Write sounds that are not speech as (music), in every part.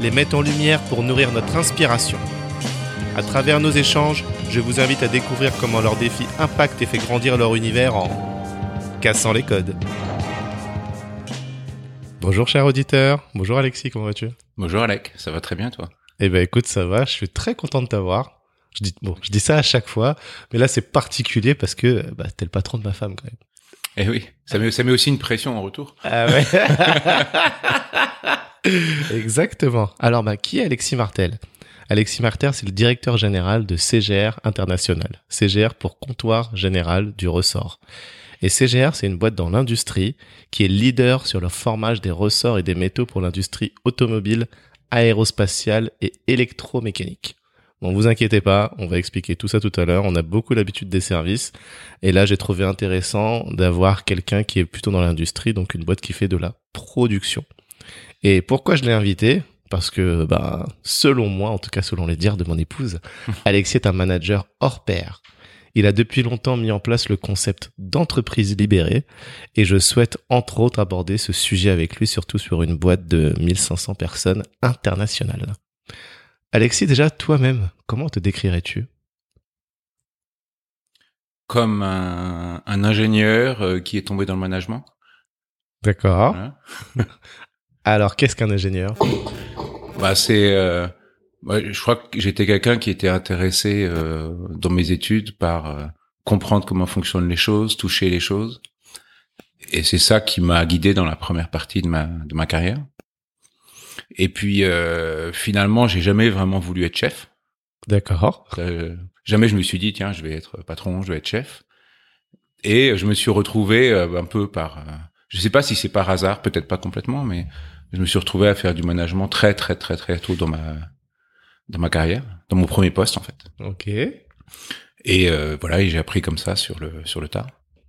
les met en lumière pour nourrir notre inspiration. À travers nos échanges, je vous invite à découvrir comment leurs défis impactent et fait grandir leur univers en cassant les codes. Bonjour cher auditeur, bonjour Alexis, comment vas-tu? Bonjour Alec, ça va très bien toi? Eh ben écoute, ça va, je suis très content de t'avoir. Je dis, bon, je dis ça à chaque fois, mais là c'est particulier parce que bah, t'es le patron de ma femme quand même. Eh oui, ça met, ça met aussi une pression en retour. Ah ouais (laughs) (laughs) Exactement. Alors, bah, qui est Alexis Martel? Alexis Martel, c'est le directeur général de CGR International. CGR pour Comptoir Général du Ressort. Et CGR, c'est une boîte dans l'industrie qui est leader sur le formage des ressorts et des métaux pour l'industrie automobile, aérospatiale et électromécanique. Bon, vous inquiétez pas, on va expliquer tout ça tout à l'heure. On a beaucoup l'habitude des services. Et là, j'ai trouvé intéressant d'avoir quelqu'un qui est plutôt dans l'industrie, donc une boîte qui fait de la production. Et pourquoi je l'ai invité? Parce que, bah, selon moi, en tout cas selon les dires de mon épouse, (laughs) Alexis est un manager hors pair. Il a depuis longtemps mis en place le concept d'entreprise libérée et je souhaite entre autres aborder ce sujet avec lui, surtout sur une boîte de 1500 personnes internationales. Alexis, déjà toi-même, comment te décrirais-tu? Comme un, un ingénieur euh, qui est tombé dans le management. D'accord. Voilà. (laughs) Alors, qu'est-ce qu'un ingénieur? Bah c'est, euh, je crois que j'étais quelqu'un qui était intéressé euh, dans mes études par euh, comprendre comment fonctionnent les choses, toucher les choses, et c'est ça qui m'a guidé dans la première partie de ma de ma carrière. Et puis euh, finalement, j'ai jamais vraiment voulu être chef. D'accord. Euh, jamais je me suis dit tiens, je vais être patron, je vais être chef. Et je me suis retrouvé un peu par, je sais pas si c'est par hasard, peut-être pas complètement, mais je me suis retrouvé à faire du management très très très très tôt dans ma dans ma carrière, dans mon premier poste en fait. Ok. Et euh, voilà, et j'ai appris comme ça sur le sur le tas.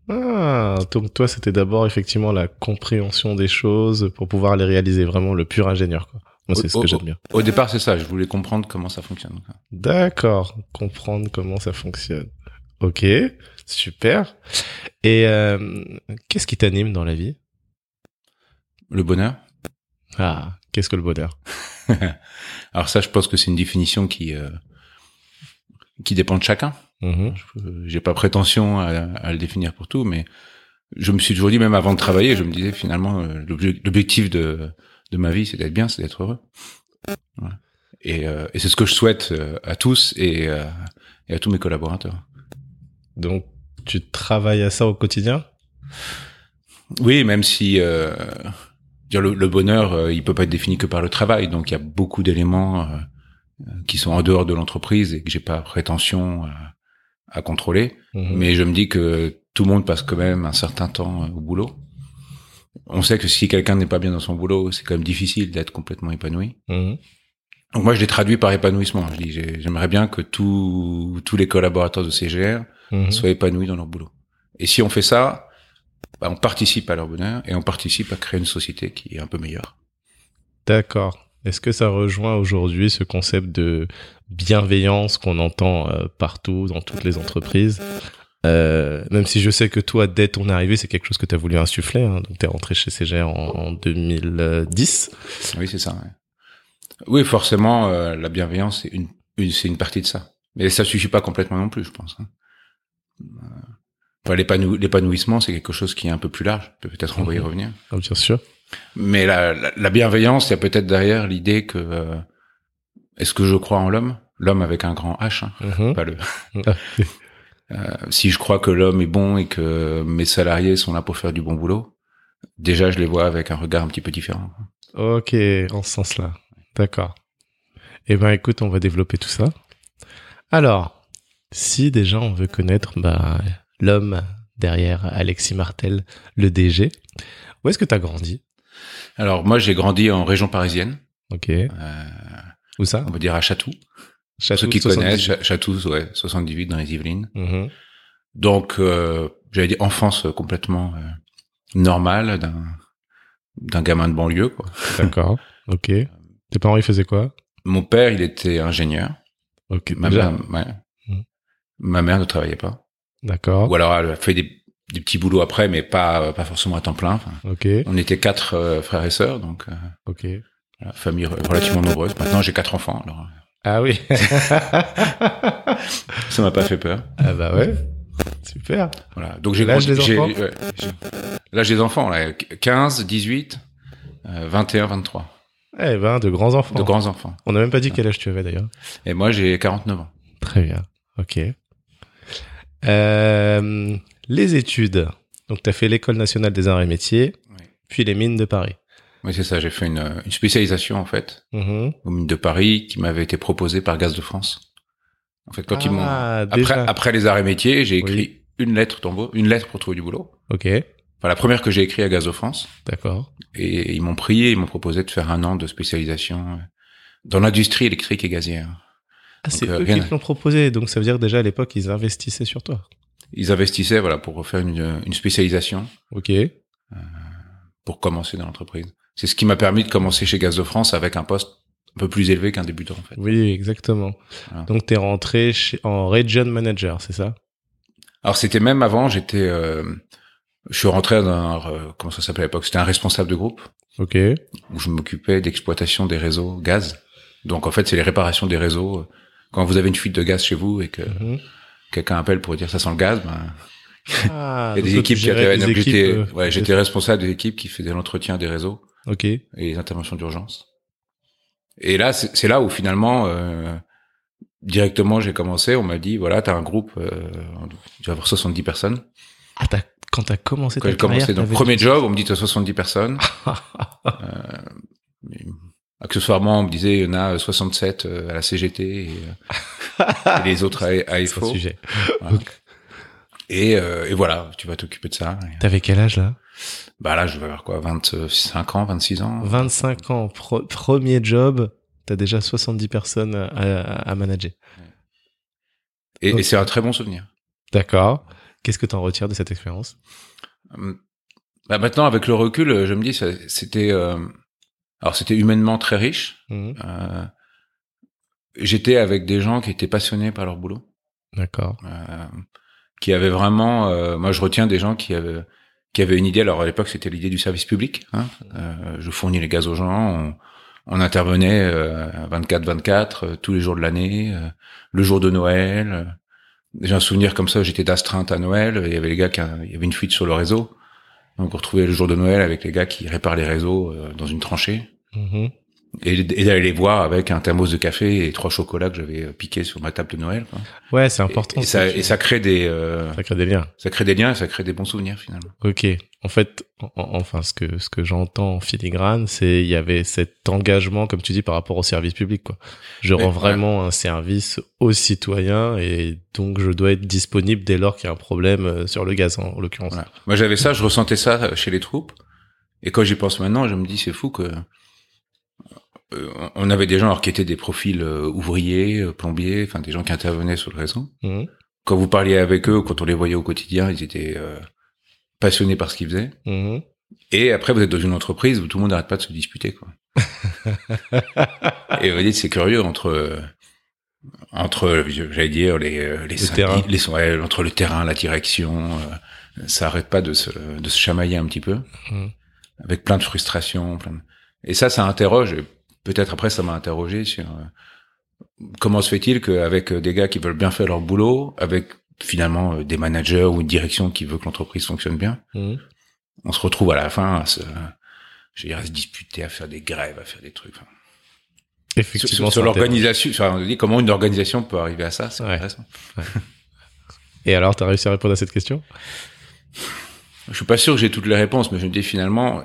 Ah, donc toi, c'était d'abord effectivement la compréhension des choses pour pouvoir les réaliser, vraiment le pur ingénieur. Quoi. Moi, c'est ce que j'aime bien. Au départ, c'est ça. Je voulais comprendre comment ça fonctionne. D'accord, comprendre comment ça fonctionne. Ok, super. Et euh, qu'est-ce qui t'anime dans la vie? Le bonheur. Ah, qu'est-ce que le bonheur? (laughs) Alors ça, je pense que c'est une définition qui euh, qui dépend de chacun. Je- J'ai pas prétention à, à le définir pour tout, mais je me suis toujours dit, même avant de travailler, je me disais finalement euh, l'obje- l'objectif de de ma vie, c'est d'être bien, c'est d'être heureux. Voilà. Et, euh, et c'est ce que je souhaite à tous et, et à tous mes collaborateurs. Donc, tu travailles à ça au quotidien? Oui, même si euh, dire le, le bonheur, euh, il peut pas être défini que par le travail. Donc il y a beaucoup d'éléments euh, euh, qui sont en dehors de l'entreprise et que j'ai pas prétention à, à contrôler. Mhm. Mais je me dis que tout le monde passe quand même un certain temps euh, au boulot. On sait que si quelqu'un n'est pas bien dans son boulot, c'est quand même difficile d'être complètement épanoui. Mhm. Donc moi, je l'ai traduit par épanouissement. Je dis, j'ai- j'aimerais bien que tous tous les collaborateurs de CGR Mhm. soient épanouis dans leur boulot. Et si on fait ça, bah, on participe à leur bonheur et on participe à créer une société qui est un peu meilleure. D'accord. Est-ce que ça rejoint aujourd'hui ce concept de bienveillance qu'on entend euh, partout, dans toutes les entreprises? Euh, Même si je sais que toi, dès ton arrivée, c'est quelque chose que tu as voulu insuffler. Hein, donc, tu es rentré chez CGR en, en 2010. Oui, c'est ça. ouais. Oui, forcément, euh, la bienveillance, c'est une, une- c'est une partie de ça. Mais ça suffit pas complètement non plus, je pense. hein. Enfin, l'épanou- l'épanouissement, c'est quelque chose qui est un peu plus large. Peut-être on va y Mhm. revenir. Ah, bien sûr. Mais la, la, la bienveillance, il y a peut-être derrière l'idée que euh, est-ce que je crois en l'homme? L'homme avec un grand H, hein, Mhm. pas le. (laughs) Euh, si je crois que l'homme est bon et que mes salariés sont là pour faire du bon boulot, déjà je les vois avec un regard un petit peu différent. ok, en ce sens-là. D'accord. Eh ben, écoute, on va développer tout ça. Alors, si déjà on veut connaître bah, l'homme derrière Alexis Martel, le DG, où est-ce que tu as grandi? Alors moi j'ai grandi en région parisienne. Ok. Euh, Où ça? on va dire à Chatou. Chatou, Ceux qui 78. connaissent, Cha- Chatou, ouais, 78 dans les Yvelines. Mhm. Donc, euh, j'allais dire enfance complètement euh, normale d'un d'un gamin de banlieue. Quoi. D'accord. Ok. Tes parents, ils faisaient quoi? Mon père, il était ingénieur. Ok. Ma déjà. mère, ouais. Mm. Ma mère ne travaillait pas. D'accord. Ou alors elle a fait des, des petits boulots après, mais pas pas forcément à temps plein. Enfin, Ok. on était quatre euh, frères et sœurs, donc euh, Ok. voilà, famille re- relativement nombreuse. Maintenant, j'ai quatre enfants, alors euh, Ah oui. (laughs) ça m'a pas fait peur. ah bah ouais. Super. Voilà. Donc j'ai L'âge des enfants ouais, L'âge des enfants, là, 15, 18, euh, 21, 23. Eh ben, de grands enfants. De grands enfants. On n'a même pas dit quel âge tu avais d'ailleurs. Et moi, j'ai 49 ans. Très bien. Ok. Euh, les études. Donc, tu as fait l'école nationale des arts et métiers, Oui. puis les mines de Paris. Oui, c'est ça. J'ai fait une, une spécialisation, en fait, Mhm. aux mines de Paris, qui m'avait été proposée par Gaz de France. En fait, quand ils m'ont, Ah, après, les arts et métiers, j'ai écrit Oui. une lettre tombeau, une lettre pour trouver du boulot. Ok. Enfin, la première que j'ai écrite à Gaz de France. D'accord. Et ils m'ont prié, ils m'ont proposé de faire un an de spécialisation euh, dans l'industrie électrique et gazière. Ah, c'est euh, eux rien qui te l'ont proposé. Donc, ça veut dire déjà à l'époque, ils investissaient sur toi. Ils investissaient, voilà, pour refaire une, une spécialisation. Ok. pour commencer dans l'entreprise. C'est ce qui m'a permis de commencer chez Gaz de France avec un poste un peu plus élevé qu'un débutant en fait. Oui, exactement. Voilà. Donc, t'es rentré chez, en region manager, c'est ça? Alors c'était même avant, j'étais, euh, je suis rentré dans un, euh, comment ça s'appelait à l'époque, c'était un responsable de groupe Ok. où je m'occupais d'exploitation des réseaux gaz. Donc en fait c'est les réparations des réseaux. Quand vous avez une fuite de gaz chez vous et que Mhm. quelqu'un appelle pour dire ça sent le gaz, ben, Ah, (laughs) il y a donc des équipes qui Donc, j'étais, euh, ouais, responsable des équipes qui faisaient l'entretien des réseaux et les interventions d'urgence. Et là, c'est là où finalement, euh, directement, j'ai commencé. On m'a dit, voilà, t'as un groupe, euh, tu vas avoir 70 personnes. Ah, t'as, quand t'as commencé Quand ta j'ai commencé t'avais- premier job, on me dit, t'as 70 personnes. (laughs) Euh, accessoirement, on me disait, il y en a 67 euh, à la CGT et, euh, (laughs) et les autres à, à C'est un FO. sujet. Voilà. Et, euh, et voilà, tu vas t'occuper de ça. T'avais quel âge là? Bah là, je vais avoir quoi, 25 ans, 26 ans? 25 ans, pro- premier job, t'as déjà 70 personnes à, manager. Et, c'est un très bon souvenir. D'accord. Qu'est-ce que t'en retires de cette expérience? Hum, Bah maintenant, avec le recul, je me dis, c'était, euh, alors c'était humainement très riche. Mhm. Euh, J'étais avec des gens qui étaient passionnés par leur boulot, D'accord. euh, qui avaient vraiment. euh, moi, je retiens des gens qui avaient qui avaient une idée. Alors à l'époque, c'était l'idée du service public. Hein. Euh, je fournis les gaz aux gens. On, on intervenait euh, 24-24 euh, tous les jours de l'année, euh, le jour de Noël. J'ai un souvenir comme ça. J'étais d'astreinte à Noël. Il y avait les gars qui, il y avait une fuite sur le réseau. Donc on retrouvait le jour de Noël avec les gars qui réparent les réseaux dans une tranchée Mhm. et, et d'aller les voir avec un thermos de café et trois chocolats que j'avais piqués sur ma table de Noël. Quoi. Ouais, c'est important. Et, et ça, et ça crée des, euh, ça crée des liens. ça crée des liens, et ça crée des bons souvenirs finalement. Ok. En fait, en- en- enfin, ce que ce que j'entends en filigrane, c'est il y avait cet engagement, comme tu dis, par rapport au service public. Quoi. Je rends ouais. vraiment un service aux citoyens et donc je dois être disponible dès lors qu'il y a un problème euh, sur le gaz, en, en l'occurrence. Voilà. Moi j'avais ça, je ressentais ça chez les troupes. Et quand j'y pense maintenant, je me dis c'est fou que euh, on avait des gens alors qui étaient des profils euh, ouvriers, euh, plombiers, enfin des gens qui intervenaient sur le réseau. Mhm. Quand vous parliez avec eux, quand on les voyait au quotidien, ils étaient euh, passionnés par ce qu'ils faisaient. Mhm. Et après, vous êtes dans une entreprise où tout le monde n'arrête pas de se disputer, quoi. (laughs) et vous dites, c'est curieux entre entre, j'allais dire les les, Le les- ouais, entre le terrain, la direction, euh, ça arrête pas de se de se chamailler un petit peu, Mhm. avec plein de frustrations, plein de... et ça, ça interroge. Peut-être après, ça m'a interrogé sur euh, comment se fait-il qu'avec euh, des gars qui veulent bien faire leur boulot, avec finalement euh, des managers ou une direction qui veut que l'entreprise fonctionne bien, Mhm. on se retrouve à la fin à se, je veux dire, à se disputer, à faire des grèves, à faire des trucs. Enfin, Effectivement. sur, sur l'organisation, enfin, on dit comment une organisation peut arriver à ça, c'est Ouais. intéressant. Et alors, t'as réussi à répondre à cette question? Je suis pas sûr que j'ai toutes les réponses, mais je me dis finalement,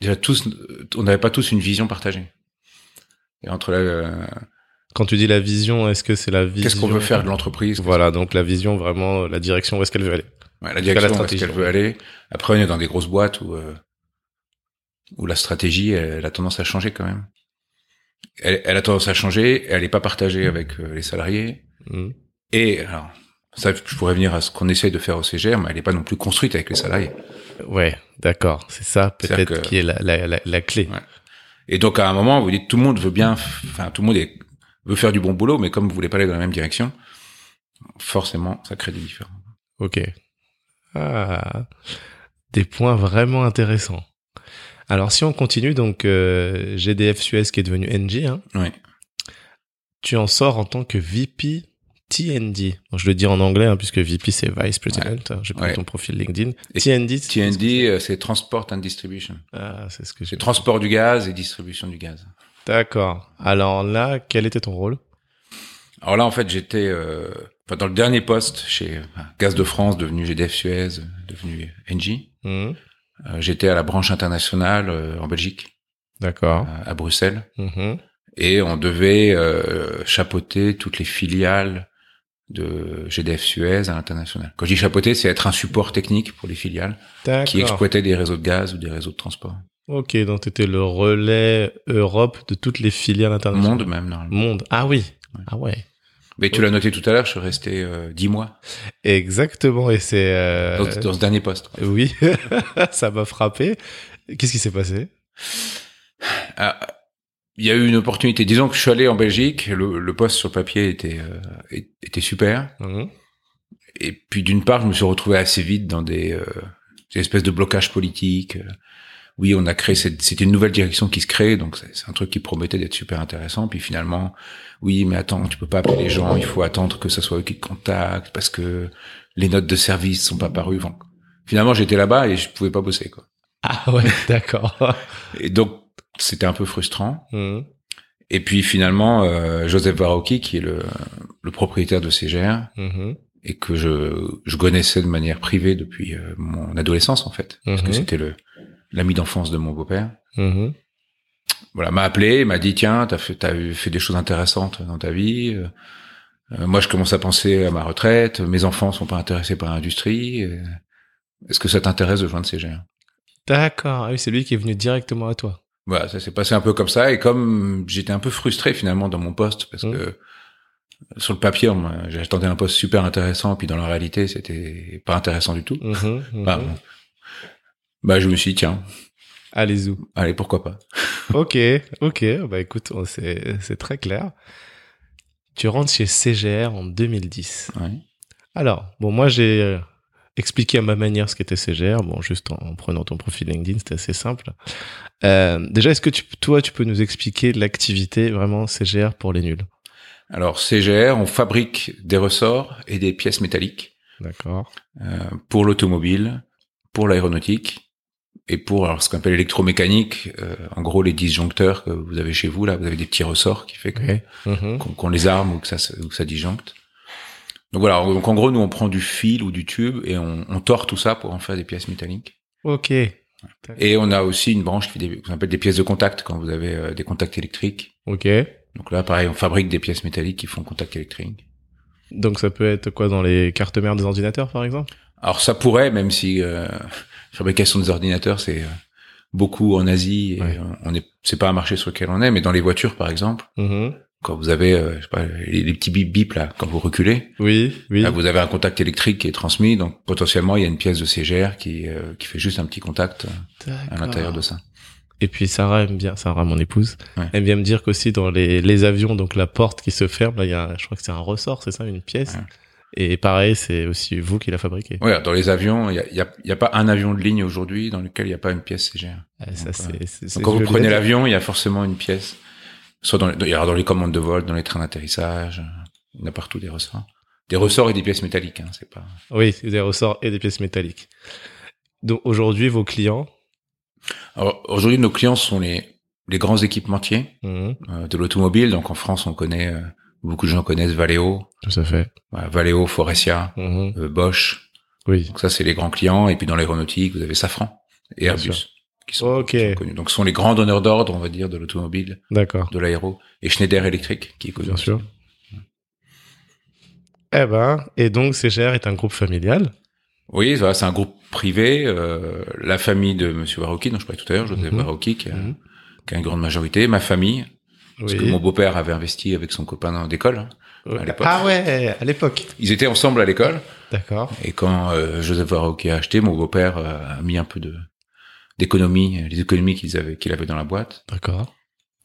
déjà tous, on n'avait pas tous une vision partagée. Et entre la, euh, Quand tu dis la vision, est-ce que c'est la vision qu'est-ce qu'on veut faire de l'entreprise, Voilà, donc la vision, vraiment, la direction, où est-ce qu'elle veut aller Ouais, la direction, où est-ce qu'elle veut aller. Après, on est dans des grosses boîtes où, euh, où la stratégie, elle a tendance à changer quand même. elle, elle a tendance à changer, elle n'est pas partagée avec euh, les salariés. Mhm. Et alors, ça, je pourrais venir à ce qu'on essaye de faire au CGR, mais elle n'est pas non plus construite avec les salariés. Ouais, d'accord. C'est ça peut-être que- qui est la, la, la, la clé. Ouais. Et donc à un moment, vous dites tout le monde veut bien, enfin tout le monde est, veut faire du bon boulot, mais comme vous voulez pas aller dans la même direction, forcément, ça crée des différences. Ok. Ah, des points vraiment intéressants. Alors si on continue, donc euh, GDF Suez qui est devenu NG, hein, Oui. tu en sors en tant que VP TND. Bon, je le dis en anglais hein, puisque VP c'est Vice President. hein, J'ai pris Ouais. ton profil LinkedIn. Et TND, TND, euh, c'est Transport and Distribution. Ah, c'est ce que j'ai. transport du gaz et distribution du gaz. D'accord. Alors là, quel était ton rôle? Alors là, en fait, j'étais euh, enfin, dans le dernier poste chez euh, Gaz de France, devenu GDF Suez, euh, devenu Engie. Mhm. Euh, j'étais à la branche internationale euh, en Belgique, D'accord. à, à Bruxelles, Mhm. et on devait euh, chapeauter toutes les filiales de GDF Suez à l'international. Quand je dis chapeauter, c'est être un support technique pour les filiales qui exploitaient des réseaux de gaz ou des réseaux de transport. Ok, donc t'étais le relais Europe de toutes les filiales internationales. Monde même, normalement. Monde. Ah oui. Ouais. Ah ouais. Mais tu l'as noté tout à l'heure, je suis resté euh, dix mois Exactement. Et c'est. euh, dans, dans ce dernier poste. Oui, (laughs) ça m'a frappé. Qu'est-ce qui s'est passé? Ah, il y a eu une opportunité. Disons que je suis allé en Belgique, le, le poste sur papier était euh, était super. Mhm. Et puis d'une part, je me suis retrouvé assez vite dans des, euh, des espèces de blocages politiques. Oui, on a créé cette, c'était une nouvelle direction qui se crée, donc c'est un truc qui promettait d'être super intéressant. Puis finalement, oui, mais attends, tu peux pas appeler les gens, il faut attendre que ce soit eux qui te contactent parce que les notes de service sont pas parues. Enfin, finalement, j'étais là-bas et je pouvais pas bosser quoi. Ah ouais, (laughs) d'accord. Et donc c'était un peu frustrant. Mhm. Et puis finalement, euh, Joseph Varocki, qui est le, le propriétaire de CGR, Mhm. et que je, je connaissais de manière privée depuis euh, mon adolescence en fait, parce que Mhm. c'était le l'ami d'enfance de mon beau-père. Voilà, m'a appelé, m'a dit tiens, t'as fait t'as fait des choses intéressantes dans ta vie. euh, moi, je commence à penser à ma retraite. Mes enfants sont pas intéressés par l'industrie. Est-ce que ça t'intéresse de joindre CGR D'accord. Ah oui, c'est lui qui est venu directement à toi. Voilà, ça s'est passé un peu comme ça. Et comme j'étais un peu frustré finalement dans mon poste, parce Mhm. que sur le papier, j'attendais un poste super intéressant, puis dans la réalité, c'était pas intéressant du tout. Mhm. Bah, bah, je me suis dit, tiens, Allez où allez, pourquoi pas. (laughs) Ok, ok. Bah écoute, c'est c'est très clair. Tu rentres chez CGR en 2010. Ouais. Alors, bon, moi j'ai expliqué à ma manière ce qu'était CGR. Bon, juste en, en prenant ton profil LinkedIn, c'était assez simple. Euh, déjà, est-ce que tu, toi, tu peux nous expliquer l'activité vraiment CGR pour les nuls? Alors, CGR, on fabrique des ressorts et des pièces métalliques D'accord. euh, pour l'automobile, pour l'aéronautique et pour alors, ce qu'on appelle l'électromécanique. euh, en gros, les disjoncteurs que vous avez chez vous, là, vous avez des petits ressorts qui fait que. Mhm. qu'on qu'on les arme ou que ça, ou que ça disjoncte. Donc voilà, donc en gros, nous, on prend du fil ou du tube et on, on tord tout ça pour en faire des pièces métalliques. Ok. Et on a aussi une branche qui fait des, qu'on appelle des pièces de contact quand vous avez euh, des contacts électriques. Ok. Donc là, pareil, on fabrique des pièces métalliques qui font contact électrique. Donc ça peut être quoi dans les cartes mères des ordinateurs, par exemple? Alors ça pourrait, même si euh, (laughs) fabrication des ordinateurs, c'est euh, beaucoup en Asie et Ouais. on est, c'est pas un marché sur lequel on est, mais dans les voitures, par exemple, Mhm. Quand vous avez, euh, je sais pas, les, petits bip bip là, quand vous reculez, Oui, oui. Là, vous avez un contact électrique qui est transmis, donc potentiellement il y a une pièce de CGR qui euh, qui fait juste un petit contact euh, à l'intérieur de ça. Et puis Sarah aime bien, Sarah mon épouse, Ouais. aime bien me dire qu'aussi dans les, les avions, donc la porte qui se ferme, là il y a, je crois que c'est un ressort, c'est ça, une pièce. Ouais. Et pareil, c'est aussi vous qui l'a fabriqué. Ouais, dans les avions, il y a, il y, a, y a pas un avion de ligne aujourd'hui dans lequel il n'y a pas une pièce CGR. Ah, ça Donc, c'est. c'est- c'est Donc, quand vous prenez l'avion, il y a forcément une pièce, soit dans les, alors dans les commandes de vol, dans les trains d'atterrissage, il y en a partout des ressorts, des ressorts et des pièces métalliques. Hein, c'est pas. Oui, des ressorts et des pièces métalliques. Donc aujourd'hui, vos clients? Alors aujourd'hui, nos clients sont les les grands équipementiers Mhm, euh, de l'automobile. Donc en France, on connaît euh, beaucoup de gens connaissent Valeo, tout à fait. voilà, Valeo, Forestia, Mhm, euh, Bosch. Oui. Donc ça, c'est les grands clients. Et puis dans l'aéronautique, vous avez Safran et Airbus. Qui sont, Ok. qui sont connus. Donc ce sont les grands donneurs d'ordre, on va dire, de l'automobile, D'accord. de l'aéro, et Schneider Electric, qui est connu. Bien aussi. sûr. Eh ben, et donc CGR est un groupe familial. Oui, voilà, c'est un groupe privé. euh, la famille de Monsieur Varocki, dont je parlais tout à l'heure, Joseph. Varocki, qui a, qui a une grande majorité. Ma famille, Parce Oui. que mon beau-père avait investi avec son copain d'école. hein, à l'époque. Ah ouais, à l'époque. Ils étaient ensemble à l'école. D'accord. Et quand euh, Joseph Varroque a acheté, mon beau-père euh, a mis un peu de d'économie, les économies qu'ils avaient qu'il avait dans la boîte. D'accord.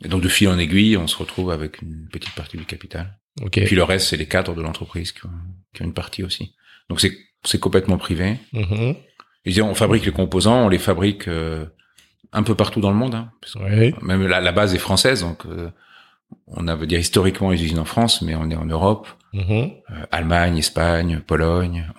Et donc de fil en aiguille, on se retrouve avec une petite partie du capital. Ok. Et puis le reste, c'est les cadres de l'entreprise qui ont, qui ont une partie aussi. Donc c'est c'est complètement privé. Mhm. Et on fabrique les composants, on les fabrique euh, un peu partout dans le monde. Hein, parce que Ouais. même la, la base est française, donc euh, on a veut dire historiquement les usines en France, mais on est en Europe, Mhm. euh, Allemagne, Espagne, Pologne,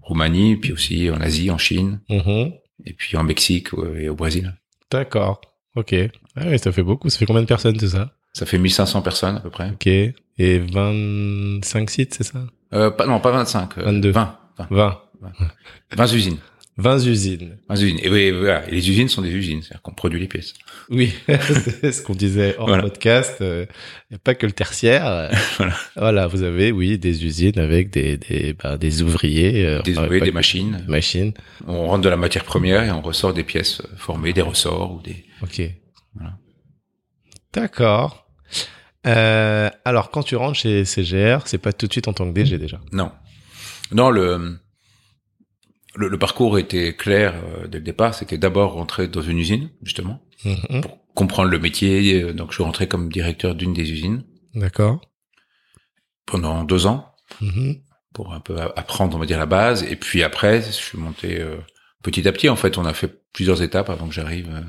Roumanie, puis aussi en Asie, en Chine, Mhm. Et puis en Mexique euh, et au Brésil. D'accord. Ok. Ah ouais, ça fait beaucoup. Ça fait combien de personnes, tout ça? Ça fait 1500 personnes à peu près. Ok. Et 25 sites, c'est ça? Euh, pas, non, pas 25. euh, 22. 20. 20. 20. 20 usines. 20 usines. 20 usines. Et, oui, voilà. Et les usines sont des usines, c'est-à-dire qu'on produit les pièces. Oui, (laughs) c'est ce qu'on disait hors Voilà. podcast. Il n'y a pas que le tertiaire. euh, (laughs) Voilà. Voilà, vous avez, oui, des usines avec des, des, ben, des ouvriers. euh, Des enfin, ouvriers, pas des que- machines. des machines. On rentre de la matière première et on ressort des pièces euh, formées, des ressorts ou des. Ok. Voilà. D'accord. Euh, alors, quand tu rentres chez CGR, c'est pas tout de suite en tant que DG déjà? Non. Non, le, le, le parcours était clair euh, dès le départ. C'était d'abord rentrer dans une usine, justement, Mhm. pour comprendre le métier. Euh, Donc, je suis rentré comme directeur d'une des usines D'accord. pendant deux ans Mhm. pour un peu apprendre, on va dire, la base. Et puis après, je suis monté euh, petit à petit. En fait, on a fait plusieurs étapes avant que j'arrive euh,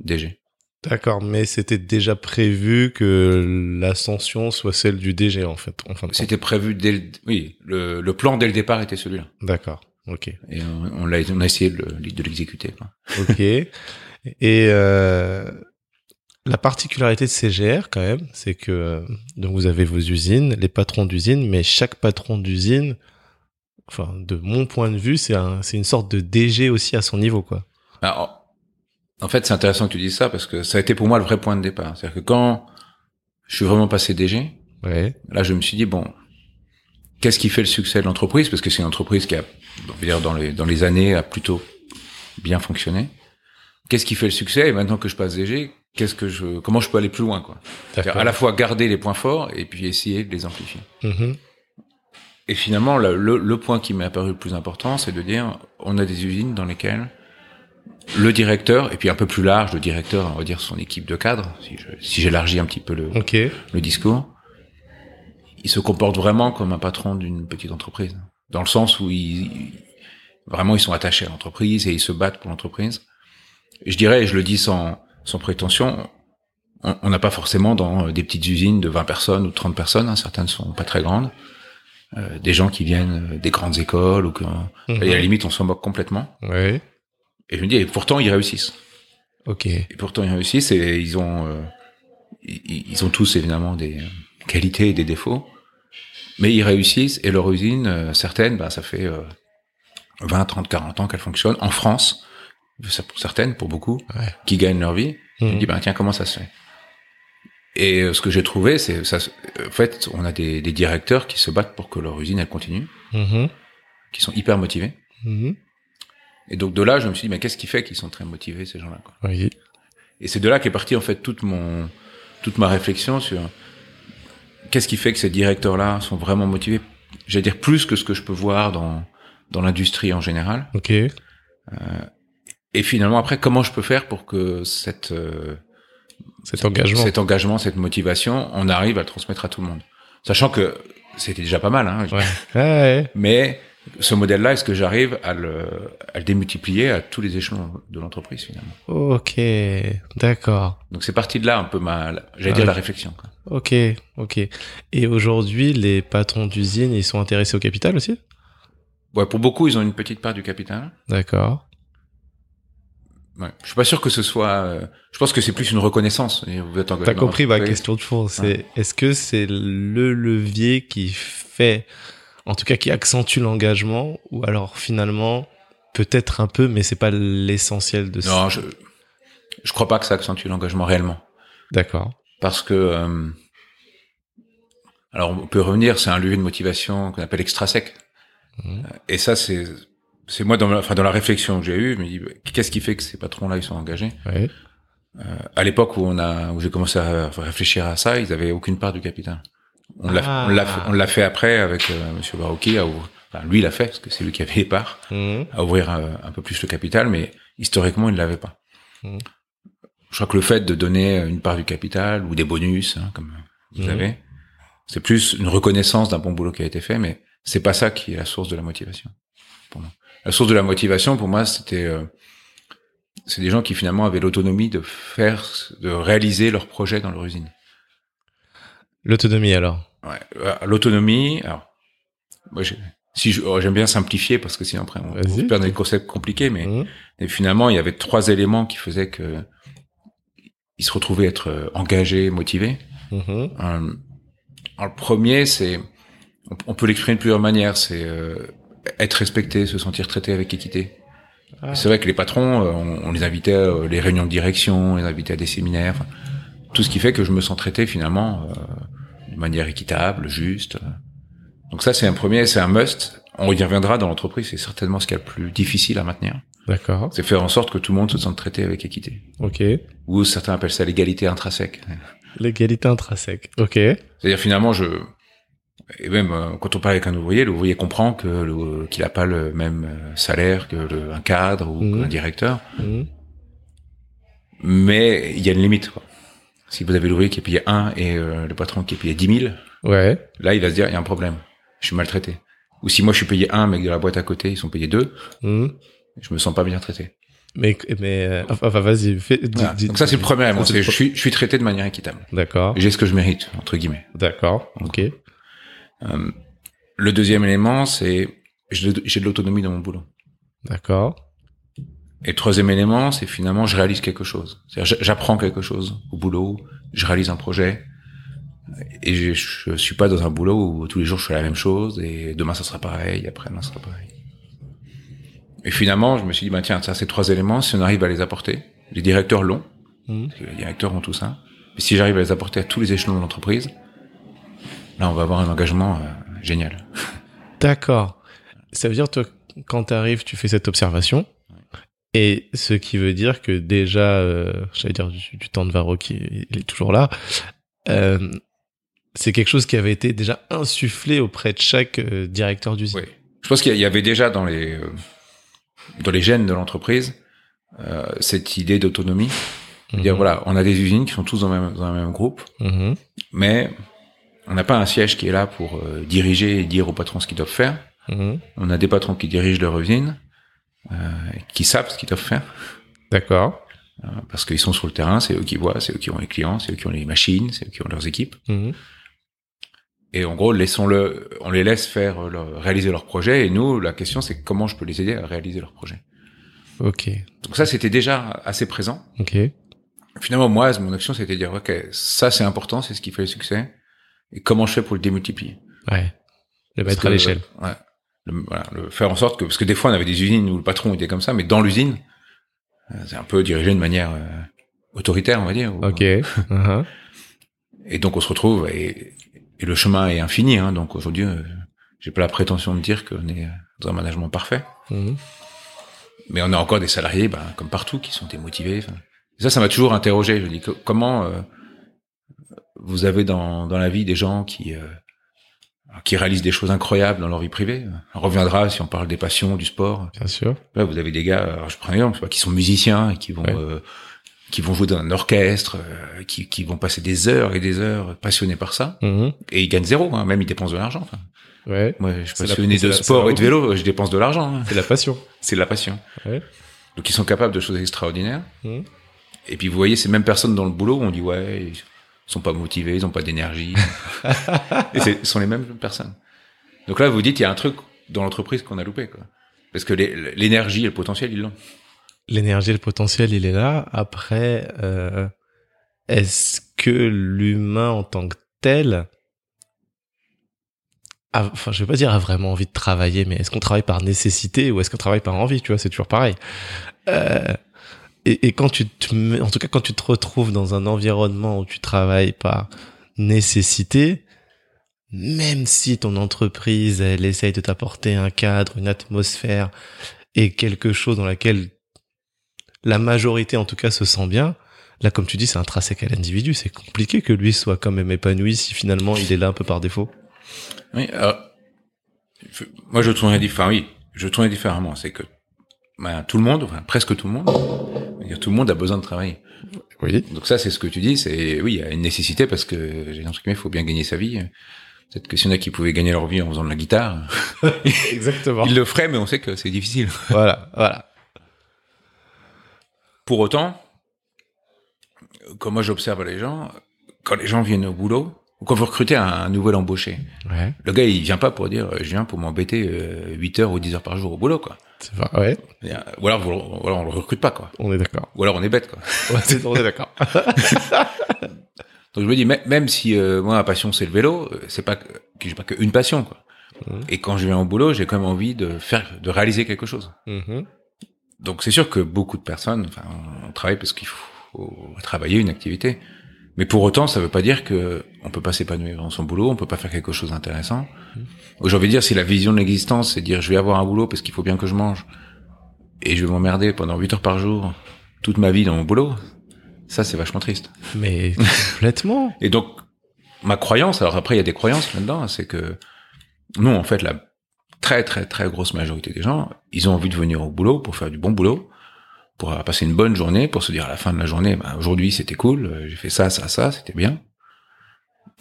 DG. D'accord, mais c'était déjà prévu que l'ascension soit celle du DG en fait. En fin. C'était prévu dès le, oui, le, le plan dès le départ était celui-là. D'accord. Ok. Et on, on l'a, on a essayé de, le- de l'exécuter. quoi. Ok. (laughs) Et euh, la particularité de CGR quand même, c'est que euh, donc vous avez vos usines, les patrons d'usine, mais chaque patron d'usine, enfin de mon point de vue, c'est un, c'est une sorte de DG aussi à son niveau quoi. Alors, en fait, c'est intéressant que tu dises ça parce que ça a été pour moi le vrai point de départ. C'est-à-dire que quand je suis vraiment passé DG, Ouais. là, je me suis dit bon, qu'est-ce qui fait le succès de l'entreprise? Parce que c'est une entreprise qui a, dans les dans les années, a plutôt bien fonctionné. Qu'est-ce qui fait le succès? Et maintenant que je passe DG, qu'est-ce que je, comment je peux aller plus loin quoi? À la fois garder les points forts et puis essayer de les amplifier. Mhm. Et finalement, le, le, le point qui m'est apparu le plus important, c'est de dire, on a des usines dans lesquelles le directeur, et puis un peu plus large, le directeur, on va dire son équipe de cadres, si j'élargis un petit peu le, le discours, il se comporte vraiment comme un patron d'une petite entreprise. Dans le sens où ils, vraiment, ils sont attachés à l'entreprise et ils se battent pour l'entreprise. Je dirais, et je le dis sans, sans prétention, on n'a pas forcément dans euh, des petites usines de 20 personnes ou de 30 personnes, hein, certaines sont pas très grandes, euh, des gens qui viennent euh, des grandes écoles ou que, et à la Mhm. limite, on s'en moque complètement. Ouais. Et je me dis, et pourtant, ils réussissent. Ok. Et pourtant, ils réussissent et ils ont, euh, ils, ils ont tous évidemment des qualités et des défauts, mais ils réussissent et leur usine, euh, certaines, bah, ça fait euh, 20, 30, 40 ans qu'elles fonctionnent en France, ça pour certaines, pour beaucoup, Ouais. qui gagnent leur vie. Je me Mhm. dis, bah, tiens, comment ça se fait? Et euh, ce que j'ai trouvé, c'est, ça, en fait, on a des, des directeurs qui se battent pour que leur usine, elle continue, Mhm. qui sont hyper motivés. Mhm. Et donc de là, je me suis dit, mais qu'est-ce qui fait qu'ils sont très motivés, ces gens-là quoi? Oui. Et c'est de là qu'est partie en fait toute mon toute ma réflexion sur qu'est-ce qui fait que ces directeurs-là sont vraiment motivés? J'allais dire plus que ce que je peux voir dans dans l'industrie en général. Ok. Et finalement après, comment je peux faire pour que cette euh, Cet engagement. cet engagement, cette motivation, on arrive à le transmettre à tout le monde, sachant que c'était déjà pas mal. Hein, Ouais. Ouais. Mais ce modèle-là, est-ce que j'arrive à le, à le démultiplier à tous les échelons de l'entreprise finalement? Ok. D'accord. Donc c'est parti de là un peu ma, j'allais Ah dire la réflexion. Quoi. Ok. Ok. Et aujourd'hui, les patrons d'usine, ils sont intéressés au capital aussi? Ouais, pour beaucoup, ils ont une petite part du capital. D'accord. Ouais. Je suis pas sûr que ce soit. euh, je pense que c'est plus une reconnaissance. Vous êtes T'as compris ma question de fond. C'est est-ce que c'est le levier qui fait, en tout cas, qui accentue l'engagement, ou alors finalement peut-être un peu, mais c'est pas l'essentiel de ça. Non, je je crois pas que ça accentue l'engagement réellement, D'accord. parce que. euh, alors on peut revenir, c'est un levier de motivation qu'on appelle extrinsèque. Mhm. Et ça, c'est c'est moi dans la, enfin dans la réflexion que j'ai eue, je me dis qu'est-ce qui fait que ces patrons-là ils sont engagés? Euh, à l'époque où on a, où j'ai commencé à réfléchir à ça, ils avaient aucune part du capital. On l'a, Ah. on l'a, fait- on l'a fait après avec euh, Monsieur Baroki. À ouvrir, enfin, lui l'a fait parce que c'est lui qui avait les parts Mhm. à ouvrir un, un peu plus le capital, mais historiquement il ne l'avait pas. Mhm. Je crois que le fait de donner une part du capital ou des bonus, hein, comme vous Mhm. avez, c'est plus une reconnaissance d'un bon boulot qui a été fait, mais c'est pas ça qui est la source de la motivation. Pour moi. La source de la motivation, pour moi, c'était euh, c'est des gens qui finalement avaient l'autonomie de faire, de réaliser leurs projets dans leur usine. L'autonomie alors. Ouais, euh, l'autonomie. Alors, moi, si oh, j'aime bien simplifier parce que sinon après on, on perd des concepts compliqués, mais Mhm. et finalement il y avait trois éléments qui faisaient que ils se retrouvaient être euh, engagés, motivés. Mhm. Euh, alors, le premier, c'est on, on peut l'exprimer de plusieurs manières. C'est euh, être respecté, se sentir traité avec équité. Ah. C'est vrai que les patrons, on, on les invitait à les réunions de direction, on les invitait à des séminaires, tout ce qui fait que je me sens traité finalement euh, de manière équitable, juste. Donc ça, c'est un premier, c'est un must. On y reviendra dans l'entreprise, c'est certainement ce qu'il y a le plus difficile à maintenir. D'accord. C'est faire en sorte que tout le monde se sente traité avec équité. Ok. Ou certains appellent ça l'égalité intrinsèque. L'égalité intrinsèque. Ok. C'est-à-dire finalement, je et même euh, quand on parle avec un ouvrier, l'ouvrier comprend que le- qu'il n'a pas le même euh, salaire que le, un cadre ou Mhm. qu'un directeur, Mhm. mais il y a une limite. Quoi. Si vous avez l'ouvrier qui est payé 1 et euh, le patron qui est payé 10 000, Ouais. là il va se dire il y a un problème, je suis maltraité. Ou si moi je suis payé 1 mais que de la boîte à côté ils sont payés 2, Mhm. je me sens pas bien traité. Mais, mais, euh, enfin, vas-y, fais, dis- Voilà. dis- Donc ça c'est le premier élément, c'est c'est le je suis, je suis traité de manière équitable. D'accord. J'ai ce que je mérite entre guillemets. D'accord. Ok. Euh, le deuxième élément c'est j'ai de l'autonomie dans mon boulot. D'accord. Et le troisième élément, c'est finalement, je réalise quelque chose. J'apprends quelque chose au boulot, je réalise un projet, et je, je suis pas dans un boulot où tous les jours je fais la même chose, et demain ça sera pareil, après-demain ça sera pareil. Et finalement, je me suis dit, bah tiens, ça, ces trois éléments, si on arrive à les apporter, les directeurs l'ont, parce que les directeurs ont tout ça, mais si j'arrive à les apporter à tous les échelons de l'entreprise, là, on va avoir un engagement euh, génial. D'accord. Ça veut dire, toi, quand tu arrives, tu fais cette observation. Et ce qui veut dire que déjà, euh, j'allais dire du, du temps de Varro qui il est toujours là, euh, c'est quelque chose qui avait été déjà insufflé auprès de chaque euh, directeur d'usine. Oui. Je pense qu'il y avait déjà dans les euh, dans les gènes de l'entreprise cette idée d'autonomie. Mhm. Dire voilà, on a des usines qui sont tous dans, le même, dans un même groupe, Mhm. mais on n'a pas un siège qui est là pour diriger et dire aux patrons ce qu'ils doivent faire. Mhm. On a des patrons qui dirigent leur usine, qui savent ce qu'ils doivent faire, D'accord. euh, parce qu'ils sont sur le terrain, c'est eux qui voient, c'est eux qui ont les clients, c'est eux qui ont les machines, c'est eux qui ont leurs équipes. Mhm. Et en gros, laissons-le, on les laisse faire euh, leur- réaliser leur projet. Et nous, la question, c'est comment je peux les aider à réaliser leur projet. Ok. Donc ça, c'était déjà assez présent. Ok. Finalement, moi, mon action, c'était de dire, ok, ça c'est important, c'est ce qui fait le succès. Et comment je fais pour le démultiplier? Ouais. Le mettre à l'échelle. Ouais. Le, voilà, le faire en sorte que, parce que des fois, on avait des usines où le patron était comme ça, mais dans l'usine, euh, c'est un peu dirigé de manière euh, autoritaire, on va dire. Ok. Mhm. (laughs) Et donc, on se retrouve et, et le chemin est infini. Hein, donc aujourd'hui, euh, j'ai pas la prétention de dire qu'on est dans un management parfait. Mhm. Mais on a encore des salariés, ben, comme partout, qui sont démotivés. Et ça, ça m'a toujours interrogé. Je dis comment euh, vous avez dans, dans la vie des gens qui euh, qui réalisent des choses incroyables dans leur vie privée. On reviendra si on parle des passions, du sport. Bien sûr. Là, vous avez des gars, alors je prends un exemple, qui sont musiciens et qui vont Ouais. euh, qui vont jouer dans un orchestre, euh, qui, qui vont passer des heures et des heures passionnés par ça, Mhm. et ils gagnent zéro, hein, même ils dépensent de l'argent. Enfin, Ouais. moi, je suis passionné de sport la et de vélo, je dépense de l'argent. hein. C'est la passion. (laughs) C'est la passion. Ouais. Donc ils sont capables de choses extraordinaires. Mhm. Et puis vous voyez ces mêmes personnes dans le boulot, on dit ouais, ils sont pas motivés, ils ont pas d'énergie. (laughs) et ce sont les mêmes personnes. Donc là, vous dites, il y a un truc dans l'entreprise qu'on a loupé, quoi. Parce que l'énergie et le potentiel, ils l'ont. L'énergie, le potentiel, il est là. Après, euh, est-ce que l'humain en tant que tel, a- enfin, je vais pas dire a vraiment envie de travailler, mais est-ce qu'on travaille par nécessité ou est-ce qu'on travaille par envie? Tu vois, c'est toujours pareil. Euh, et, quand tu te, en tout cas, quand tu te retrouves dans un environnement où tu travailles par nécessité, même si ton entreprise, elle essaye de t'apporter un cadre, une atmosphère et quelque chose dans laquelle la majorité en tout cas se sent bien, Là, comme tu dis, c'est intrinsèque à l'individu. C'est compliqué que lui soit quand même épanoui si finalement il est là un peu par défaut. Oui, alors, moi je tournerais différemment. Oui, je tournerais différemment. C'est que ben, tout le monde, enfin presque tout le monde, tout le monde a besoin de travailler. Oui. Donc ça, c'est ce que tu dis. C'est oui, il y a une nécessité parce que j'ai il faut bien gagner sa vie. Peut-être que s'il y en a qui pouvaient gagner leur vie en faisant de la guitare, (laughs) exactement, ils le feraient, mais on sait que c'est difficile. Voilà, voilà. Pour autant, comme moi j'observe les gens, quand les gens viennent au boulot, ou quand vous recrutez un, nouvel embauché, ouais. le gars il vient pas pour dire je viens pour m'embêter euh, 8 heures ou 10 heures par jour au boulot quoi. Ouais. Ou alors, vous, ou alors on le recrute pas quoi. On est d'accord. Ou alors on est bête quoi. (laughs) On est d'accord. (laughs) Donc je me dis mê- même si euh, moi ma passion c'est le vélo, euh, c'est pas que j'ai pas qu'une passion quoi. Mhm. Et quand je viens au boulot, j'ai quand même envie de faire de réaliser quelque chose. Mhm. Donc c'est sûr que beaucoup de personnes, enfin, on travaille parce qu'il faut travailler une activité. Mais pour autant, ça veut pas dire que on peut pas s'épanouir dans son boulot, on peut pas faire quelque chose d'intéressant. J'ai envie de dire, si la vision de l'existence, c'est dire je vais avoir un boulot parce qu'il faut bien que je mange, et je vais m'emmerder pendant 8 heures par jour, toute ma vie dans mon boulot, ça c'est vachement triste. Mais (laughs) complètement. Et donc, ma croyance, alors après il y a des croyances là-dedans, c'est que nous, en fait, la très très très grosse majorité des gens, ils ont envie de venir au boulot pour faire du bon boulot, pour passer une bonne journée, pour se dire à la fin de la journée, bah, aujourd'hui c'était cool, euh, j'ai fait ça, ça, ça, c'était bien.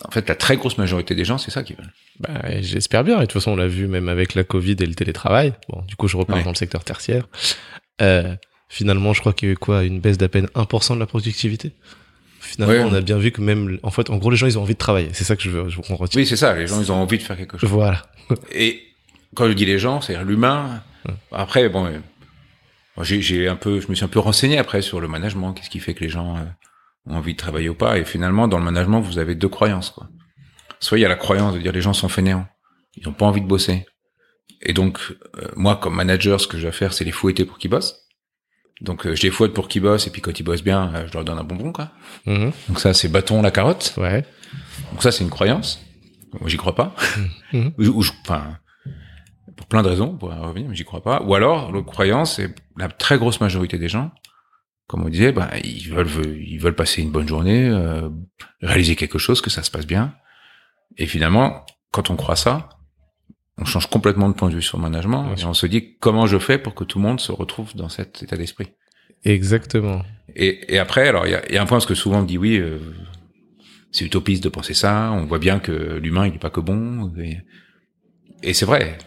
En fait, la très grosse majorité des gens, c'est ça qu'ils veulent. Bah, j'espère bien. Et de toute façon, on l'a vu même avec la Covid et le télétravail. Bon, du coup, je repars Ouais. dans le secteur tertiaire. Euh, finalement, je crois qu'il y a eu quoi Une baisse d'à peine 1% de la productivité? Finalement, Ouais. on a bien vu que même, en fait, en gros, les gens, ils ont envie de travailler. C'est ça que je veux, je, qu'on retient. Oui, c'est ça, les gens, ils ont envie de faire quelque chose. Voilà. Et quand je dis les gens, c'est-à-dire l'humain. Ouais. Après, bon, j'ai, un peu, je me suis un peu renseigné après sur le management, qu'est-ce qui fait que les gens euh, ont envie de travailler ou pas. Et finalement, dans le management, vous avez deux croyances. Quoi. Soit il y a la croyance de dire les gens sont fainéants, ils n'ont pas envie de bosser. Et donc, euh, moi, comme manager, ce que je dois faire, c'est les fouetter pour qu'ils bossent. Donc, euh, je les fouette pour qu'ils bossent, et puis quand ils bossent bien, euh, je leur donne un bonbon, quoi. Mhm. Donc ça, c'est bâton la carotte. Ouais. Donc ça, c'est une croyance. Moi, j'y crois pas. Mhm. Ou- (laughs) ou je- enfin, pour plein de raisons, pour en revenir, mais j'y crois pas. Ou alors, l'autre croyance, c'est la très grosse majorité des gens, comme on disait, bah, ils veulent, ils veulent passer une bonne journée, euh, réaliser quelque chose, que ça se passe bien. Et finalement, quand on croit ça, on change complètement de point de vue sur le management et on se dit comment je fais pour que tout le monde se retrouve dans cet état d'esprit. Exactement. Et, et après, alors il y a, y a un point parce que souvent on me dit oui, euh, c'est utopiste de penser ça. On voit bien que l'humain il n'est pas que bon. Et, et c'est vrai.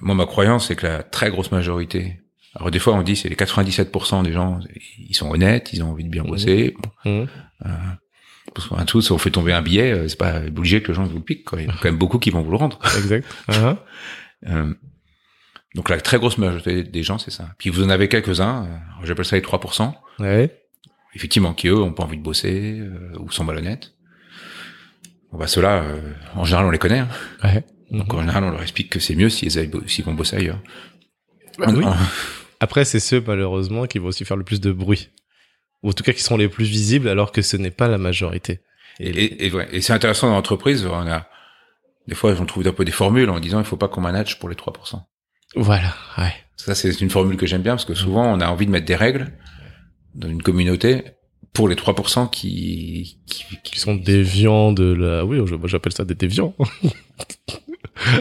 Moi, ma croyance c'est que la très grosse majorité. Alors des fois on dit c'est les 97% des gens, ils sont honnêtes, ils ont envie de bien Mhm. bosser. Bon, Mhm. parce qu'un tout, si on fait tomber un billet, euh, c'est pas obligé que le gens vous le piquent. Quoi. Il y a quand même beaucoup qui vont vous le rendre. Exact. (laughs) Uh-huh. Euh, donc la très grosse majorité des gens c'est ça. Puis vous en avez quelques-uns. euh, J'appelle ça les 3%. Ouais. effectivement, qui eux ont pas envie de bosser euh, ou sont malhonnêtes. Bon bah ceux-là, euh, en général, on les connaît. hein. Ouais. Donc en général, on leur explique que c'est mieux s'ils s'ils vont bosser ailleurs. Bah oui. (laughs) Après, c'est ceux, malheureusement, qui vont aussi faire le plus de bruit. Ou en tout cas, qui sont les plus visibles, alors que ce n'est pas la majorité. Et, et, et, ouais, et c'est intéressant dans l'entreprise. On a des fois, on trouve un peu des formules en disant il faut pas qu'on manage pour les 3%. Voilà, ouais. Ça, c'est une formule que j'aime bien parce que souvent, on a envie de mettre des règles dans une communauté pour les 3% qui, qui, Qui sont déviants de la... Oui, j'appelle ça des déviants. (laughs)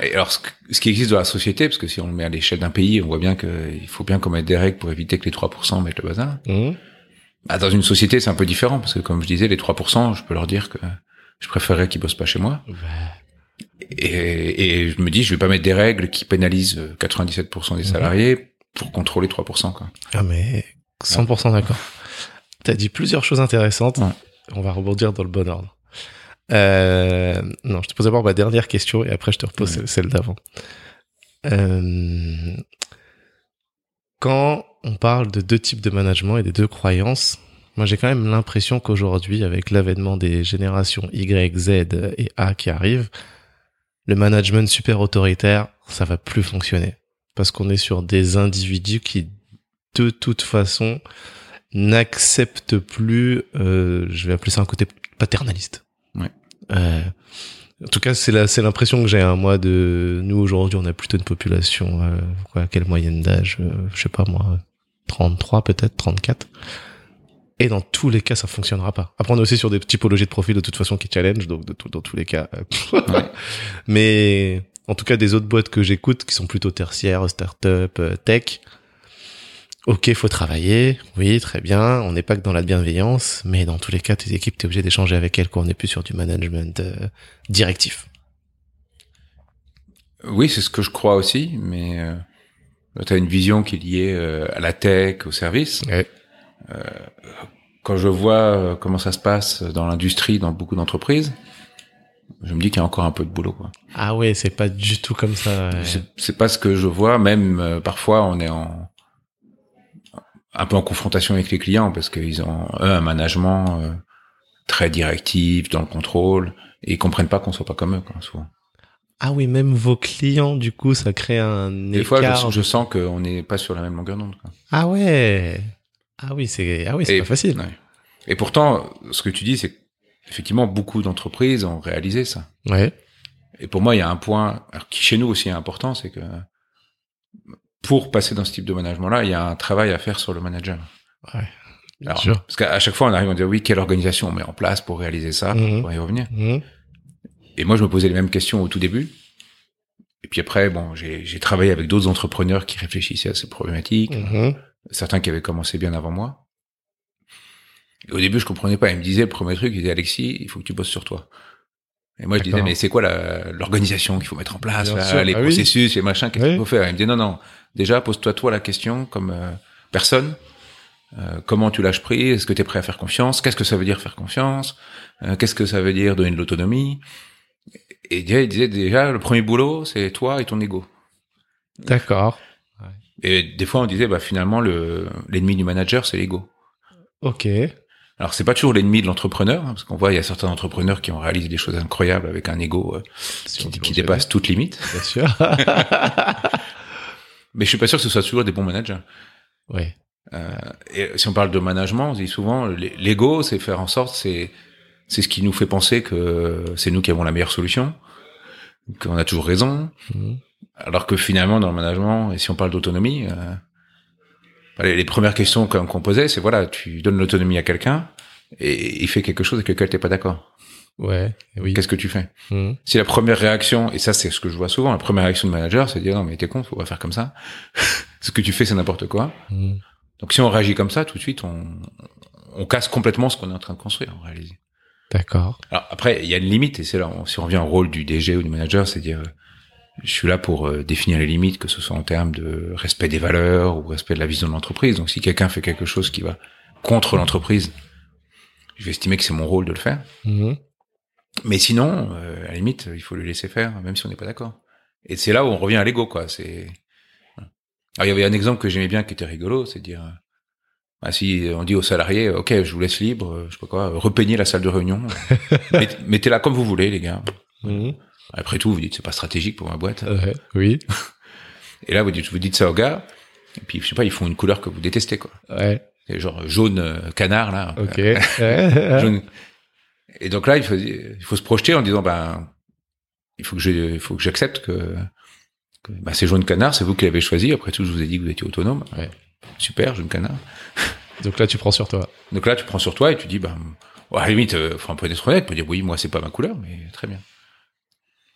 Et alors, ce, qui existe dans la société, parce que si on le met à l'échelle d'un pays, on voit bien qu'il faut bien qu'on mette des règles pour éviter que les 3% mettent le bazar. Mhm. Bah, dans une société, c'est un peu différent, parce que comme je disais, les 3%, je peux leur dire que je préférerais qu'ils bossent pas chez moi. Bah, Et, et je me dis, je vais pas mettre des règles qui pénalisent euh, 97% des Mhm. salariés pour contrôler 3%, quoi. Ah, mais 100% d'accord. T'as dit plusieurs choses intéressantes. Ouais. On va rebondir dans le bon ordre. Euh, non, je te pose d'abord ma dernière question et après je te repose Ouais. celle d'avant. Euh, quand on parle de deux types de management et des deux croyances, moi j'ai quand même l'impression qu'aujourd'hui, avec l'avènement des générations Y, Z et A qui arrivent, le management super autoritaire, ça va plus fonctionner. Parce qu'on est sur des individus qui, de toute façon, n'acceptent plus, euh, je vais appeler ça un côté paternaliste. Ouais. Euh, en tout cas, c'est la, c'est l'impression que j'ai. Hein, moi, de nous aujourd'hui, on a plutôt une population, euh, quoi, quelle moyenne d'âge, euh, je sais pas moi, 33 peut-être, 34. Et dans tous les cas, ça fonctionnera pas. Après, on est aussi sur des typologies de profils de toute façon qui challenge, donc de tout- dans tous les cas. euh, (laughs) Ouais. Mais en tout cas, des autres boîtes que j'écoute qui sont plutôt tertiaires, start-up, euh, tech. Ok, faut travailler. Oui, très bien. On n'est pas que dans la bienveillance, mais dans tous les cas, tes équipes, t'es obligé d'échanger avec elles. Quoi. On n'est plus sur du management euh, directif. Oui, c'est ce que je crois aussi, mais euh, tu as une vision qui est liée euh, à la tech, au service. Ouais. Quand je vois euh, comment ça se passe dans l'industrie, dans beaucoup d'entreprises, je me dis qu'il y a encore un peu de boulot. Quoi. Ah ouais, c'est pas du tout comme ça. ouais. C'est- pas ce que je vois. Même euh, parfois, on est en un peu en confrontation avec les clients parce qu'ils ont eux un management euh, très directif dans le contrôle et ils comprennent pas qu'on soit pas comme eux. Quoi, souvent. Ah oui, même vos clients, du coup, ça crée un Des fois, écart. je, je sens qu'on n'est pas sur la même longueur d'onde. Ah ouais. Ah oui, c'est ah oui, c'est pas facile. ouais. Et pourtant, ce que tu dis, c'est qu'effectivement, beaucoup d'entreprises ont réalisé ça. Ouais. Et pour moi, il y a un point alors, qui chez nous aussi est important, c'est que pour passer dans ce type de management-là, il y a un travail à faire sur le manager. Ouais. Bien Alors, sûr. Parce qu'à chaque fois, on arrive à dire oui, quelle organisation on met en place pour réaliser ça, Mhm. pour y revenir. Mhm. Et moi, je me posais les mêmes questions au tout début. Et puis après, bon, j'ai travaillé avec d'autres entrepreneurs qui réfléchissaient à ces problématiques, Mhm. certains qui avaient commencé bien avant moi. Et au début, je comprenais pas. Ils me disaient le premier truc, ils disaient Alexis, il faut que tu bosses sur toi. Et moi, je disais, mais c'est quoi l'organisation qu'il faut mettre en place, là, les Ah oui. processus, les machins, qu'est-ce Oui. qu'il faut faire? Il me dit, non, non, déjà, pose-toi toi la question comme euh, personne. Euh, comment tu lâches prise? Est-ce que tu es prêt à faire confiance? Qu'est-ce que ça veut dire faire confiance? Euh, Qu'est-ce que ça veut dire donner de l'autonomie? Et déjà, il disait, déjà, le premier boulot, c'est toi et ton ego. D'accord. Et des fois, on disait, bah, finalement, le l'ennemi du manager, c'est l'ego. Ok. Alors c'est pas toujours l'ennemi de l'entrepreneur, hein, parce qu'on voit il y a certains entrepreneurs qui ont réalisé des choses incroyables avec un ego euh, qui, qui dépasse toute limite. Bien sûr. (laughs) Mais je suis pas sûr que ce soit toujours des bons managers. ouais. Euh, et si on parle de management, on dit souvent l'ego, c'est faire en sorte, c'est c'est ce qui nous fait penser que c'est nous qui avons la meilleure solution, qu'on a toujours raison, Mhm. alors que finalement dans le management, et si on parle d'autonomie, euh, les, les premières questions qu'on qu'on posait, c'est voilà, tu donnes l'autonomie à quelqu'un et il fait quelque chose avec lequel t'es pas d'accord. Ouais. Oui. Qu'est-ce que tu fais Mhm. Si la première réaction, et ça c'est ce que je vois souvent, la première réaction de manager, c'est de dire non mais t'es con, faut pas faire comme ça. (laughs) ce que tu fais c'est n'importe quoi. Mhm. Donc si on réagit comme ça, tout de suite on, on casse complètement ce qu'on est en train de construire en réalité. D'accord. Alors après il y a une limite et c'est là si on revient au rôle du DG ou du manager, c'est dire euh, je suis là pour euh, définir les limites, que ce soit en termes de respect des valeurs ou respect de la vision de l'entreprise. Donc si quelqu'un fait quelque chose qui va contre l'entreprise, je vais estimer que c'est mon rôle de le faire. Mhm. Mais sinon, euh, à la limite, il faut le laisser faire, même si on n'est pas d'accord. Et c'est là où on revient à l'ego, quoi. C'est. Alors, il y avait un exemple que j'aimais bien qui était rigolo, c'est de dire, euh, bah, si on dit aux salariés, ok, je vous laisse libre, euh, je sais pas quoi, euh, repeignez la salle de réunion, (laughs) Mettez- mettez-la comme vous voulez, les gars. Mhm. Après tout, vous dites c'est pas stratégique pour ma boîte. Ouais. Oui. (laughs) Et là, vous dites, vous dites ça aux gars, et puis je sais pas, ils font une couleur que vous détestez, quoi. Ouais. C'est genre jaune euh, canard là. Ok. (laughs) Euh, jaune. Et donc là, il faut, il faut se projeter en disant, ben, il faut que je, il faut que j'accepte que, que ben, c'est jaune canard, c'est vous qui l'avez choisi. Après tout, je vous ai dit que vous étiez autonome. Ouais. Super, jaune canard. Donc là, tu prends sur toi. Donc là, tu prends sur toi et tu dis, ben, à la limite, euh, faut un peu être honnête, peut dire, oui, moi, c'est pas ma couleur, mais très bien.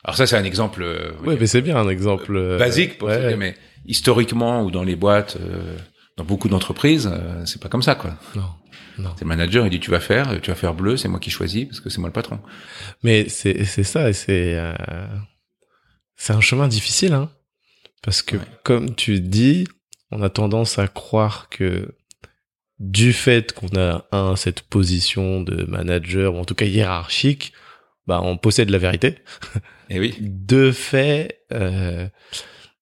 Alors ça, c'est un exemple euh, Ouais, mais c'est bien un exemple euh, basique pour ouais. dire, mais historiquement ou dans les boîtes, euh, dans beaucoup d'entreprises, c'est pas comme ça, quoi. Non. C'est le manager, il dit, tu vas faire, tu vas faire bleu, c'est moi qui choisis parce que c'est moi le patron. Mais c'est c'est ça, et c'est euh, c'est un chemin difficile, hein, parce que Ouais. comme tu dis, on a tendance à croire que du fait qu'on a un cette position de manager ou en tout cas hiérarchique, bah on possède la vérité. Et oui. De fait, euh,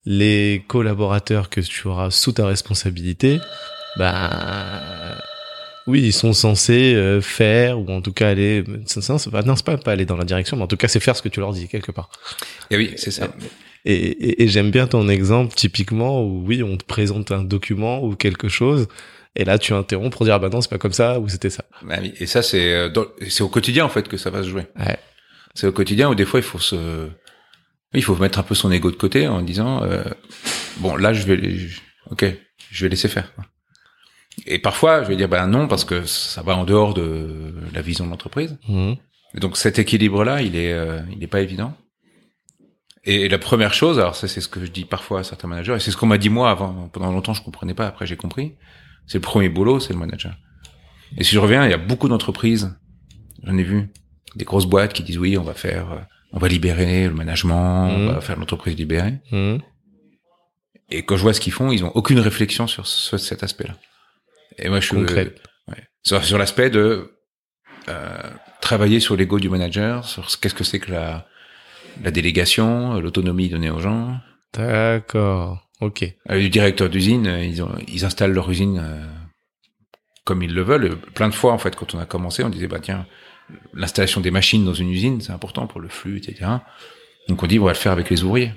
les collaborateurs que tu auras sous ta responsabilité, bah oui, ils sont censés euh, faire ou en tout cas aller. pas- Non, c'est pas pas aller dans la direction, mais en tout cas, c'est faire ce que tu leur dis quelque part. Et oui, c'est ça. Et, et, et j'aime bien ton exemple typiquement où oui, on te présente un document ou quelque chose. Et là, tu interromps pour dire ah bah non, c'est pas comme ça ou c'était ça. Bah Et ça, c'est euh, c'est au quotidien en fait que ça va se jouer. Ouais. C'est au quotidien où des fois il faut se, il faut mettre un peu son ego de côté en disant, euh, bon là je vais, ok, je vais laisser faire. Et parfois, je vais dire ben non parce que ça va en dehors de la vision de l'entreprise. Et donc cet équilibre-là, il est, euh, il est pas évident. Et la première chose, alors ça c'est ce que je dis parfois à certains managers, et c'est ce qu'on m'a dit moi avant. Pendant longtemps, je comprenais pas. Après, j'ai compris. C'est le premier boulot, c'est le manager. Et si je reviens, il y a beaucoup d'entreprises. J'en ai vu des grosses boîtes qui disent oui, on va faire, euh, on va libérer le management, on va faire l'entreprise libérée. Mhm. Et quand je vois ce qu'ils font, ils ont aucune réflexion sur, ce- cet aspect-là. Et moi, je suis euh, ouais. sur, sur l'aspect de euh, travailler sur l'ego du manager, sur ce- qu'est-ce que c'est que la, la délégation, euh, l'autonomie donnée aux gens. D'accord. Ok. Euh, les directeurs d'usine, euh, ils, ont, ils installent leur usine euh, comme ils le veulent. Et Plein de fois, en fait, quand on a commencé, on disait bah tiens, l'installation des machines dans une usine, c'est important pour le flux, etc. Donc on dit on va le faire avec les ouvriers.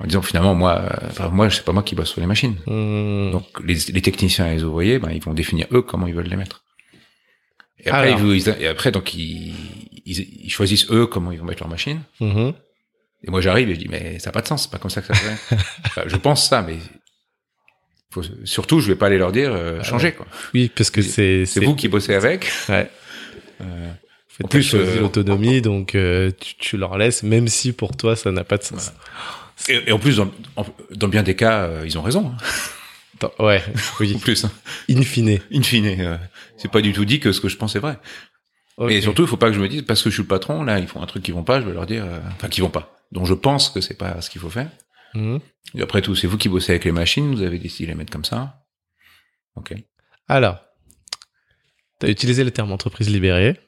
En disant finalement moi, euh, enfin, moi c'est pas moi qui bosse sur les machines. Mhm. Donc les, les techniciens et les ouvriers, ben, ils vont définir eux comment ils veulent les mettre. Et après, Alors. ils, et après donc ils, ils, ils choisissent eux comment ils vont mettre leur machine. Mhm. Et moi j'arrive et je dis mais ça n'a pas de sens, c'est pas comme ça que ça se fait. (laughs) Enfin, je pense ça, mais faut, surtout je vais pas aller leur dire euh, changer quoi. Oui, parce que c'est C'est vous qui bossez avec. Ouais. Euh, En plus, plus, euh, l'autonomie, donc euh, tu, tu leur laisses, même si pour toi ça n'a pas de sens. Et, et en plus dans, en- dans bien des cas euh, ils ont raison. Hein, Ouais, (laughs) oui. en plus, hein. In fine. in fine, euh, c'est pas du tout dit que ce que je pense est vrai. Ok. Et surtout, il faut pas que je me dise parce que je suis le patron, là, ils font un truc qui vont pas, je vais leur dire, euh, enfin, qui vont pas. Donc je pense que c'est pas ce qu'il faut faire. Mhm. Et après tout, c'est vous qui bossez avec les machines, vous avez décidé de les mettre comme ça. Ok. Alors, tu as utilisé le terme entreprise libérée.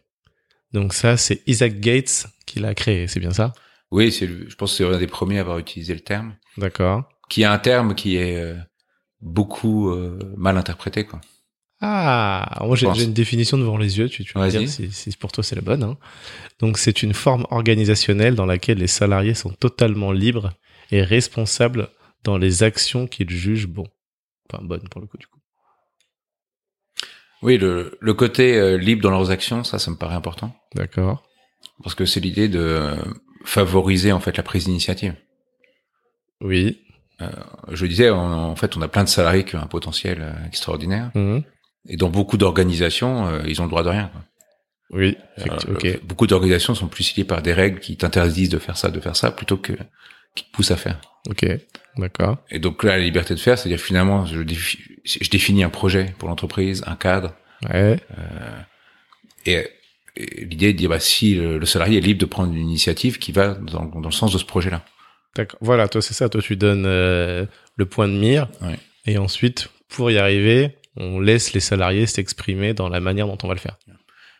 Donc ça, c'est Isaac Gates qui l'a créé, c'est bien ça? Oui, c'est, je pense que c'est l'un des premiers à avoir utilisé le terme, D'accord. qui est un terme qui est euh, beaucoup euh, mal interprété, quoi. Ah, moi j'ai une définition devant les yeux, tu, tu vas dire si, si pour toi c'est la bonne. hein. Donc c'est une forme organisationnelle dans laquelle les salariés sont totalement libres et responsables dans les actions qu'ils jugent bon. Enfin bonnes pour le coup du coup. Oui, le, le côté euh, libre dans leurs actions, ça, ça me paraît important, D'accord. parce que c'est l'idée de favoriser en fait la prise d'initiative. Oui. Je disais, en, en fait, on a plein de salariés qui ont un potentiel euh, extraordinaire, Mhm. et dans beaucoup d'organisations, euh, ils ont le droit de rien. Quoi. Oui. Alors, euh, Beaucoup d'organisations sont plus liées par des règles qui t'interdisent de faire ça, de faire ça, plutôt que qui te poussent à faire. Ok. D'accord. Et donc là, la liberté de faire, c'est-à-dire finalement, je, défi- je définis un projet pour l'entreprise, un cadre, Ouais. et l'idée est de dire, bah, si le, salarié est libre de prendre une initiative qui va dans, dans le sens de ce projet-là. D'accord. Voilà, toi c'est ça. Toi tu donnes euh, le point de mire. Ouais. Et ensuite, pour y arriver, on laisse les salariés s'exprimer dans la manière dont on va le faire.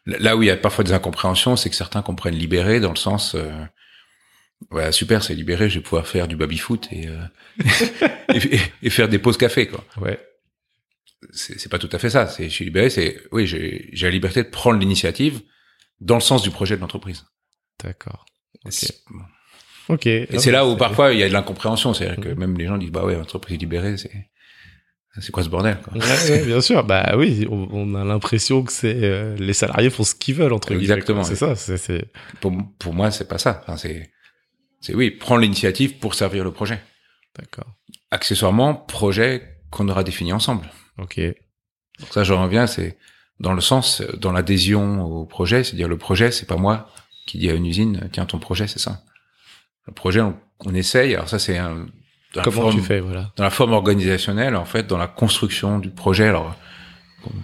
Là où il y a parfois des incompréhensions, c'est que certains comprennent libéré dans le sens, euh, ouais, super, c'est libéré, je vais pouvoir faire du baby-foot et, euh, (laughs) et, et- et faire des pauses café, quoi. Ouais. c'est pas tout à fait ça. C'est je suis libéré, c'est oui, j'ai la liberté de prendre l'initiative dans le sens du projet de l'entreprise. D'accord. Ok. Et c'est là où parfois il y a de l'incompréhension, c'est-à-dire que Mhm. même les gens disent bah ouais, entreprise libérée, c'est c'est quoi ce bordel quoi? Ouais, ouais, bien sûr. Bah oui, on, on a l'impression que c'est euh, les salariés font ce qu'ils veulent entre guillemets. Exactement. C'est ça. C'est. Pour pour moi, c'est pas ça. Enfin, c'est c'est oui, prendre l'initiative pour servir le projet. D'accord. Accessoirement, projet qu'on aura défini ensemble. Ok. Donc ça, je reviens, c'est dans le sens, dans l'adhésion au projet, c'est-à-dire le projet, c'est pas moi qui dis à une usine, tiens, ton projet, c'est ça. Le projet, on, on essaye. Alors ça, c'est un, dans la Comment forme- tu fais voilà. Dans la forme organisationnelle, en fait, dans la construction du projet, alors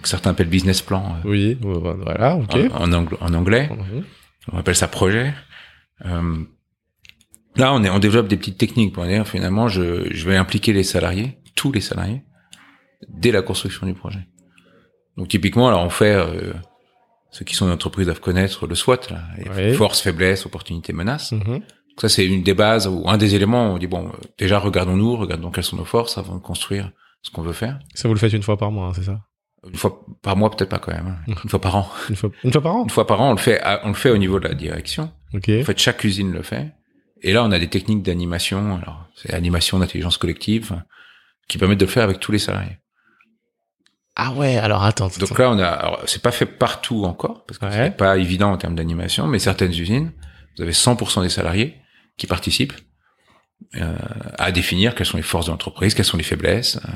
que certains appellent business plan euh, Oui. Voilà. Ok. en, en angl- en anglais, Mhm. on appelle ça projet. Euh, là, on est, on développe des petites techniques pour dire finalement, je, je vais impliquer les salariés, tous les salariés, dès la construction du projet. Donc typiquement, alors on fait, euh, ceux qui sont en entreprise doivent connaître le SWOT, là, les Ouais. forces, faiblesses, opportunités, menaces. Mhm. Donc ça, c'est une des bases ou un des éléments. où On dit bon, euh, déjà regardons-nous, regardons quelles sont nos forces avant de construire ce qu'on veut faire. Ça vous le faites une fois par mois, hein, c'est ça? Une fois par mois, peut-être pas quand même. hein. Une fois par an. Une fois. Une fois par an? Une fois par an, on le fait. à- On le fait au niveau de la direction. Ok. En fait, chaque usine le fait. Et là, on a des techniques d'animation. Alors, c'est animation d'intelligence collective qui permettent de le faire avec tous les salariés. Ah ouais. Alors attends. attends. Donc là, on a. Alors, c'est pas fait partout encore parce que Ouais. c'est pas évident en termes d'animation, mais certaines usines, vous avez 100% des salariés qui participent euh, à définir quelles sont les forces de l'entreprise, quelles sont les faiblesses, euh,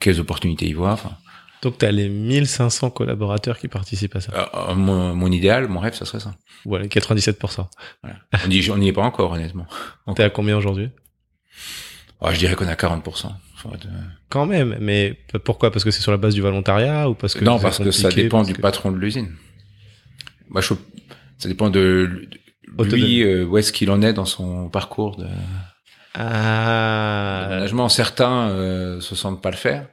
quelles opportunités y voir. Enfin, Donc, tu as les 1500 collaborateurs qui participent à ça. Euh, euh, mon, mon idéal, mon rêve, ça serait ça. Voilà, 97%. Voilà. On n'y on y est pas encore, honnêtement. T'es à combien aujourd'hui? Oh, je dirais qu'on a 40%. Euh, Quand même, mais pourquoi? Parce que c'est sur la base du volontariat ou parce que non, parce que ça dépend du que- patron de l'usine. Moi, je, ça dépend de de lui, euh, où est-ce qu'il en est dans son parcours de Ah, d'aménagement. Certains euh, se sentent pas le faire.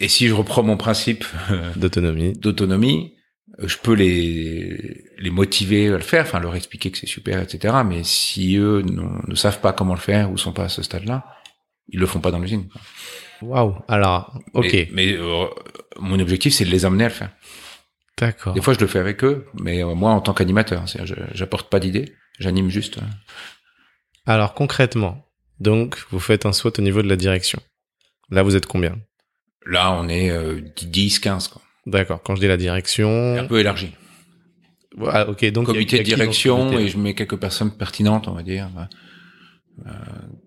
Et si je reprends mon principe euh, d'autonomie. d'autonomie, je peux les les motiver à le faire, enfin leur expliquer que c'est super, etc. Mais si eux ne savent pas comment le faire ou sont pas à ce stade-là, ils le font pas dans l'usine. Waouh. Alors, ok, Mais, mais, euh, mon objectif, c'est de les amener à le faire. d'accord. Des fois, je le fais avec eux, mais euh, moi, en tant qu'animateur, j'apporte pas d'idées, j'anime juste. euh. Alors concrètement, donc vous faites un SWOT au niveau de la direction. Là, vous êtes combien? Là, on est euh, 10, 15, quoi. D'accord. Quand je dis la direction, un peu élargi. ah, ok. Donc il y a- comité y a de direction et je mets quelques personnes pertinentes, on va dire, euh,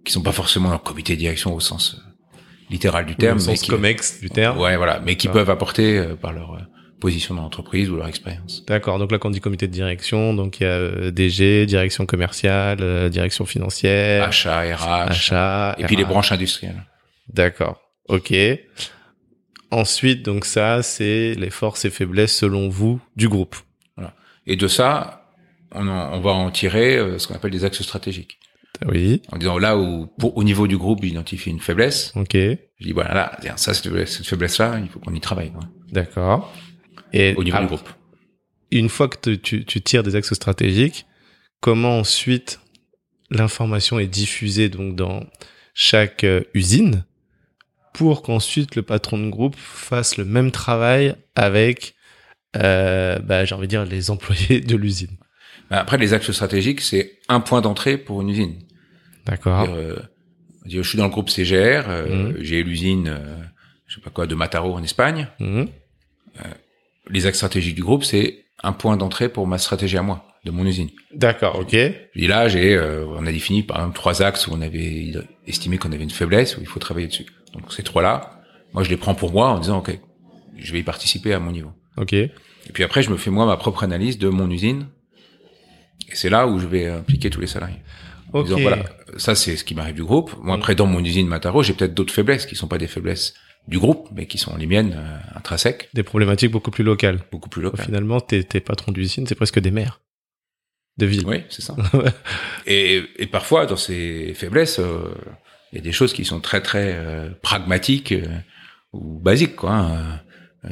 qui sont pas forcément le comité de direction au sens euh, littéral du terme, Au mais sens qui, comex du terme. ouais, voilà, mais qui Ah. peuvent apporter euh, par leur euh, position dans l'entreprise ou leur expérience. D'accord. Donc là, quand on dit comité de direction, donc il y a euh, DG, direction commerciale, euh, direction financière, Achat, RH, achat, et puis les branches industrielles. D'accord. Ok. Ensuite, donc ça, c'est les forces et faiblesses selon vous du groupe. Et de ça, on, en- on va en tirer euh, ce qu'on appelle des axes stratégiques. Oui. En disant là où, pour, au niveau du groupe, j'identifie une faiblesse, Ok. je dis voilà, là, ça, cette faiblesse- cette faiblesse-là, il faut qu'on y travaille. D'accord. Et Au niveau ah, du groupe. une fois que tu tires des axes stratégiques, comment ensuite l'information est diffusée donc dans chaque euh, usine pour qu'ensuite le patron de groupe fasse le même travail avec, euh, bah, j'ai envie de dire, les (laughs) employés de l'usine? Mais Après, les axes stratégiques, c'est un point d'entrée pour une usine. D'accord. Euh, je suis dans le groupe CGR, euh, Mhm. j'ai l'usine, euh, je sais pas quoi, de Mataro en Espagne. Mhm. Les axes stratégiques du groupe, c'est un point d'entrée pour ma stratégie à moi, de mon usine. D'accord, ok. Et là, j'ai, euh, on a défini par exemple trois axes où on avait estimé qu'on avait une faiblesse où il faut travailler dessus. Donc ces trois-là, moi je les prends pour moi en disant ok, je vais y participer à mon niveau. Ok. Et puis après, je me fais moi ma propre analyse de mon usine. Et c'est là où je vais impliquer tous les salariés. En Ok. disant, voilà, ça c'est ce qui m'arrive du groupe. Moi après, dans mon usine Mataro, j'ai peut-être d'autres faiblesses qui sont pas des faiblesses du groupe, mais qui sont les miennes euh, intrinsèques, Des problématiques beaucoup plus locales. beaucoup plus locales. Finalement, tes, tes patrons d'usine, c'est presque des maires de ville. Oui, c'est ça. (laughs) et, et parfois, dans ces faiblesses, euh, il y a des choses qui sont très très euh, pragmatiques euh, ou basiques, quoi. hein.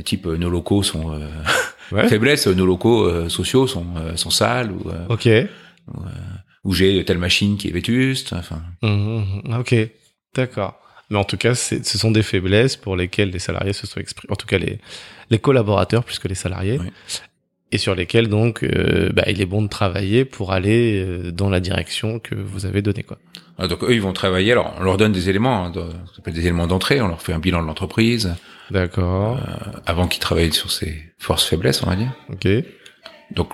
Type, nos locaux sont euh, (laughs) Ouais. faiblesse, nos locaux euh, sociaux sont euh, sont sales ou euh, Ok. ou j'ai telle machine qui est vétuste. Enfin, Mhm, mhm. Ok. D'accord. Mais en tout cas, ce sont des faiblesses pour lesquelles les salariés se sont exprimés. En tout cas, les, les collaborateurs plus que les salariés. Oui. Et sur lesquels, donc, euh, bah, il est bon de travailler pour aller euh, dans la direction que vous avez donnée, quoi. ah, donc eux, ils vont travailler. Alors, on leur donne des éléments, hein, des éléments d'entrée. On leur fait un bilan de l'entreprise D'accord. euh, avant qu'ils travaillent sur ses forces faiblesses, on va dire. Ok. Donc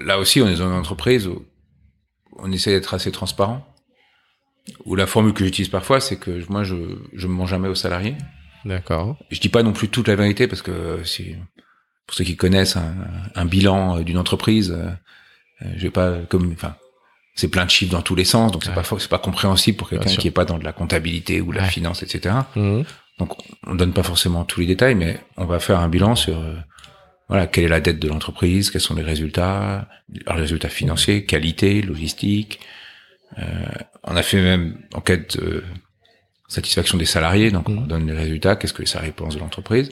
là aussi, on est dans une entreprise où on essaie d'être assez transparent. Où la formule que j'utilise parfois, c'est que moi, je je me mens jamais aux salariés. D'accord. Je dis pas non plus toute la vérité parce que si pour ceux qui connaissent un, un bilan euh, d'une entreprise, euh, euh, je vais pas comme enfin c'est plein de chiffres dans tous les sens, donc c'est Ouais. pas c'est pas compréhensible pour quelqu'un qui est pas dans de la comptabilité ou de la Ouais. finance, etc. Donc on donne pas forcément tous les détails, mais on va faire un bilan sur euh, voilà quelle est la dette de l'entreprise, quels sont les résultats, les résultats financiers, qualité, logistique. Euh, on a fait même enquête de satisfaction des salariés, donc on Mhm. donne les résultats, qu'est-ce que les salariés pensent de l'entreprise,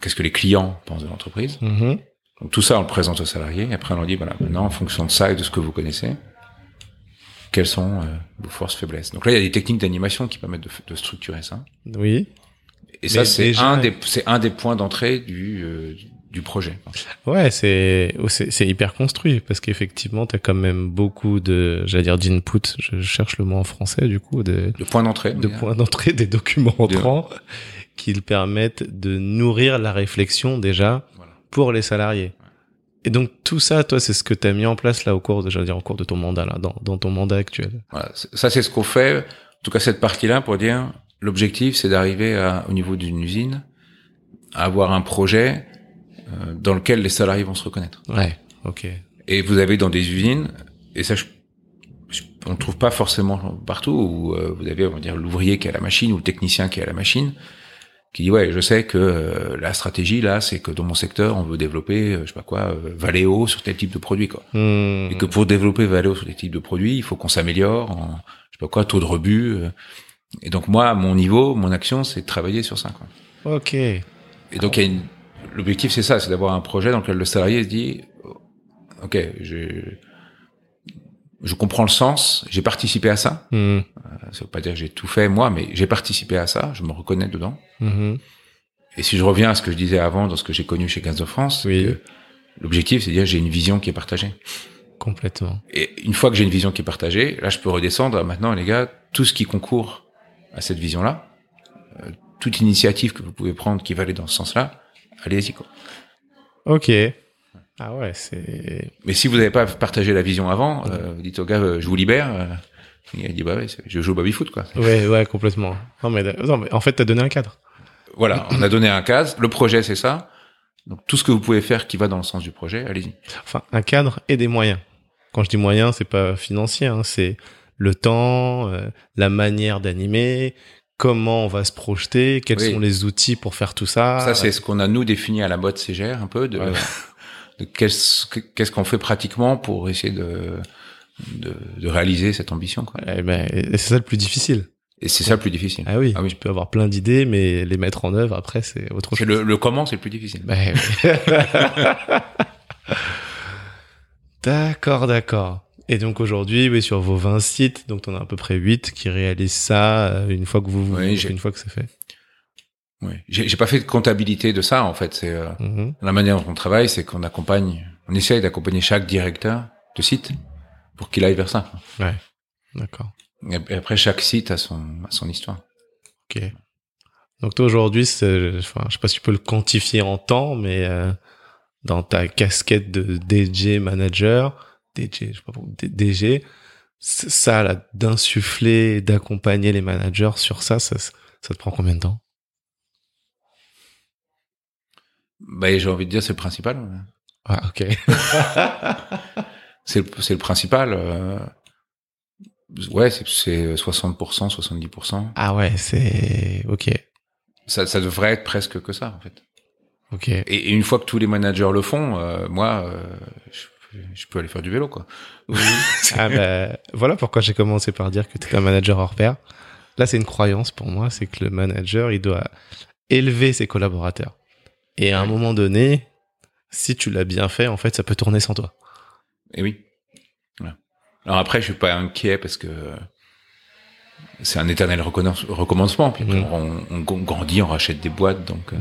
qu'est-ce que les clients pensent de l'entreprise. Mhm. Donc tout ça on le présente aux salariés, et après on leur dit voilà maintenant en fonction de ça et de ce que vous connaissez, quelles sont euh, vos forces faiblesses. Donc là il y a des techniques d'animation qui permettent de, de structurer ça. Oui. Et ça, c'est déjà- un des, c'est un des points d'entrée du, euh, du projet. Ouais, c'est oh, c'est c'est hyper construit parce qu'effectivement, t'as quand même beaucoup de, j'allais dire d'input. Je cherche le mot en français du coup, de Le point d'entrée. de points d'entrée des documents entrants qui permettent de nourrir la réflexion déjà Voilà. pour les salariés. Et donc tout ça, toi, c'est ce que t'as mis en place là au cours de, dire, au cours de ton mandat là, dans, dans ton mandat actuel. Voilà. Ça, c'est ce qu'on fait. En tout cas, cette partie-là pour dire, L'objectif, c'est d'arriver au niveau d'une usine, à avoir un projet euh, dans lequel les salariés vont se reconnaître. Ouais, ok. Et vous avez dans des usines, et ça, je, je- on ne trouve pas forcément partout, où euh, vous avez, on va dire, l'ouvrier qui est à la machine ou le technicien qui est à la machine, qui dit ouais, je sais que euh, la stratégie là, c'est que dans mon secteur, on veut développer, euh, je sais pas quoi, euh, Valeo sur tel type de produit quoi. Hmm. Et que pour développer Valeo sur tel type de produit, il faut qu'on s'améliore en, je sais pas quoi, taux de rebut. euh. Et donc moi, mon niveau, mon action, c'est de travailler sur ça. Quoi. Ok. Et donc l'objectif c'est ça, c'est d'avoir un projet dans lequel le salarié se dit, ok, je, je comprends le sens, j'ai participé à ça. Hmm. Ça veut pas dire que j'ai tout fait moi, mais j'ai participé à ça, je me reconnais dedans. Mhm. Et si je reviens à ce que je disais avant, dans ce que j'ai connu chez Gaz de France, Oui. l'objectif c'est de dire j'ai une vision qui est partagée. Complètement. Et une fois que j'ai une vision qui est partagée, là je peux redescendre. Maintenant les gars, tout ce qui concourt à cette vision-là, euh, toute initiative que vous pouvez prendre qui va aller dans ce sens-là, allez-y quoi. Ok. Ah ouais, c'est. Mais si vous n'avez pas partagé la vision avant, euh, vous dites au gars, euh, je vous libère. euh, il dit bah ouais, je joue au baby foot quoi. Ouais, ouais, complètement. Non mais, non, mais en fait, t'as donné un cadre. Voilà, on a donné un cadre. Le projet c'est ça. Donc tout ce que vous pouvez faire qui va dans le sens du projet, allez-y. Enfin, un cadre et des moyens. Quand je dis moyens, c'est pas financier, hein, c'est le temps, euh, la manière d'animer, comment on va se projeter, quels Oui. sont les outils pour faire tout ça. Ça c'est ce qu'on a nous défini à la mode CGR un peu de, Ouais. De qu'est-ce que- qu'est-ce qu'on fait pratiquement pour essayer de de, de réaliser cette ambition quoi. Eh ben, et c'est ça le plus difficile. Et c'est ça le plus difficile. Ah oui, Ah oui. je peux avoir plein d'idées, mais les mettre en œuvre après, c'est autre chose. le, le comment c'est le plus difficile. Ben oui. (laughs) d'accord, d'accord. Et donc aujourd'hui, oui, sur vos 20 sites, donc on a à peu près 8 qui réalisent ça euh, une fois que vous, Oui, une fois que c'est fait. Oui. J'ai pas fait de comptabilité de ça en fait. C'est euh, Mhm. la manière dont on travaille, c'est qu'on accompagne, on essaye d'accompagner chaque directeur de site pour qu'il aille vers ça. Ouais, d'accord. Et après, chaque site a son, a son histoire. Ok. Donc toi aujourd'hui, c'est- enfin, je sais pas si tu peux le quantifier en temps, mais euh, dans ta casquette de DJ manager, DJ, je sais pas DG, ça là, d'insuffler, d'accompagner les managers sur ça, ça, ça te prend combien de temps? Bah, j'ai envie de dire, c'est le principal. Ah ok. (laughs) C'est le, principal. euh, ouais, c'est- c'est 60%, 70%. ah ouais, c'est ok, Ça, ça devrait être presque que ça, en fait. ok. Et, et une fois que tous les managers le font, euh, moi, euh, je, je peux aller faire du vélo, quoi. (laughs) Ah bah, voilà pourquoi j'ai commencé par dire que tu es un manager hors pair. Là, c'est une croyance pour moi, c'est que le manager, il doit élever ses collaborateurs. Et à un moment donné, si tu l'as bien fait, en fait, ça peut tourner sans toi. Et oui. Alors après, je suis pas inquiet parce que c'est un éternel recommen- recommencement. Puis Mm. on, on- on grandit, on rachète des boîtes, donc. euh.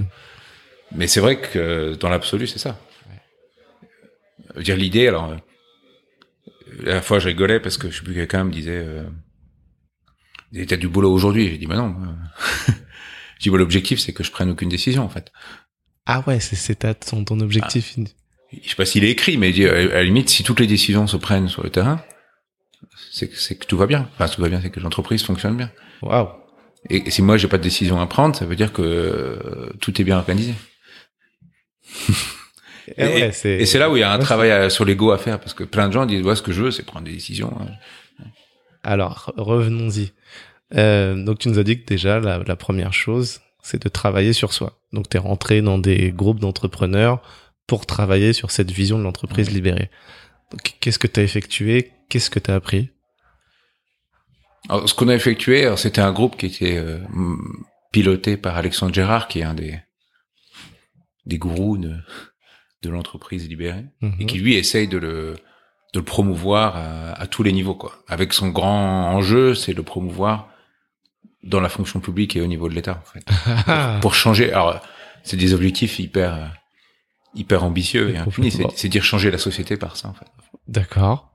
Mais c'est vrai que dans l'absolu, c'est ça. Je veux dire l'idée. Alors, euh, à la fois, je rigolais parce que je sais plus quelqu'un me disait. Euh, a du boulot aujourd'hui? J'ai dit, bah non. euh. (laughs) J'ai dit, bah, l'objectif, c'est que je prenne aucune décision, en fait. Ah ouais, c'est ta- ton, ton objectif. Je sais pas s'il est écrit, mais il dit, à la limite, si toutes les décisions se prennent sur le terrain, c'est que, tout va bien. Enfin, tout va bien, c'est que l'entreprise fonctionne bien. Waouh. Et, et si moi j'ai pas de décision à prendre, ça veut dire que euh, tout est bien organisé. (laughs) Et, ouais, Et c'est là où il y a un ouais, travail à- sur l'ego à faire, parce que plein de gens disent, ouais, ce que je veux, c'est prendre des décisions. hein. Alors, revenons-y. Euh, donc, tu nous as dit que déjà, la, la première chose, c'est de travailler sur soi. Donc, tu es rentré dans des groupes d'entrepreneurs pour travailler sur cette vision de l'entreprise libérée. Qu'est-ce que tu as effectué? Qu'est-ce que tu as appris? Alors, ce qu'on a effectué, c'était un groupe qui était euh, piloté par Alexandre Gérard, qui est un des des gourous de, de l'entreprise libérée. Mhm. et qui lui essaye de le de le promouvoir à, à tous les niveaux quoi. Avec son grand enjeu, c'est de promouvoir dans la fonction publique et au niveau de l'État en fait. (laughs) Pour changer alors c'est des objectifs hyper euh, hyper ambitieux et infinis, c'est dire changer la société par ça en fait. D'accord.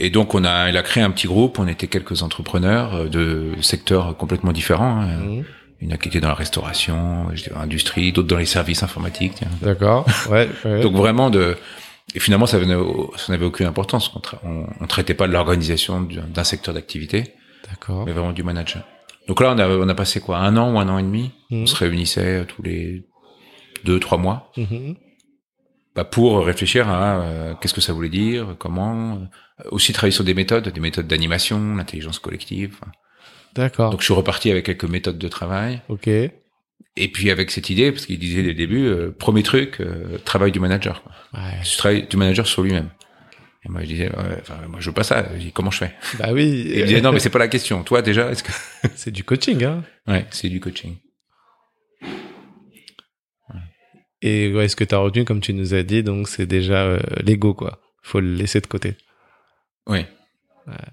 Et donc on a il a créé un petit groupe, on était quelques entrepreneurs euh, de secteurs complètement différents, hein. Il y en a qui étaient dans la restauration, industrie, d'autres dans les services informatiques. D'accord. Ouais. ouais. Donc vraiment de et finalement ça venait au- ça n'avait aucune importance. On, tra- on, on traitait pas de l'organisation d'un secteur d'activité, D'accord. mais vraiment du manager. Donc là, on a, on a passé quoi, un an ou un an et demi. Mhm. On se réunissait tous les deux, trois mois, Mhm. bah, pour réfléchir à euh, qu'est-ce que ça voulait dire, comment. euh, aussi travailler sur des méthodes, des méthodes d'animation, l'intelligence collective. D'accord. Donc je suis reparti avec quelques méthodes de travail. Ok. Et puis avec cette idée, parce qu'il disait dès le début, euh, premier truc, euh, travail du manager. Quoi. Ouais. Je travaille du manager sur lui-même. Et moi je disais, ouais, enfin, moi je veux pas ça. Je dis, comment je fais? Bah oui. (laughs) Et il me disait, non mais c'est pas la question. Toi déjà, est-ce que (laughs) C'est du coaching, hein. Ouais, c'est du coaching. Et ouais, ce que tu as retenu, comme tu nous as dit, donc c'est déjà euh, l'ego, quoi. Faut le laisser de côté. Oui.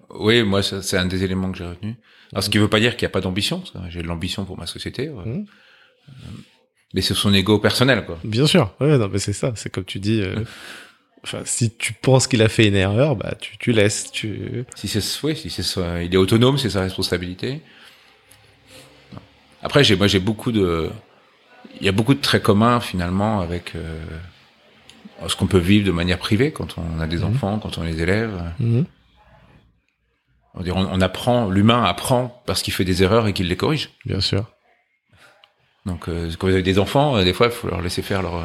Oui, moi, c'est un des éléments que j'ai retenu. Alors, ce qui veut pas dire qu'il n'y a pas d'ambition. J'ai de l'ambition pour ma société. ouais. Mhm. Mais c'est son ego personnel, quoi. Bien sûr. Ouais, non, mais c'est ça. C'est comme tu dis. euh, (laughs) Enfin, si tu penses qu'il a fait une erreur, bah tu, tu laisses. Tu. Si c'est, oui, si c'est ça- il est autonome, c'est sa responsabilité. Après, j'ai, moi, j'ai beaucoup de, il y a beaucoup de traits communs, finalement, avec, euh, ce qu'on peut vivre de manière privée quand on a des Mhm. enfants, quand on les élève. Mhm. On, dirait, on, on apprend, l'humain apprend parce qu'il fait des erreurs et qu'il les corrige. Bien sûr. Donc, euh, quand vous avez des enfants, euh, des fois, il faut leur laisser faire leur,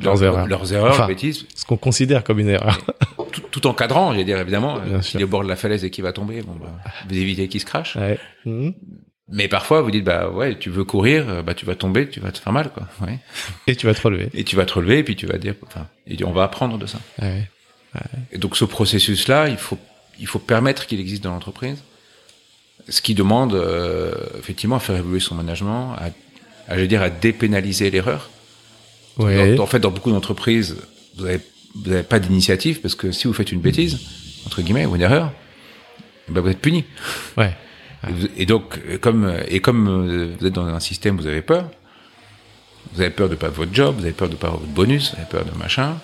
Leurs erreurs. leurs erreurs, Enfin, bêtises, Ce qu'on considère comme une erreur. tout, tout encadrant, j'allais dire évidemment. S'il est au bord de la falaise et qu'il va tomber, bon, bah, vous évitez qu'il se crache. Ouais. Mhm. Mais parfois, vous dites, bah ouais, tu veux courir, bah tu vas tomber, tu vas te faire mal, quoi. Ouais. (laughs) Et tu vas te relever. Et tu vas te relever, et puis tu vas dire, enfin, et on va apprendre de ça. Ouais. Et donc, ce processus-là, il faut, il faut permettre qu'il existe dans l'entreprise. Ce qui demande, euh, effectivement, à faire évoluer son management, à, à, je veux dire, à dépénaliser l'erreur. Ouais. Dans- En fait, dans beaucoup d'entreprises, vous avez, vous avez pas d'initiative parce que si vous faites une bêtise, entre guillemets, ou une erreur, ben vous êtes puni. Ouais. Et, donc, euh, comme et comme euh, vous êtes dans un système, vous avez peur. Vous avez peur de pas votre job, vous avez peur de pas avoir votre bonus, vous avez peur de machin.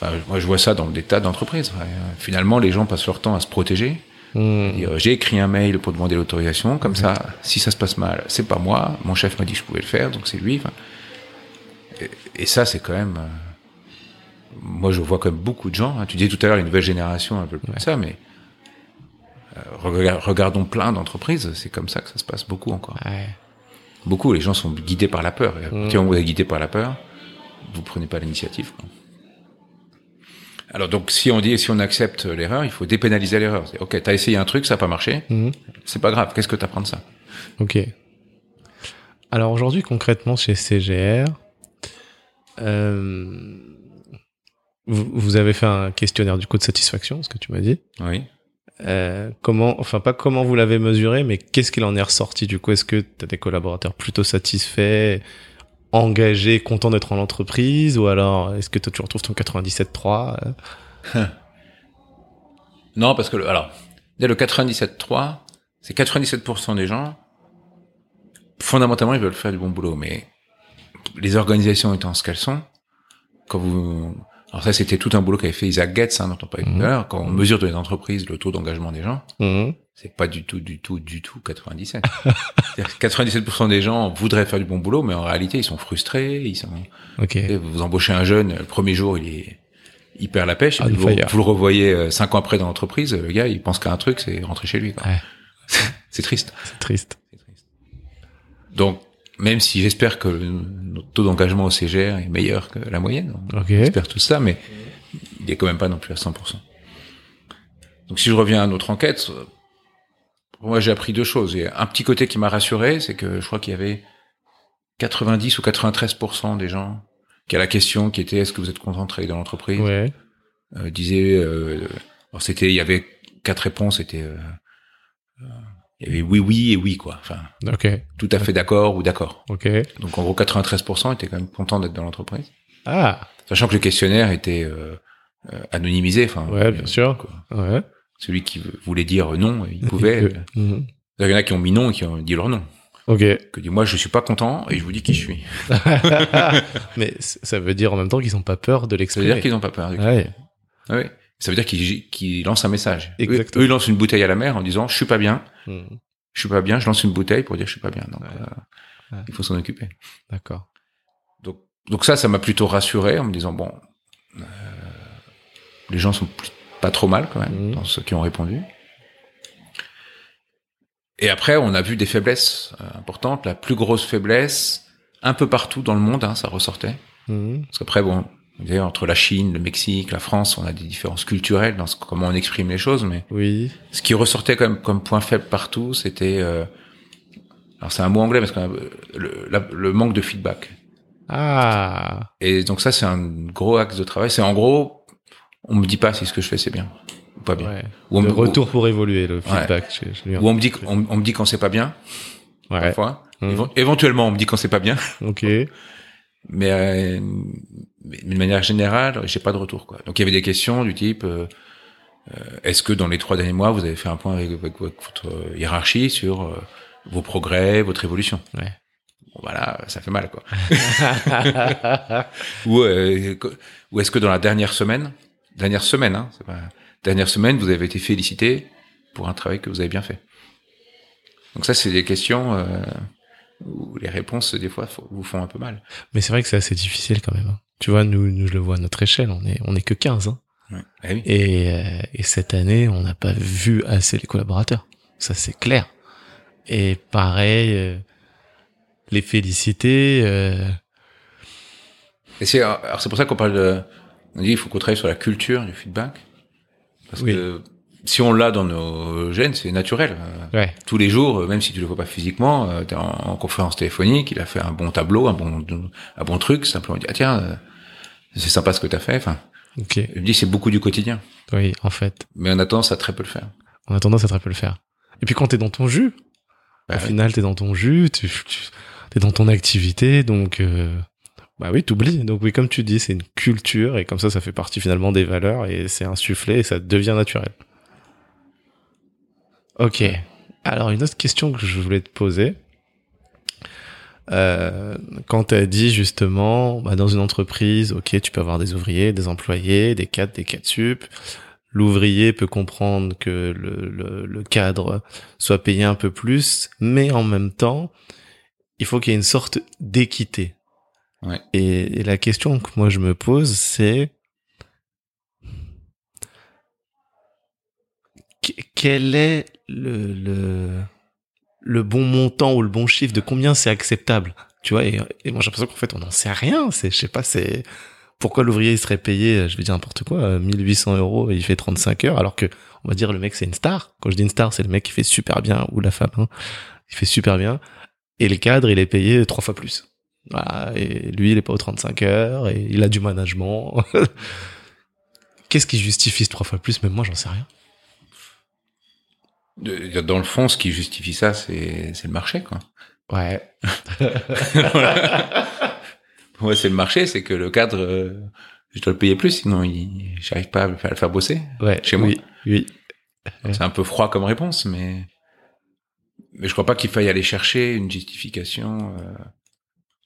Enfin, moi, je vois ça dans des tas d'entreprises. Finalement, les gens passent leur temps à se protéger. Dire, J'ai écrit un mail pour demander l'autorisation, comme ça, si ça se passe mal, c'est pas moi. Mon chef m'a dit que je pouvais le faire, donc c'est lui. Enfin, et, ça, c'est quand même. euh, moi, je vois quand même beaucoup de gens. hein. Tu disais tout à l'heure, une nouvelle génération, un peu plus de ça, mais euh, rega- regardons plein d'entreprises. C'est comme ça que ça se passe beaucoup encore. Ouais. Beaucoup. Les gens sont guidés par la peur. Et à partir où vous êtes guidé par la peur, vous prenez pas l'initiative. Alors donc, si on dit, si on accepte l'erreur, il faut dépénaliser l'erreur. Ok, t'as essayé un truc, ça n'a pas marché. Mhm. C'est pas grave. Qu'est-ce que t'apprends de ça? Ok. Alors aujourd'hui, concrètement, chez CGR, euh, vous, vous avez fait un questionnaire du coup de satisfaction, ce que tu m'as dit. Oui. Euh, comment, enfin pas comment vous l'avez mesuré, mais qu'est-ce qu'il en est ressorti du coup? Est-ce que tu as des collaborateurs plutôt satisfaits, engagés, contents d'être en l'entreprise, ou alors est-ce que toi tu retrouves ton 97.3 euh? (laughs) Non, parce que le, alors, dès le 97.3, c'est 97% des gens. Fondamentalement, ils veulent faire du bon boulot, mais les organisations étant ce qu'elles sont, quand vous, alors ça, c'était tout un boulot qu'avait fait Isaac Getz, hein, dont on parlait tout Mhm. à l'heure. Quand on mesure dans les entreprises le taux d'engagement des gens, Mhm. c'est pas du tout, du tout, du tout 97. (laughs) C'est-à-dire que 97% des gens voudraient faire du bon boulot, mais en réalité, ils sont frustrés, ils sont, Ok. et vous embauchez un jeune, le premier jour, il est, il perd la pêche, et puis vous, le revoyez euh, cinq ans après dans l'entreprise, le gars, il pense qu'à un truc, c'est rentrer chez lui. Ouais. (laughs) C'est triste. C'est triste. Donc, même si j'espère que notre taux d'engagement au CGR est meilleur que la moyenne, on Ok. espère tout ça, mais il est quand même pas non plus à 100%. Donc, si je reviens à notre enquête, euh, moi, j'ai appris deux choses. Et un petit côté qui m'a rassuré, c'est que je crois qu'il y avait 90 ou 93% des gens qui à la question qui était est-ce que vous êtes content de travailler dans l'entreprise Ouais. euh, disaient euh, alors c'était il y avait quatre réponses c'était euh, euh, il y avait oui oui et oui quoi enfin Ok. tout à fait d'accord ou d'accord Ok. donc en gros 93% étaient quand même contents d'être dans l'entreprise Ah. sachant que le questionnaire était euh, euh, anonymisé enfin Ouais, bien sûr. quoi. Ouais. celui qui voulait dire non il pouvait (laughs) euh, Mhm. il y en a qui ont mis non et qui ont dit leur nom Ok. que dit moi je suis pas content et je vous dis qui je suis (laughs) Mais ça veut dire en même temps qu'ils n'ont pas peur de ça veut l'exprimer. dire qu'ils n'ont pas peur du Ouais. Ah oui. Ça veut dire qu'ils lancent un message. Exactement. eux, ils lancent une bouteille à la mer en disant je suis pas bien, Mhm. je suis pas bien, je lance une bouteille pour dire je suis pas bien. Donc Ouais. euh, Ouais. il faut s'en occuper. D'accord. Donc donc ça ça m'a plutôt rassuré en me disant bon euh, les gens sont pas trop mal quand même Mhm. dans ceux qui ont répondu. Et après, on a vu des faiblesses euh, importantes. La plus grosse faiblesse, un peu partout dans le monde, hein, ça ressortait. Mhm. Parce qu'après, bon, d'ailleurs, entre la Chine, le Mexique, la France, on a des différences culturelles dans ce- comment on exprime les choses. Mais Oui. ce qui ressortait même comme point faible partout, c'était... euh, alors c'est un mot anglais, parce que euh, le, la- le manque de feedback. Ah. Et donc ça, c'est un gros axe de travail. C'est en gros, on me dit pas si ce que je fais c'est bien ou pas bien. Ouais. Ou on, Le me- retour pour évoluer, le feedback. je- je lui- ou on me dit qu'on on me dit quand c'est pas bien, Ouais. parfois. Éven- Éventuellement, on me dit quand c'est pas bien. Ok. Mais, euh, mais de manière générale, j'ai pas de retour. Quoi. Donc il y avait des questions du type euh, euh, est-ce que dans les trois derniers mois, vous avez fait un point avec, avec votre hiérarchie sur euh, vos progrès, votre évolution Ouais. Bon voilà, ça fait mal quoi. (laughs) ou euh, ou est-ce que dans la dernière semaine, dernière semaine, hein, c'est pas dernière semaine, vous avez été félicité pour un travail que vous avez bien fait? Donc ça, c'est des questions euh, où les réponses des fois vous font un peu mal. Mais c'est vrai que c'est assez difficile quand même. hein. Tu vois, nous, nous, je le vois à notre échelle, on est, on est que 15. Hein. Ouais. Eh oui. Et, euh, et cette année, on n'a pas vu assez les collaborateurs. Ça, c'est clair. Et pareil, euh, les féliciter. euh, Et c'est alors c'est pour ça qu'on parle de on dit il faut qu'on travaille sur la culture du feedback parce Oui. que si on l'a dans nos gènes, c'est naturel. Euh, ouais. Tous les jours, euh, même si tu le vois pas physiquement, euh, t'es en, en conférence téléphonique, il a fait un bon tableau, un bon un bon truc, simplement dit ah tiens c'est sympa ce que t'as fait. Enfin, Ok. je me dis c'est beaucoup du quotidien, Oui, en fait, mais on a tendance à très peu le faire. on a tendance à très peu le faire. Et puis quand t'es dans ton jus, Bah au ouais. final, t'es dans ton jus, tu, tu es dans ton activité, donc euh, bah oui, t'oublies. Donc oui, comme tu dis, c'est une culture et comme ça, ça fait partie finalement des valeurs et c'est insufflé et ça devient naturel. Ok. Alors une autre question que je voulais te poser. Euh, quand tu as dit justement, bah, dans une entreprise, ok, tu peux avoir des ouvriers, des employés, des cadres, des cadres sup. L'ouvrier peut comprendre que le, le, le cadre soit payé un peu plus, mais en même temps, il faut qu'il y ait une sorte d'équité. Ouais. Et, et la question que moi je me pose, c'est quel est le, le, bon montant ou le bon chiffre de combien c'est acceptable? Tu vois, et, moi j'ai l'impression qu'en fait on n'en sait rien. C'est, je sais pas, c'est pourquoi l'ouvrier serait payé, je vais dire n'importe quoi, euh, 1800 euros et il fait 35 heures, alors que on va dire le mec c'est une star. Quand je dis une star, c'est le mec qui fait super bien ou la femme, hein, il fait super bien. Et le cadre, il est payé trois fois plus. Et lui, il est pas aux 35 heures et il a du management. (laughs) Qu'est-ce qui justifie ce trois fois plus? Même moi, j'en sais rien. Dans le fond, ce qui justifie ça, c'est le marché, quoi. Ouais. (laughs) Ouais, c'est le marché, c'est que le cadre, euh, je dois le payer plus, sinon il, j'arrive pas à le faire, bosser. Ouais. Chez moi. Oui. Oui. C'est un peu froid comme réponse, mais mais je crois pas qu'il faille aller chercher une justification euh,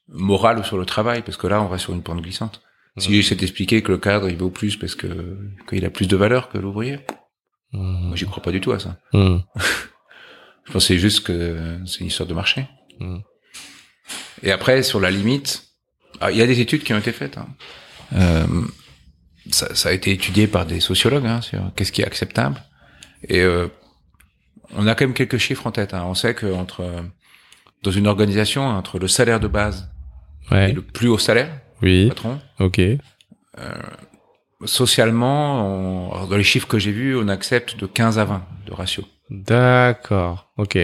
morale sur le travail, parce que là, on va sur une pente glissante. Si j'essaie d'expliquer que le cadre il vaut plus parce que qu'il a plus de valeur que l'ouvrier, Mmh. moi j'y crois pas du tout à ça. Mmh. (laughs) Je c'est juste que c'est une histoire de marché. Mmh. Et après, sur la limite, ah, il y a des études qui ont été faites. hein. Euh, ça, ça a été étudié par des sociologues hein, sur qu'est-ce qui est acceptable. Et euh, on a quand même quelques chiffres en tête. hein. On sait que entre euh, dans une organisation, entre le salaire de base et le plus haut salaire, Oui. patron, Ok. Socialement, on- dans les chiffres que j'ai vus, on accepte de 15 à 20 de ratio. D'accord. Ok.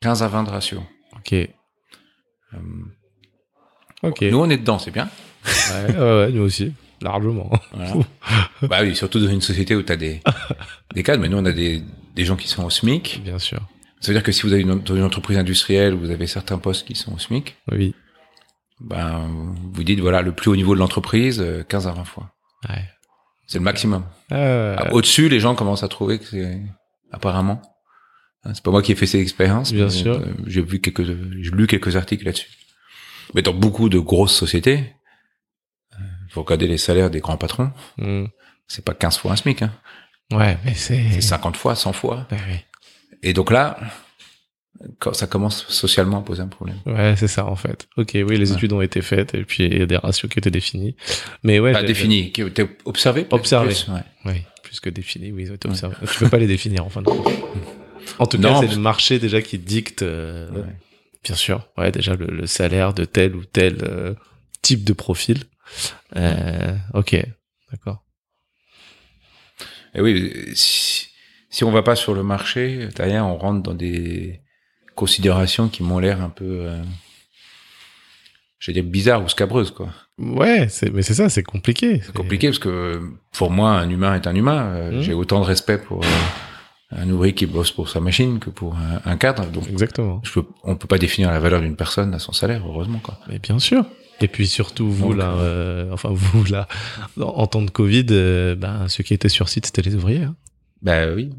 15 à 20 de ratio. Ok. Euh, Ok. Nous, on est dedans, c'est bien. Ouais, nous aussi. Largement. Voilà. bah oui, surtout dans une société où tu as des, (laughs) des cadres, mais nous on a des, des gens qui sont au SMIC. Bien sûr. Ça veut dire que si vous avez une, dans une entreprise industrielle, vous avez certains postes qui sont au SMIC, Oui. ben vous dites voilà le plus haut niveau de l'entreprise, euh, 15 à 20 fois. Ouais. C'est le maximum. Euh, Ah, Au-dessus, les gens commencent à trouver que c'est apparemment. Hein, C'est pas moi qui ai fait ces expériences. Bien sûr. euh, J'ai vu quelques, j'ai lu quelques articles là-dessus. Mais dans beaucoup de grosses sociétés, euh, il faut regarder les salaires des grands patrons. mmh. C'est pas 15 fois un SMIC, hein. Ouais, mais c'est. c'est 50 fois, 100 fois. Ouais, oui. Et donc là, ça commence socialement à poser un problème. Ouais, c'est ça en fait. Ok, oui, les Ouais. études ont été faites et puis il y a des ratios qui étaient définis. Mais ouais, Pas j'ai- défini, qui était observé. peut-être Observé. plus, ouais. Oui, plus que définis, oui, ils ont été observés. Tu peux pas les définir en fin de compte. En tout Non, cas, c'est le marché déjà qui dicte, euh, Ouais. bien sûr, ouais, déjà le, le salaire de tel ou tel euh, type de profil. Euh, ok, d'accord. Et oui, si, si on va pas sur le marché, derrière, on rentre dans des considérations qui m'ont l'air un peu, euh, je vais dire bizarres ou scabreuses, quoi. Ouais, mais c'est ça, c'est compliqué. C'est compliqué parce que pour moi, un humain est un humain. Euh, Mhm. J'ai autant de respect pour euh, un ouvrier qui bosse pour sa machine que pour un, cadre. Donc, Exactement. je peux, on peut pas définir la valeur d'une personne à son salaire, heureusement, quoi. Mais bien sûr. Et puis surtout vous Donc, là, euh, enfin vous là, en, temps de Covid, euh, ben, ceux qui étaient sur site c'était les ouvriers. hein. Bah oui,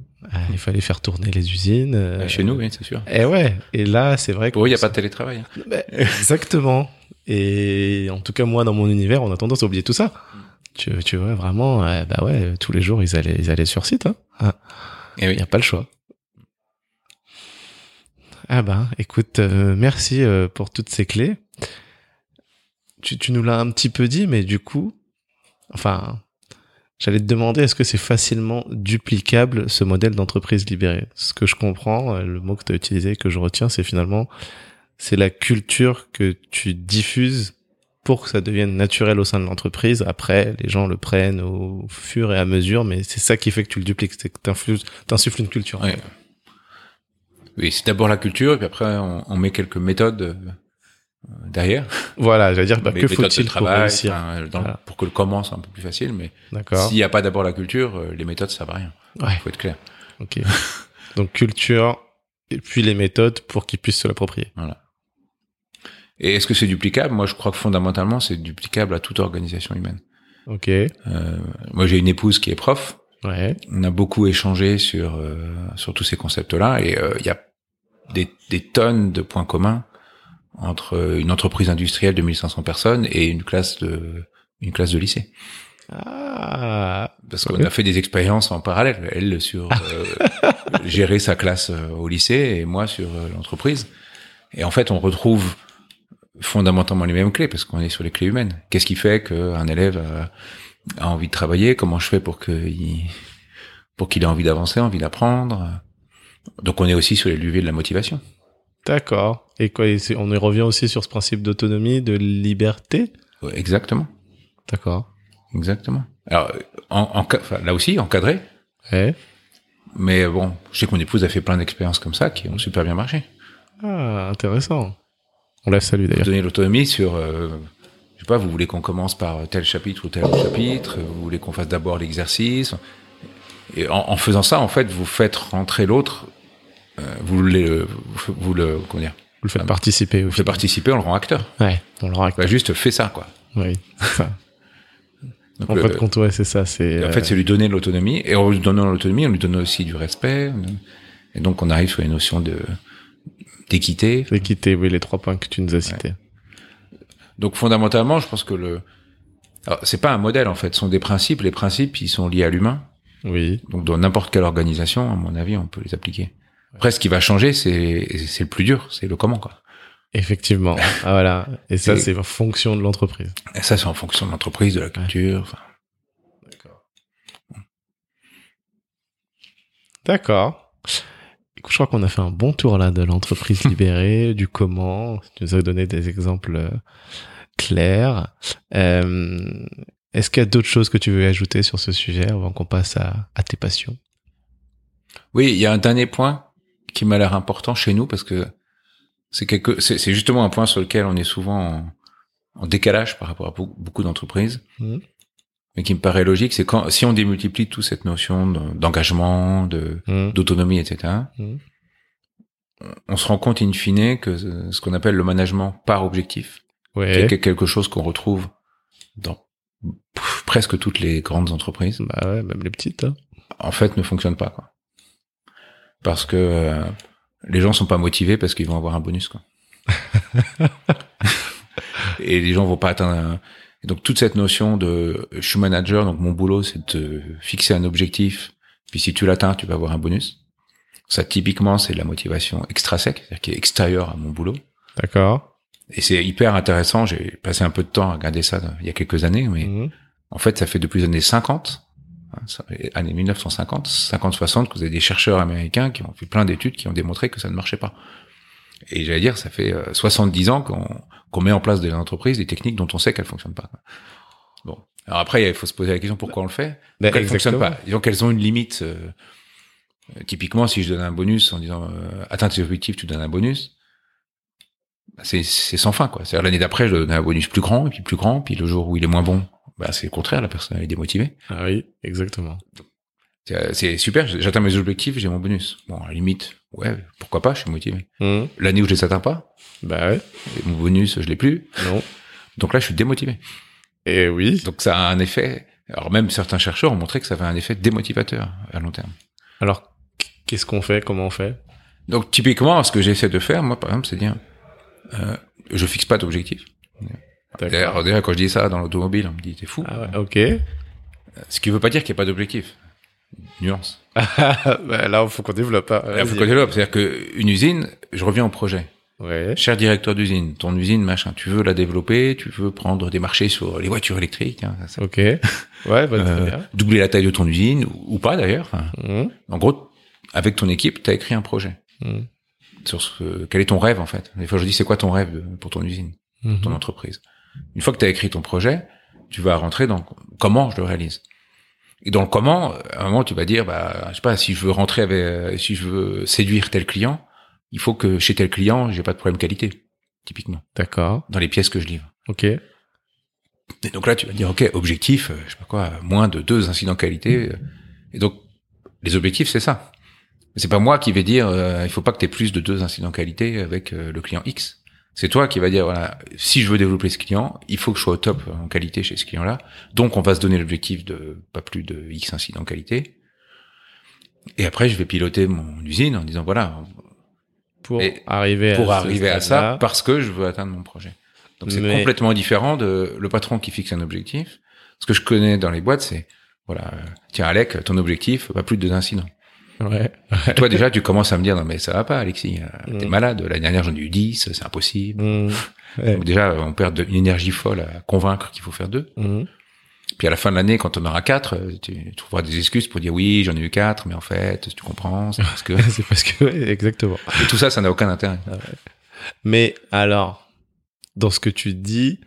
il fallait faire tourner les usines. euh, Bah, chez nous, oui, c'est sûr. Et ouais. Et là, c'est vrai que Pour eux, il n'y a pas de télétravail. hein. Ben, exactement. Et en tout cas, moi, dans mon univers, on a tendance à oublier tout ça. Tu, tu vois, vraiment, euh, bah ouais, tous les jours, ils allaient, ils allaient sur site. Hein. Ah, Et oui. Il n'y a pas le choix. Ah ben, écoute, euh, merci pour toutes ces clés. Tu, tu nous l'as un petit peu dit, mais du coup, enfin, j'allais te demander, est-ce que c'est facilement duplicable ce modèle d'entreprise libérée? Ce que je comprends, euh, le mot que tu as utilisé, que je retiens, c'est finalement, c'est la culture que tu diffuses pour que ça devienne naturel au sein de l'entreprise. Après, les gens le prennent au fur et à mesure, mais c'est ça qui fait que tu le dupliques, c'est que t'insuffles une culture. Oui, c'est d'abord la culture, et puis après, on, on met quelques méthodes euh, derrière. Voilà, j'allais dire, bah, que faut-il pour réussir dans- Voilà. pour que le comment soit un peu plus facile, mais s'il n'y a pas d'abord la culture, euh, les méthodes, ça va rien. Ouais, faut être clair. ok. Donc culture, et puis les méthodes pour qu'ils puissent se l'approprier. Voilà. Et est-ce que c'est duplicable? Moi, je crois que fondamentalement, c'est duplicable à toute organisation humaine. Ok. Euh, moi, j'ai une épouse qui est prof. Ouais. On a beaucoup échangé sur euh, sur tous ces concepts-là, et euh, il y a des, des tonnes de points communs entre une entreprise industrielle de 1500 personnes et une classe de une classe de lycée. Ah. Parce qu'on a fait des expériences en parallèle. Elle sur euh, gérer sa classe euh, au lycée et moi sur euh, l'entreprise. Et en fait, on retrouve fondamentalement les mêmes clés parce qu'on est sur les clés humaines. Qu'est-ce qui fait qu'un élève a, a envie de travailler? Comment je fais pour qu'il pour qu'il ait envie d'avancer, envie d'apprendre? Donc, on est aussi sur les leviers de la motivation. D'accord. Et quoi et On y revient aussi sur ce principe d'autonomie, de liberté? Exactement, D'accord. exactement. Alors, en, en, enfin, là aussi, encadré. Ouais. Mais bon, je sais que mon épouse a fait plein d'expériences comme ça qui ont super bien marché. Ah, intéressant. On la salue d'ailleurs. donner l'autonomie sur, euh, je sais pas, vous voulez qu'on commence par tel chapitre ou tel chapitre, vous voulez qu'on fasse d'abord l'exercice. Et en, en faisant ça, en fait, vous faites rentrer l'autre, vous le, vous, vous le, comment dire, Vous le faites participer vous aussi. faites participer, on le rend acteur. Ouais. On le rend Bah, juste fais ça, quoi. Oui. (laughs) Donc, en le- fait, compte, ouais, c'est ça. C'est. en fait, c'est lui donner de l'autonomie, et en lui donnant l'autonomie, on lui donne aussi du respect. Et donc, on arrive sur les notions de d'équité. quitter, oui, les trois points que tu nous as cités. Donc fondamentalement, je pense que le c'est pas un modèle en fait, ce sont des principes. Les principes, ils sont liés à l'humain. Oui. Donc dans n'importe quelle organisation, à mon avis, on peut les appliquer. Après, ce qui va changer, c'est c'est le plus dur, c'est le comment quoi. Effectivement. ah, voilà. Et ça, c'est en fonction de l'entreprise. Et ça, c'est en fonction de l'entreprise, de la culture. enfin. D'accord. D'accord. Écoute, je crois qu'on a fait un bon tour là de l'entreprise (laughs) libérée, du comment. Tu nous as donné des exemples euh, clairs. Euh, Est-ce qu'il y a d'autres choses que tu veux ajouter sur ce sujet avant qu'on passe à, à tes passions? Oui, il y a un dernier point qui m'a l'air important chez nous parce que c'est quelque, c'est c'est justement un point sur lequel on est souvent en, en décalage par rapport à beaucoup, beaucoup d'entreprises. Mhm. Mais qui me paraît logique, c'est quand si on démultiplie toute cette notion de- d'engagement, de Hmm, d'autonomie, etc. Mhm. On se rend compte in fine que ce ce qu'on appelle le management par objectif, qui Ouais. est quelque chose qu'on retrouve dans presque toutes les grandes entreprises, Bah ouais, même les petites. hein. en fait ne fonctionne pas. Quoi. Parce que euh, les gens sont pas motivés parce qu'ils vont avoir un bonus. Quoi. (laughs) Et les gens vont pas atteindre un... Et donc toute cette notion de je suis manager, donc mon boulot c'est de fixer un objectif, puis si tu l'atteins, tu vas avoir un bonus. Ça typiquement c'est de la motivation extrinsèque, c'est-à-dire qui est extérieure à mon boulot. D'accord. Et c'est hyper intéressant, j'ai passé un peu de temps à regarder ça il y a quelques années, mais Mhm. en fait ça fait depuis les années 50 hein, ça, années 1950, 50-60, que vous avez des chercheurs américains qui ont fait plein d'études qui ont démontré que ça ne marchait pas. Et j'allais dire, ça fait 70 ans qu'on qu'on met en place des entreprises, des techniques dont on sait qu'elles fonctionnent pas. Bon. Alors après, il faut se poser la question pourquoi on le fait? Ben, elles fonctionnent pas? Disons qu'elles ont une limite. euh, euh, typiquement, si je donne un bonus en disant euh, atteins tes objectifs, tu donnes un bonus. C'est c'est sans fin quoi. C'est-à-dire l'année d'après, je donne un bonus plus grand et puis plus grand, puis le jour où il est moins bon, bah c'est le contraire, la personne est démotivée. Ah oui, exactement. C'est euh, super, j'atteins mes objectifs, j'ai mon bonus. Bon, à la limite, ouais, pourquoi pas, je suis motivé. Mhm. L'année où je les atteins pas, Bah ouais, mon bonus, je l'ai plus. non. Donc là, je suis démotivé. Et oui. Donc ça a un effet. Alors même certains chercheurs ont montré que ça avait un effet démotivateur à long terme. Alors, qu'est-ce qu'on fait Comment on fait? Donc typiquement, ce que j'essaie de faire, moi par exemple, c'est dire, euh, je fixe pas d'objectif. D'ailleurs, d'ailleurs, quand je dis ça dans l'automobile, on me dit t'es fou. Ah ouais, ok. Ce qui veut pas dire qu'il n'y a pas d'objectif. Nuance. (laughs) bah, là, il faut qu'on développe. hein. Il faut qu'on développe. C'est-à-dire que une usine, je reviens au projet. Ouais. Cher directeur d'usine, ton usine, machin, tu veux la développer, tu veux prendre des marchés sur les voitures électriques, hein, ça, Ok. Ouais, bah, très euh, bien. doubler la taille de ton usine ou, ou pas d'ailleurs. Enfin, Mhm. en gros, avec ton équipe, tu as écrit un projet. Mhm. sur ce, quel est ton rêve en fait? Des fois je dis c'est quoi ton rêve de- pour ton usine, Mhm. ton entreprise? Une fois que tu as écrit ton projet, tu vas rentrer dans comment je le réalise. Et dans le comment, à un moment tu vas dire bah je sais pas si je veux rentrer avec euh, si je veux séduire tel client, il faut que chez tel client, j'ai pas de problème qualité typiquement D'accord. dans les pièces que je livre. Ok. Et donc là tu vas dire OK, objectif, euh, je sais pas quoi, moins de deux incidents qualité et donc les objectifs c'est ça. C'est pas moi qui vais dire euh, il faut pas que tu aies plus de deux incidents qualité avec euh, le client X. C'est toi qui va dire voilà, si je veux développer ce client, il faut que je sois au top en qualité chez ce client-là. Donc on va se donner l'objectif de pas plus de X incidents qualité. Et après je vais piloter mon usine en disant voilà, Pour Et arriver pour à arriver à ça parce que je veux atteindre mon projet. Donc c'est Mais- complètement différent de le patron qui fixe un objectif. Ce que je connais dans les boîtes, c'est voilà, euh, tiens Alec, ton objectif, pas plus de deux incidents. Ouais. Toi déjà tu commences à me dire non mais ça va pas Alexis, euh, t'es Mm. malade. L'année dernière j'en ai eu 10, c'est impossible. (laughs) Ouais. Donc déjà on perd de- une énergie folle à convaincre qu'il faut faire deux. Mhm. Puis à la fin de l'année quand on aura quatre, euh, tu trouveras des excuses pour dire oui j'en ai eu quatre, mais en fait tu comprends, c'est parce que (laughs) c'est parce que, ouais, exactement. (laughs) et tout ça ça n'a aucun intérêt. Mais alors, dans ce que tu dis,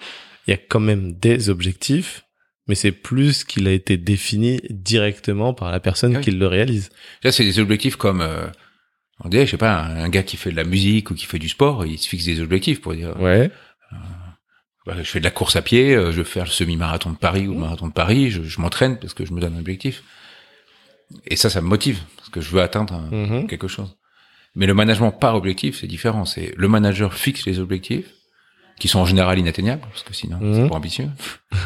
il y a quand même des objectifs, mais c'est plus qu'il a été défini directement par la personne Ah oui. qui le réalise. Là, c'est des objectifs comme, euh, on dirait, je sais pas, un, gars qui fait de la musique ou qui fait du sport, il se fixe des objectifs pour dire, Ouais. bah, je fais de la course à pied, euh, je veux faire le semi-marathon de Paris ou le marathon de Paris, je, je m'entraîne parce que je me donne un objectif. Et ça, ça me motive parce que je veux atteindre un- Mhm. quelque chose. Mais le management par objectif, c'est différent. C'est le manager fixe les objectifs qui sont en général inatteignables parce que sinon Mhm. c'est pas ambitieux. (laughs)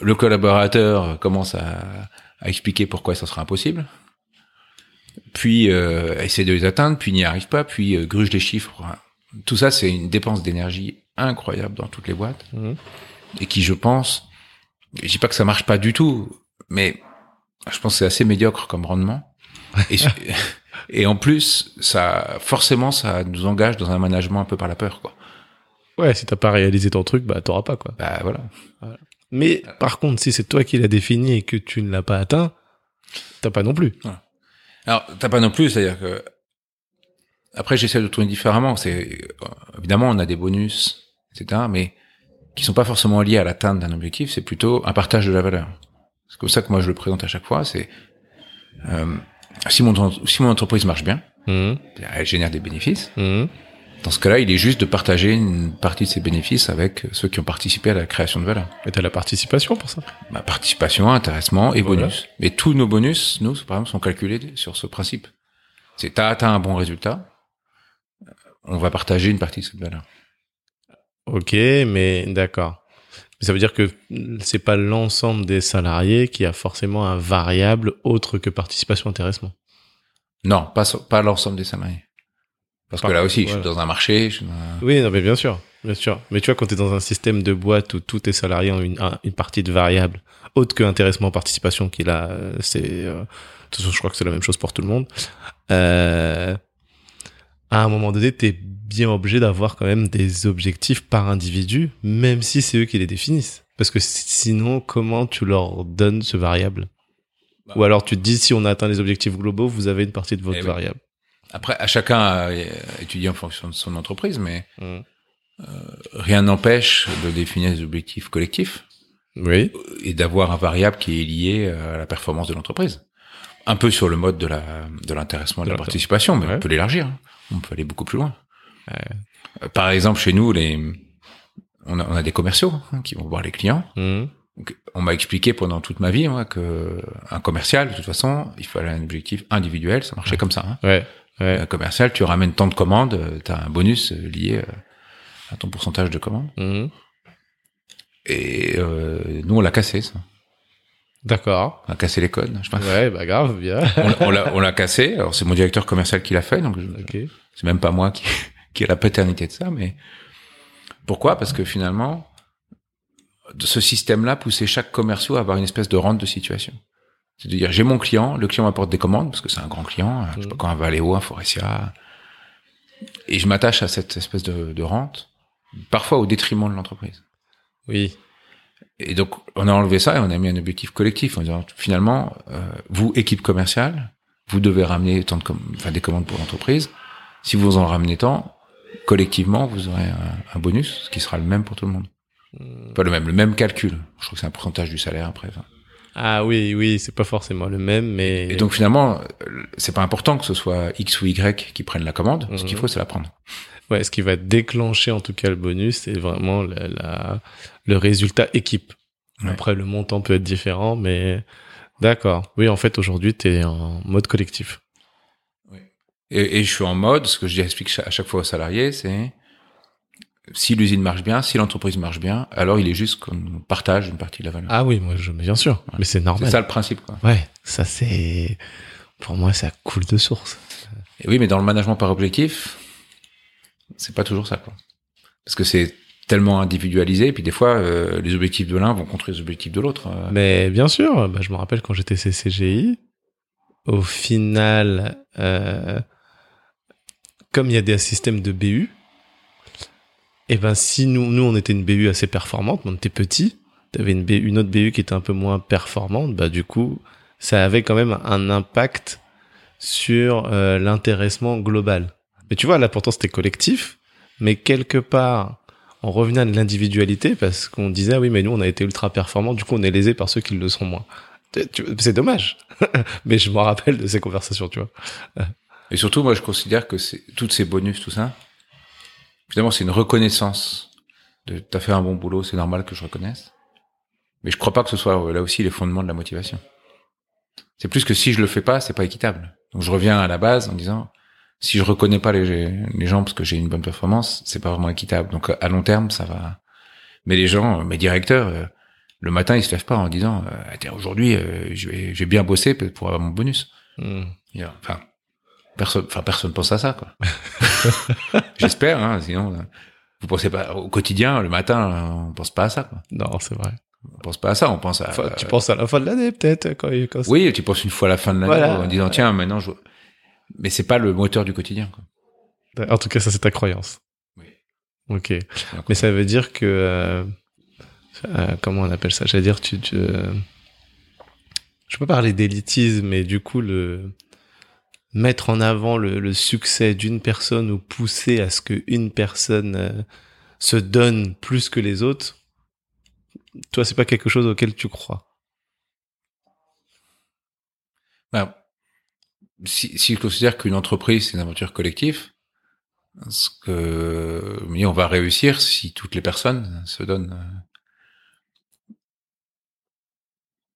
le collaborateur commence à, à expliquer pourquoi ça sera impossible. Puis euh, essaie de les atteindre, puis n'y arrive pas, puis euh, gruge les chiffres. Tout ça, c'est une dépense d'énergie incroyable dans toutes les boîtes Mhm. et qui, je pense, je dis pas que ça marche pas du tout, mais je pense que c'est assez médiocre comme rendement. Et, (laughs) et en plus, ça, forcément, ça nous engage dans un management un peu par la peur, quoi. Ouais, si t'as pas réalisé ton truc, bah t'auras pas quoi. Bah voilà. Mais par contre, si c'est toi qui l'as défini et que tu ne l'as pas atteint, t'as pas non plus. Alors, t'as pas non plus, c'est-à-dire que après, j'essaie de tourner différemment. C'est euh, évidemment, on a des bonus, etc., mais qui sont pas forcément liés à l'atteinte d'un objectif. C'est plutôt un partage de la valeur. C'est comme ça que moi je le présente à chaque fois. C'est euh, si mon si mon entreprise marche bien, Mhm. elle génère des bénéfices. Mhm. Dans ce cas-là, il est juste de partager une partie de ces bénéfices avec ceux qui ont participé à la création de valeur. Et t'as la participation pour ça. Bah, participation, intéressement et Voilà. bonus. Mais tous nos bonus, nous, par exemple, sont calculés sur ce principe. C'est t'as atteint un bon résultat, on va partager une partie de cette valeur. Ok, mais d'accord. Mais Ça veut dire que c'est pas l'ensemble des salariés qui a forcément un variable autre que participation intéressement? Non, pas l'ensemble des salariés. Parce que là aussi, je suis dans un marché, je suis dans un- Oui, non, mais bien sûr, bien sûr. Mais tu vois, quand tu es dans un système de boîte où tous tes salariés ont une, un- une partie de variable autre que intéressement participation qui là, euh, c'est, euh, de toute façon, je crois que c'est la même chose pour tout le monde. Euh, à un moment donné, t'es bien obligé d'avoir quand même des objectifs par individu, même si c'est eux qui les définissent. Parce que si- sinon, comment tu leur donnes ce variable? Ou alors tu te dis si on a atteint les objectifs globaux, vous avez une partie de votre Eh oui. Après, à chacun à étudier en fonction de son entreprise, mais Mm. rien n'empêche de définir des objectifs collectifs Oui. et d'avoir un variable qui est lié à la performance de l'entreprise. Un peu sur le mode de la de l'intéressement et de la participation, mais Ouais. on peut l'élargir. hein. On peut aller beaucoup plus loin. Euh, Par exemple, chez nous, les on a, on a des commerciaux hein, qui vont voir les clients. Mm. Donc, on m'a expliqué pendant toute ma vie moi, que un commercial, de toute façon, il fallait un objectif individuel. Ça marchait comme ça. Hein. Ouais. Un commercial, tu ramènes tant de commandes, tu as un bonus euh, lié euh, à ton pourcentage de commandes. Mm. Et euh, nous, on l'a cassé, ça. D'accord. On a cassé les codes. Je pas. Ouais, bah grave, bien. (laughs) on, on l'a, on l'a cassé. Alors c'est mon directeur commercial qui l'a fait, donc c'est même pas moi qui, (laughs) qui a la paternité de ça. Mais pourquoi? Parce que finalement, ce système-là poussait chaque commercial à avoir une espèce de rente de situation. C'est-à-dire, j'ai mon client, le client m'apporte des commandes parce que c'est un grand client, je sais pas Mhm. quand un Valeo, un Forestia, et je m'attache à cette espèce de, de rente, parfois au détriment de l'entreprise. Oui. Et donc, on a enlevé ça et on a mis un objectif collectif en disant, finalement, euh, vous, équipe commerciale, vous devez ramener tant de com- enfin, des commandes pour l'entreprise. Si vous en ramenez tant, collectivement, vous aurez un, un bonus, ce qui sera le même pour tout le monde. Mm. Pas le même, le même calcul. Je trouve que c'est un pourcentage du salaire après. enfin. Ah oui, oui, c'est pas forcément le même, mais. Et donc, finalement, c'est pas important que ce soit X ou Y qui prennent la commande. Ce qu'il Mhm. faut, c'est la prendre. Ouais, ce qui va déclencher en tout cas le bonus, c'est vraiment la, la- le résultat équipe. Ouais. Après, le montant peut être différent, mais d'accord. Oui, en fait, aujourd'hui, tu es en mode collectif. Et, et je suis en mode, ce que je dis, explique à chaque fois aux salariés, c'est si l'usine marche bien, si l'entreprise marche bien, alors il est juste qu'on partage une partie de la valeur. Ah oui, moi, je, bien sûr. Mais c'est c'est normal. ça le principe. Quoi. Ouais, ça c'est. Pour moi, ça coule de source. Et oui, mais dans le management par objectif, c'est pas toujours ça. Quoi. Parce que c'est tellement individualisé, et puis des fois, euh, les objectifs de l'un vont contre les objectifs de l'autre. euh. Mais bien sûr, bah, je me rappelle quand j'étais CCGI, au final, euh, comme il y a des systèmes de BU, et ben si nous, nous on était une BU assez performante, mais on était petit, t'avais une, une autre BU qui était un peu moins performante, bah du coup, ça avait quand même un impact sur euh, l'intéressement global. Mais tu vois, là pourtant c'était collectif, mais quelque part, on revenait à l'individualité parce qu'on disait ah oui mais nous on a été ultra performants du coup on est lésé par ceux qui le sont moins c'est dommage (laughs) mais je me rappelle de ces conversations tu vois Et surtout, moi, je considère que toutes ces bonus, tout ça, finalement, c'est une reconnaissance de t'as fait un bon boulot, c'est normal que je reconnaisse. Mais je crois pas que ce soit euh, là aussi les fondements de la motivation. C'est plus que si je le fais pas, c'est pas équitable. Donc je reviens à la base en disant si je reconnais pas les, les gens parce que j'ai une bonne performance, c'est pas vraiment équitable. Donc à long terme, ça va. Mais les gens, mes directeurs, euh, le matin, ils se lèvent pas en disant euh, aujourd'hui, je vais, j'ai bien bossé pour avoir mon bonus. Hmm. Enfin, personne, enfin personne pense à ça, quoi. (laughs) J'espère, hein, sinon, vous pensez pas au quotidien, le matin, on pense pas à ça, quoi. non c'est vrai On pense pas à ça, on pense à. Enfin, tu penses à la fin de l'année peut-être quand, Oui, tu penses une fois à la fin de l'année Voilà. en disant tiens, maintenant je. Mais c'est pas le moteur du quotidien, quoi. en tout cas ça c'est ta croyance Oui. ok mais ça veut dire que euh, euh, comment on appelle ça? J'allais dire tu, tu euh, je peux pas parler d'élitisme mais du coup le mettre en avant le, le succès d'une personne ou pousser à ce qu'une personne euh, se donne plus que les autres toi c'est pas quelque chose auquel tu crois? Ben, si, si je considère qu'une entreprise c'est une aventure collective, ce que mais on va réussir si toutes les personnes se donnent. euh.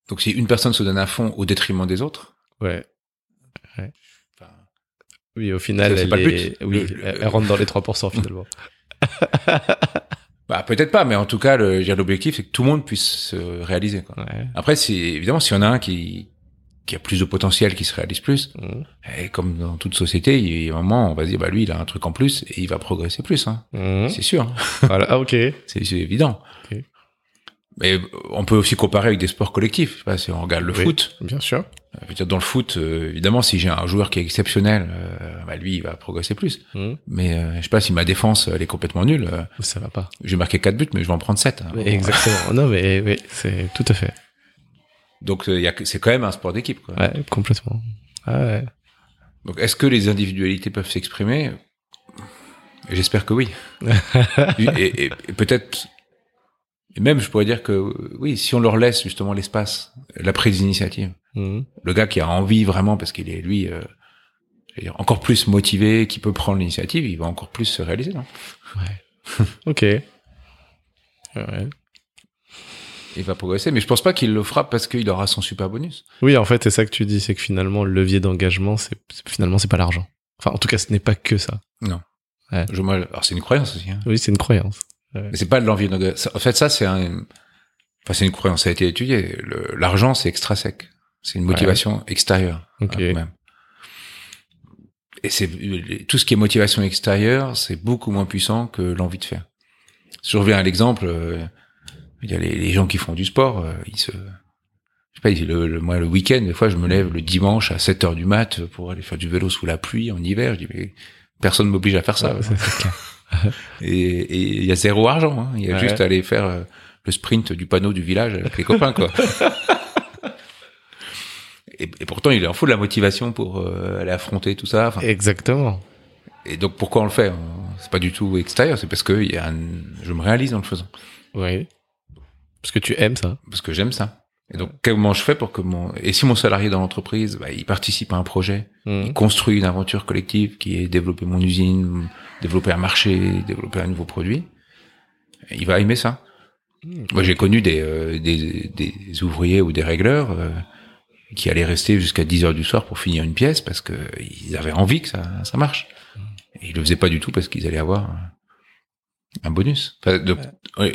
Donc si une personne se donne à fond au détriment des autres, ouais oui au final C'est elle, pas le est- but. oui Le- le- elle rentre dans les 3% finalement (laughs) bah peut-être pas, mais en tout cas, l'objectif c'est que tout le monde puisse se réaliser. Quoi. ouais Après, évidemment s'il y en a un qui qui a plus de potentiel, qui se réalise plus, Mhm. et comme dans toute société, il y a un moment, on va se dire, bah lui, il a un truc en plus et il va progresser plus. Hein. Mhm. C'est sûr, voilà ah, ok (laughs) c'est évident. Mais on peut aussi comparer avec des sports collectifs. Je sais pas, si on regarde le Oui. foot, bien sûr je veux dire, dans le foot, euh, évidemment, si j'ai un joueur qui est exceptionnel, euh, bah lui, il va progresser plus. Mhm. Mais euh, je sais pas si ma défense elle est complètement nulle. euh, ça va pas j'ai marqué quatre buts, mais je vais en prendre sept. hein. Mais Exactement. (laughs) Non, mais oui, c'est tout à fait. Donc euh, c'est quand même un sport d'équipe. Ouais, complètement. Ah ouais. Donc est-ce que les individualités peuvent s'exprimer? J'espère que oui. (laughs) et, et- et peut-être, et même je pourrais dire que oui, si on leur laisse justement l'espace, la prise d'initiative, Mhm. le gars qui a envie vraiment parce qu'il est lui euh, je encore plus motivé, qui peut prendre l'initiative, il va encore plus se réaliser. Non? (laughs) Ok. Ouais. il va progresser, mais je pense pas qu'il le fera parce qu'il aura son super bonus. Oui, en fait, c'est ça que tu dis, c'est que finalement, le levier d'engagement, c'est finalement, c'est pas l'argent. Enfin, en tout cas, ce n'est pas que ça. Je, moi, alors c'est une croyance aussi. Hein. Oui, c'est une croyance. Mais c'est pas de l'envie. de- ça- En fait, ça c'est un, enfin c'est une croyance. Ça a été étudié. L'argent c'est extrinsèque. C'est une motivation extérieure. Hein, même. Et c'est tout ce qui est motivation extérieure, c'est beaucoup moins puissant que l'envie de faire. Si je reviens à l'exemple, euh, il y a les, les gens qui font du sport, euh, ils se, je sais pas, le, le- moi le week-end, des fois je me lève le dimanche à 7 heures du mat pour aller faire du vélo sous la pluie en hiver. Je dis mais personne m'oblige à faire ça. Ouais. (laughs) Et il y a zéro argent. Hein. Il y a Ouais. juste à aller faire euh, le sprint du panneau du village avec les copains, quoi. (laughs) et, et pourtant, il en faut de la motivation pour euh, aller affronter tout ça. Enfin, Exactement. et donc, pourquoi on le fait C'est pas du tout extérieur. C'est parce que y a un... je me réalise en le faisant. Oui. Parce que tu aimes ça. Parce que j'aime ça. Et donc, comment je fais pour que mon... Et si mon salarié dans l'entreprise, bah, il participe à un projet, Mhm. il construit une aventure collective qui est développer mon usine, développer un marché, développer un nouveau produit, il va aimer ça. Mhm. Moi, j'ai connu des, euh, des, des ouvriers ou des régleurs euh, qui allaient rester jusqu'à 10 heures du soir pour finir une pièce parce que ils avaient envie que ça, ça marche. Et ils le faisaient pas du tout parce qu'ils allaient avoir un- bonus. Enfin, de-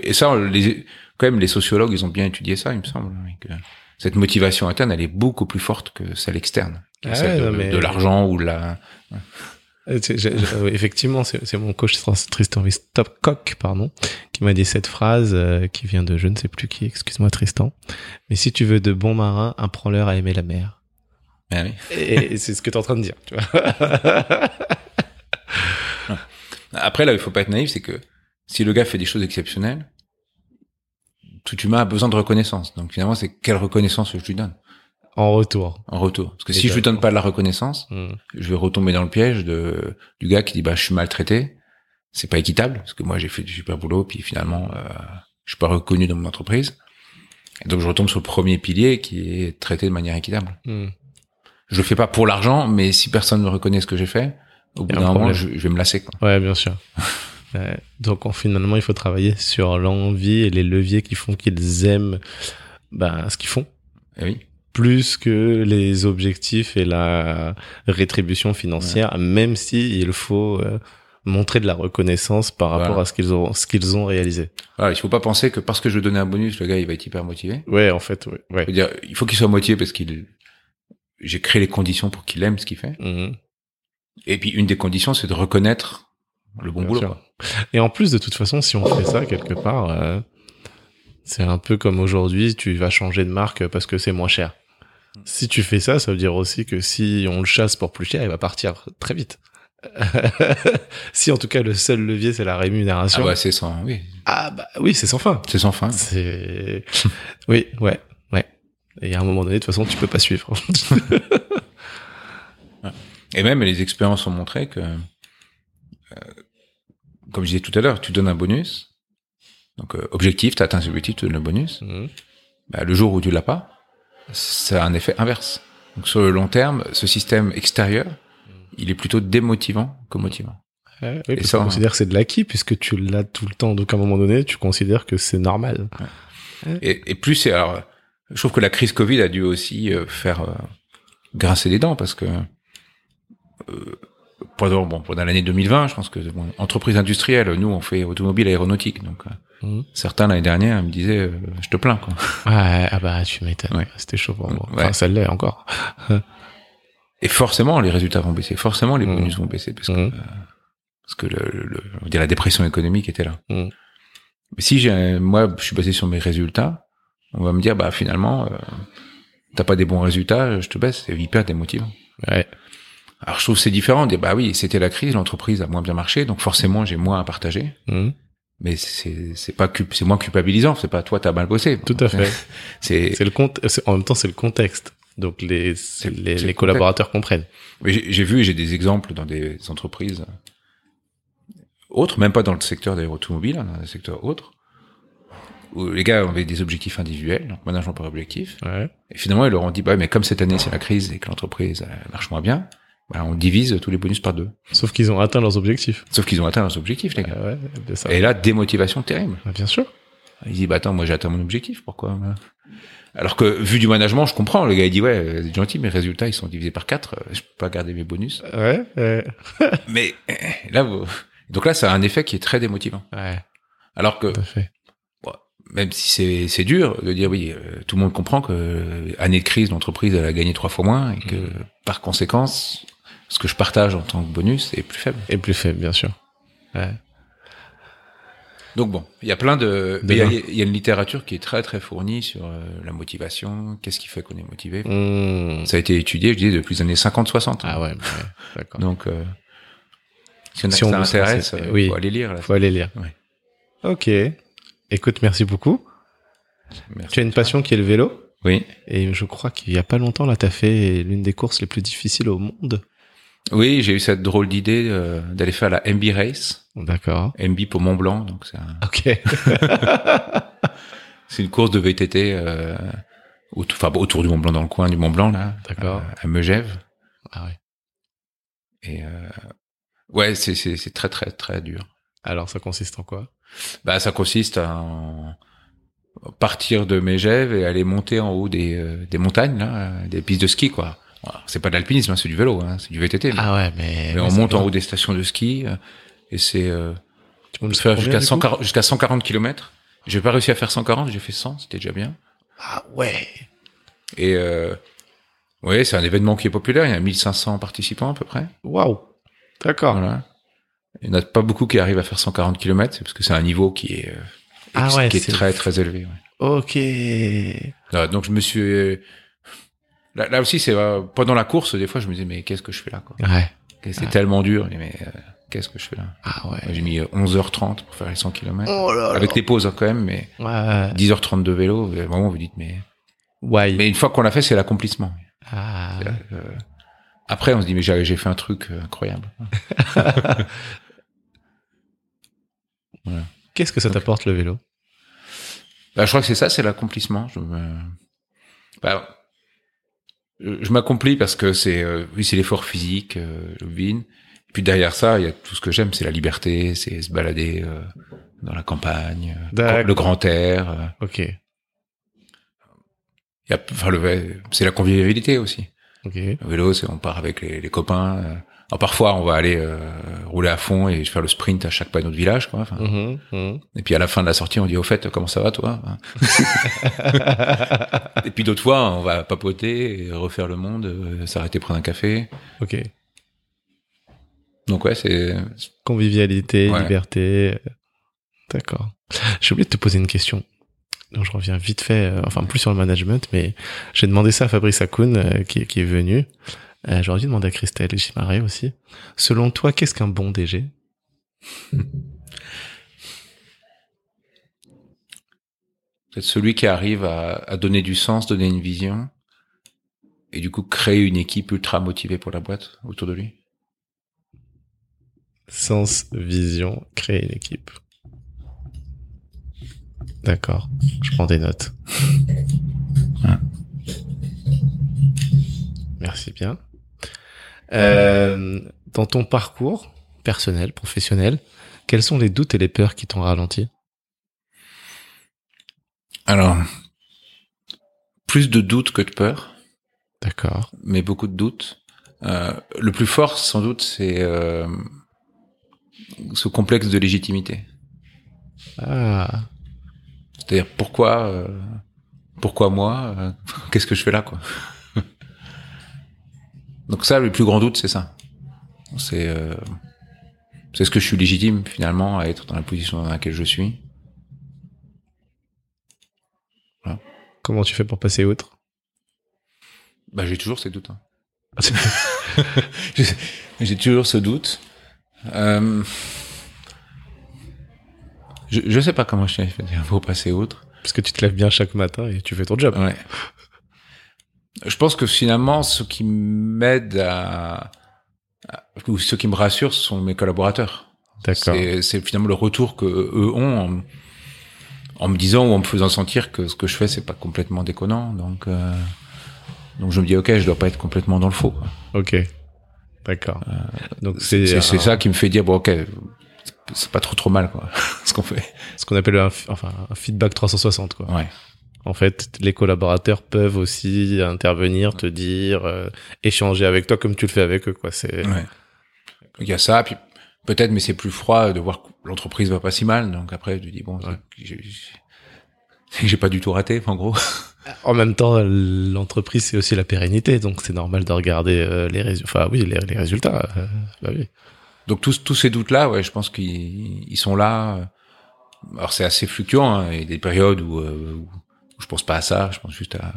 Et ça, les, quand même, les sociologues, ils ont bien étudié ça, il me semble. que cette motivation interne, elle est beaucoup plus forte que celle externe. que Ah celle ouais, de, de l'argent ou de la... Euh, oui, effectivement, c'est mon coach Tr- Tristan Stopcock, pardon, qui m'a dit cette phrase euh, qui vient de je ne sais plus qui, excuse-moi Tristan. Mais si tu veux de bons marins, apprends-leur à aimer la mer. Ah oui. Et, et c'est ce que tu es en train de dire, tu vois. (laughs) Après, là, il faut pas être naïf, c'est que si le gars fait des choses exceptionnelles, tout humain a besoin de reconnaissance. Donc finalement, c'est quelle reconnaissance je lui donne? En retour. en retour Parce que si je lui donne pas de la reconnaissance, Hmm. je vais retomber dans le piège de du gars qui dit bah je suis maltraité, c'est pas équitable parce que moi j'ai fait du super boulot puis finalement euh, je suis pas reconnu dans mon entreprise. Et donc je retombe sur le premier pilier qui est traité de manière équitable. Hmm. Je le fais pas pour l'argent, mais si personne ne reconnaît ce que j'ai fait, au bout d'un moment, je, vais me lasser. Quoi. Ouais, bien sûr. Ouais. (laughs) Donc on- finalement, il faut travailler sur l'envie et les leviers qui font qu'ils aiment bah, ce qu'ils font, Eh oui. Plus que les objectifs et la rétribution financière, même si il faut euh, montrer de la reconnaissance par rapport Voilà. à ce qu'ils ont, ce qu'ils ont réalisé. Voilà, il faut pas penser que parce que je vais donner un bonus, le gars il va être hyper motivé. Ouais, en fait, ouais. ouais. Dire, il faut qu'il soit motivé parce qu'il j'ai créé les conditions pour qu'il aime ce qu'il fait. Mhm. Et puis une des conditions, c'est de reconnaître le bon Bien boulot. quoi. Et en plus, de toute façon, si on fait ça quelque part, euh, c'est un peu comme aujourd'hui, tu vas changer de marque parce que c'est moins cher. Si tu fais ça, ça veut dire aussi que si on le chasse pour plus cher, il va partir très vite. (laughs) si en tout cas le seul levier c'est la Ah rémunération, bah c'est sans, oui, ah bah oui, c'est sans fin. c'est sans fin. C'est (laughs) oui, ouais, ouais. Et à un moment donné, de toute façon, tu peux pas suivre. (laughs) Et même les expériences ont montré que, euh, comme je disais tout à l'heure, tu donnes un bonus. Donc euh, objectif, tu atteins cet objectif, tu donnes le bonus. Mhm. Bah, le jour où tu l'as pas, ça a un effet inverse. Donc sur le long terme, ce système extérieur, il est plutôt démotivant que motivant. Ouais, oui, parce ça, qu'on hein. considère que c'est de l'acquis puisque tu l'as tout le temps. Donc à un moment donné, tu considères que c'est normal. Et, et plus c'est alors, je trouve que la crise Covid a dû aussi euh, faire euh, grincer des dents parce que euh, pendant bon pendant l'année 2020, je pense que bon, entreprise industrielle, nous on fait automobile aéronautique, donc Mhm. certains l'année dernière me disaient euh, je te plains quoi. (laughs) Ouais, ah bah tu m'étonnes. Ouais. C'était chaud pour moi. Ouais. Enfin, ça l'est encore. (laughs) Et forcément les résultats vont baisser, forcément les Mhm. bonus vont baisser parce que Mhm. euh, parce que le, le- on va dire la dépression économique était là. Mais si j'ai moi je suis basé sur mes résultats, on va me dire bah finalement euh, t'as pas des bons résultats, je te baisse, c'est hyper démotivant. Ouais. Alors je trouve que c'est différent. On bah oui, c'était la crise, l'entreprise a moins bien marché, donc forcément j'ai moins à partager. Mais c'est c'est pas c'est moins culpabilisant. C'est pas toi t'as mal bossé. Tout à fait. (laughs) C'est C'est le compte. En même temps, c'est le contexte. Donc les les, les le collaborateurs comprennent. Mais j'ai vu, j'ai des exemples dans des entreprises autres, même pas dans le secteur d'ailleurs automobile, hein, dans le secteur autre, où les gars avaient des objectifs individuels, donc management par objectif, Ouais. et finalement ils leur ont dit, bah mais comme cette année c'est la crise et que l'entreprise marche moins bien, bah, on divise tous les bonus par deux. Sauf qu'ils ont atteint leurs objectifs. Sauf qu'ils ont atteint leurs objectifs, les gars. Ah ouais, bien ça. Et là, démotivation terrible. Ah, bien sûr. Il dit, bah attends, moi j'ai atteint mon objectif, pourquoi euh Alors que vu du management, je comprends. Le gars il dit, ouais, euh, c'est gentil, mes résultats ils sont divisés par quatre, euh, je peux pas garder mes bonus. Ouais. Ouais. (laughs) Mais euh, là, vous... donc là, ça a un effet qui est très démotivant. Ouais. Alors que bon, même si c'est c'est dur de dire oui, euh, tout le monde comprend que euh, année de crise, l'entreprise elle a gagné trois fois moins et que par conséquence, ce que je partage en tant que bonus est plus faible. Et plus faible, bien sûr. Ouais. Donc bon, il y a plein de, il y, a- il y a une littérature qui est très très fournie sur euh, la motivation, qu'est-ce qui fait qu'on est motivé. Mmh. Ça a été étudié, je dis, depuis les années 50-60. Ah ouais. ouais. D'accord. Donc, euh, si on a Si on intéresse, euh, oui. faut aller lire. Là. Faut aller lire. Ouais. Ok. Écoute, merci beaucoup. Merci. Tu as une passion qui est le vélo. Oui. Et je crois qu'il y a pas longtemps, là, t'as fait l'une des courses les plus difficiles au monde. Oui, j'ai eu cette drôle d'idée euh, d'aller faire la MB Race. D'accord. MB pour Mont Blanc, donc c'est un- Ok. (laughs) c'est une course de VTT euh, autour, enfin, autour du Mont Blanc, dans le coin du Mont Blanc là, D'accord. euh, à Megève. ah ouais. Et euh, ouais, c'est c'est c'est très très très dur. Alors, ça consiste en quoi? Bah, ça consiste à en- partir de Megève et aller monter en haut des euh, des montagnes là, des pistes de ski quoi. C'est pas de l'alpinisme, hein, c'est du vélo, hein, c'est du VTT. mais- Ah ouais, mais. mais on monte en haut des stations de ski euh, et c'est euh, Tu peux on me peut faire jusqu'à du coup 140 jusqu'à 140 km. J'ai pas réussi à faire 140, j'ai fait 100, c'était déjà bien. Ah ouais. Et euh, oui, c'est un événement qui est populaire. Il y a 1500 participants à peu près. Waouh. D'accord. Voilà. Il n'y en a pas beaucoup qui arrivent à faire 140 km, c'est parce que c'est un niveau qui est, euh, Ah ouais, qui est très très élevé. ouais. Ok. Voilà, donc je me suis là, là aussi c'est euh, pendant la course des fois je me disais mais qu'est-ce que je fais là quoi? Ouais. C'est tellement dur mais euh, qu'est-ce que je fais là? Ah ouais. J'ai mis euh, 11h30 pour faire les 100 km Oh là là. avec les pauses hein, quand même mais Ouais. 10h30 de vélo, à un moment vous dites mais Ouais. mais une fois qu'on l'a fait c'est l'accomplissement. Ah. Euh, après, on se dit, mais j'ai j'ai fait un truc euh, incroyable. (laughs) Qu'est-ce que ça t'apporte le vélo? Bah, je crois que c'est ça, c'est l'accomplissement. Je me... bah, je m'accomplis parce que c'est euh, oui, c'est l'effort physique, euh, le win. Et puis derrière ça, il y a tout ce que j'aime, c'est la liberté, c'est se balader euh, dans la campagne, euh, le grand air. euh, Ok. il y a, enfin, le, c'est la convivialité aussi. Ok. Le vélo, c'est on part avec les, les copains. Euh. Alors, parfois, on va aller euh, rouler à fond et faire le sprint à chaque panneau de village, quoi. Enfin, Mhm, mhm. Et puis à la fin de la sortie, on dit au fait, comment ça va toi (laughs) Et puis d'autres fois, on va papoter, et refaire le monde, euh, s'arrêter prendre un café. ok. Donc ouais, c'est Convivialité, Ouais. liberté. D'accord. J'ai oublié de te poser une question. Donc je reviens vite fait, euh, enfin plus sur le management, mais j'ai demandé ça à Fabrice Akoun euh, qui, qui est venu. Euh, J'aurais dû demander à Christelle et Chimaré aussi. Selon toi, qu'est-ce qu'un bon DG (laughs) peut-être celui qui arrive à, à donner du sens, donner une vision, et du coup créer une équipe ultra motivée pour la boîte autour de lui. Sens, vision, créer une équipe. D'accord. Je prends des notes. Merci bien. Euh, dans ton parcours personnel, professionnel, quels sont les doutes et les peurs qui t'ont ralenti? Alors, plus de doutes que de peur, D'accord. mais beaucoup de doutes. Euh, le plus fort, sans doute, c'est euh, ce complexe de légitimité. Ah, C'est-à-dire pourquoi, euh, pourquoi moi euh, (laughs) Qu'est-ce que je fais là, quoi? Donc ça, le plus grand doute, c'est ça. C'est euh, c'est ce que je suis légitime finalement à être dans la position dans laquelle je suis. comment tu fais pour passer outre? Bah, j'ai toujours ces doutes. hein. J'ai- (laughs) j'ai toujours ce doute. Euh, Je, je sais pas comment je t'ai fait dire pour passer outre. Parce que tu te lèves bien chaque matin et tu fais ton job. Ouais. Je pense que finalement, ce qui m'aide à, ou ce qui me rassure, ce sont mes collaborateurs. D'accord. C'est c'est finalement le retour que eux ont en, en me disant ou en me faisant sentir que ce que je fais, c'est pas complètement déconnant. Donc, euh, donc je me dis, ok, je dois pas être complètement dans le faux. Ok. D'accord. Donc c'est un- ça qui me fait dire, bon, ok, c'est pas trop trop mal, quoi, (laughs) ce qu'on fait. ce qu'on appelle un, enfin, un feedback 360 quoi. Ouais. En fait, les collaborateurs peuvent aussi intervenir, te dire, euh, échanger avec toi comme tu le fais avec eux quoi. C'est Ouais. Il y a ça, puis peut-être, mais c'est plus froid de voir que l'entreprise va pas si mal. Donc après, tu dis bon, Ouais. j'ai- pas du tout raté, en gros. (laughs) En même temps, l'entreprise c'est aussi la pérennité, donc c'est normal de regarder euh, les résultats. Enfin oui, les, les résultats. euh, bah oui. Donc tous tous ces doutes là, ouais, je pense qu'ils ils sont là. Alors c'est assez fluctuant. Hein. Il y a des périodes où, euh, où je pense pas à ça, je pense juste à,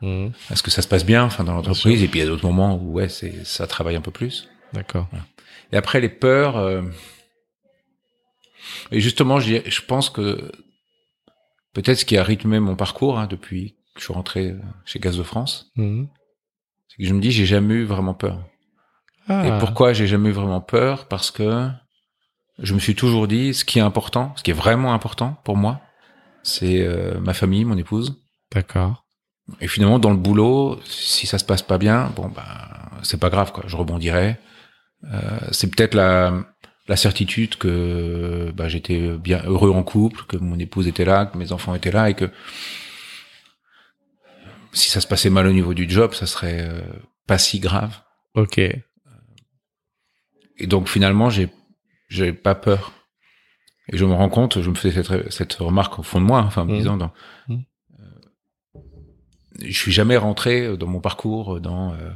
Mhm. à ce que ça se passe bien, enfin dans l'entreprise. Et puis il y a d'autres moments où ouais, c'est ça travaille un peu plus. D'accord. Et après les peurs. euh, Et justement, je, pense que peut-être ce qui a rythmé mon parcours hein, depuis que je suis rentré chez Gaz de France, Mhm. c'est que je me dis j'ai jamais eu vraiment peur. Ah. Et pourquoi j'ai jamais eu vraiment peur? Parce que je me suis toujours dit ce qui est important, ce qui est vraiment important pour moi, c'est euh, ma famille, mon épouse. D'accord. Et finalement, dans le boulot, si ça se passe pas bien, bon ben c'est pas grave quoi, je rebondirai. Euh, c'est peut-être la la certitude que bah, j'étais bien heureux en couple, que mon épouse était là, que mes enfants étaient là et que si ça se passait mal au niveau du job, ça serait euh, pas si grave. Ok. Et donc finalement, j'ai j'ai pas peur. Et je me rends compte, je me fais cette, cette remarque au fond de moi, enfin en me Mhm. disant, dans, Mhm. euh, je suis jamais rentré dans mon parcours dans euh,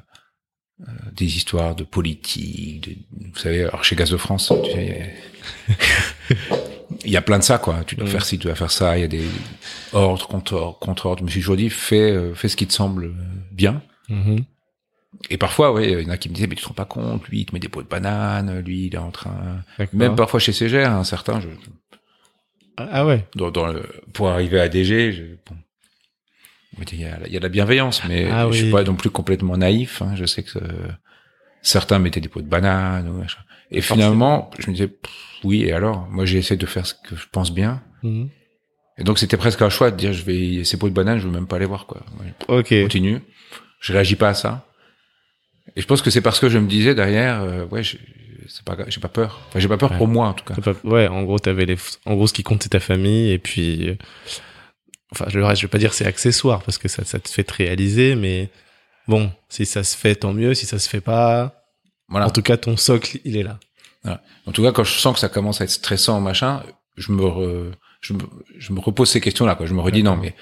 euh, des histoires de politique, de- vous savez, alors chez Gaz de France, tu sais, il y a (laughs) plein de ça, quoi. Tu dois Mhm. faire ci, tu dois faire ça. Il y a des ordres, contre-ordres, contre-ordres. Je me suis toujours dit, fais, euh, fais ce qui te semble bien. Et parfois, oui, il y en a qui me disaient, mais tu te rends pas compte, lui, il te met des pots de banane, lui, il est en train... Même parfois chez CGR, un certain, je, Ah ah ouais. dans, dans le, pour arriver à DG, je, bon, il y a, il y a de la bienveillance, mais Ah je suis oui. pas non plus complètement naïf. Hein, je sais que euh, certains mettaient des pots de banane. Ou. Et finalement, je me disais, pff, oui, et alors? Moi, j'ai essayé de faire ce que je pense bien. Mhm. Et donc, c'était presque un choix de dire, je vais ces pots de banane, je veux même pas les voir, quoi. Ok. je continue. Je réagis pas à ça. Et je pense que c'est parce que je me disais derrière, euh, ouais, c'est pas, j'ai pas peur. Enfin, j'ai pas peur Ouais. pour moi, en tout cas. Pas- Ouais, en gros, t'avais les, en gros, ce qui compte, c'est ta famille, et puis, euh, enfin, le reste, je vais pas dire c'est accessoire, parce que ça, ça te fait te réaliser, mais bon, si ça se fait, tant mieux, si ça se fait pas, Voilà. en tout cas, ton socle, il est là. En tout cas, quand je sens que ça commence à être stressant, machin, je me, re- je me, je me repose ces questions-là, quoi. Je me redis non, mais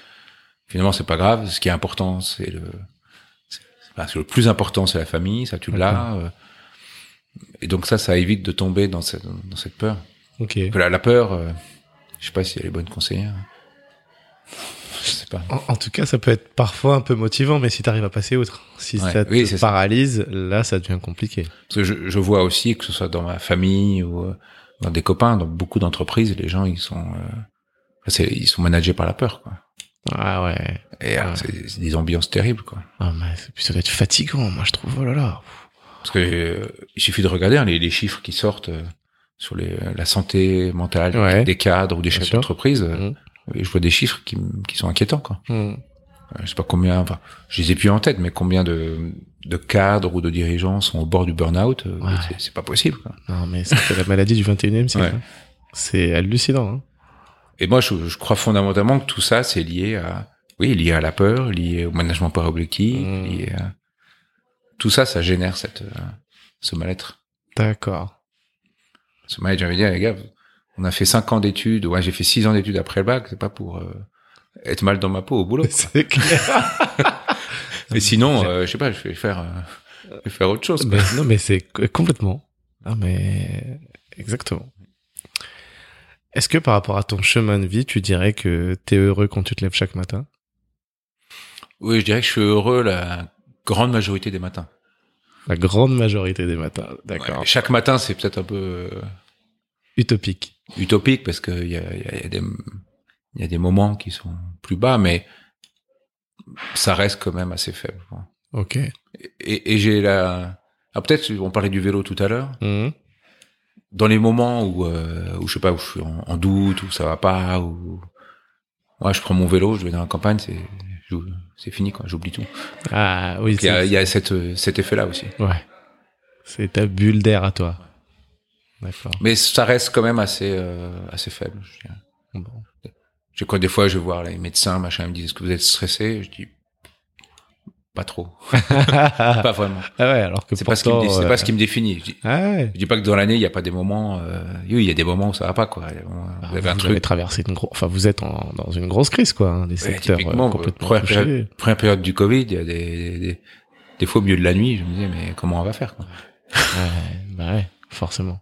finalement, c'est pas grave. Ce qui est important, c'est le, enfin, c'est le plus important, c'est la famille, ça tu l'as. euh. Et donc ça, ça évite de tomber dans cette, dans cette peur. Ok. La, la peur, euh, je sais pas si elle est bonne conseillère. (laughs) Je sais pas. En, en tout cas, ça peut être parfois un peu motivant, mais si t'arrives à passer outre, si Ouais, ça te oui, c'est ça. paralyse, là, ça devient compliqué. Parce que je, je vois aussi que ce soit dans ma famille ou euh, dans des copains, dans beaucoup d'entreprises, les gens ils sont, euh, ils sont managés par la peur, quoi. Ah ouais. Et euh, Ouais. c'est des ambiances terribles, quoi. Ah, mais puis ça doit être fatigant, moi, je trouve. Oh là là. Parce que euh, il suffit de regarder hein, les, les chiffres qui sortent euh, sur les, la santé mentale Ouais. des cadres ou des chefs d'entreprise. euh, Mhm. et je vois des chiffres qui, qui sont inquiétants, quoi. Hmm. Euh, Je sais pas combien, enfin, je les ai plus en tête, mais combien de, de cadres ou de dirigeants sont au bord du burn-out, euh, Ouais. c'est- c'est pas possible. Quoi. Non, mais c'est la maladie du 21e siècle. Ouais. hein. C'est hallucinant. Hein. Et moi, je, je crois fondamentalement que tout ça, c'est lié à, oui, lié à la peur, lié au management par objectif, Mhm. lié à tout ça, ça génère cette, euh, ce mal-être. D'accord. Ce mal-être, de dire, les gars, on a fait cinq ans d'études, ouais, j'ai fait six ans d'études après le bac, c'est pas pour euh, être mal dans ma peau au boulot. C'est clair. (laughs) Et sinon, euh, je sais pas, je vais faire, euh, je vais faire autre chose. Quoi. Mais- non, mais c'est co- complètement. Non, mais exactement. Est-ce que par rapport à ton chemin de vie, tu dirais que t'es heureux quand tu te lèves chaque matin? Oui, je dirais que je suis heureux la grande majorité des matins. La grande majorité des matins. D'accord. Ouais, chaque matin, c'est peut-être un peu, euh, Utopique. utopique parce que il y a, y a des il y a des moments qui sont plus bas, mais ça reste quand même assez faible. Ok. Et, et j'ai la ah, peut-être on parlait du vélo tout à l'heure. Mhm. Dans les moments où euh, où je sais pas où je suis en, en doute où ça va pas ou ouais je prends mon vélo je vais dans la campagne c'est c'est fini quoi j'oublie tout. Ah oui, Il y a, y cette, cet effet là aussi. ouais. C'est ta bulle d'air à toi. D'accord. Mais ça reste quand même assez euh, assez faible. Je dirais. Bon. J'ai quoi des fois je vais voir les médecins machin ils me disent est-ce que vous êtes stressé? Je dis pas trop. Ah (laughs) pas vraiment. Ouais, alors que c'est pas ce qui me c'est euh, pas ce qui me définit. Je dis, Ah ouais. je dis pas que dans l'année il y a pas des moments euh, oui il y a des moments où ça va pas quoi. Moments- Ah, vous avez un vous truc. avez traversé une grosse, enfin vous êtes en- dans une grosse crise quoi, hein, des Ouais, secteurs euh, complètement première période, première période du Covid, il y a des, des, des fois au milieu de la nuit, je me disais, mais comment on va faire quoi. Ouais, bah ouais, forcément.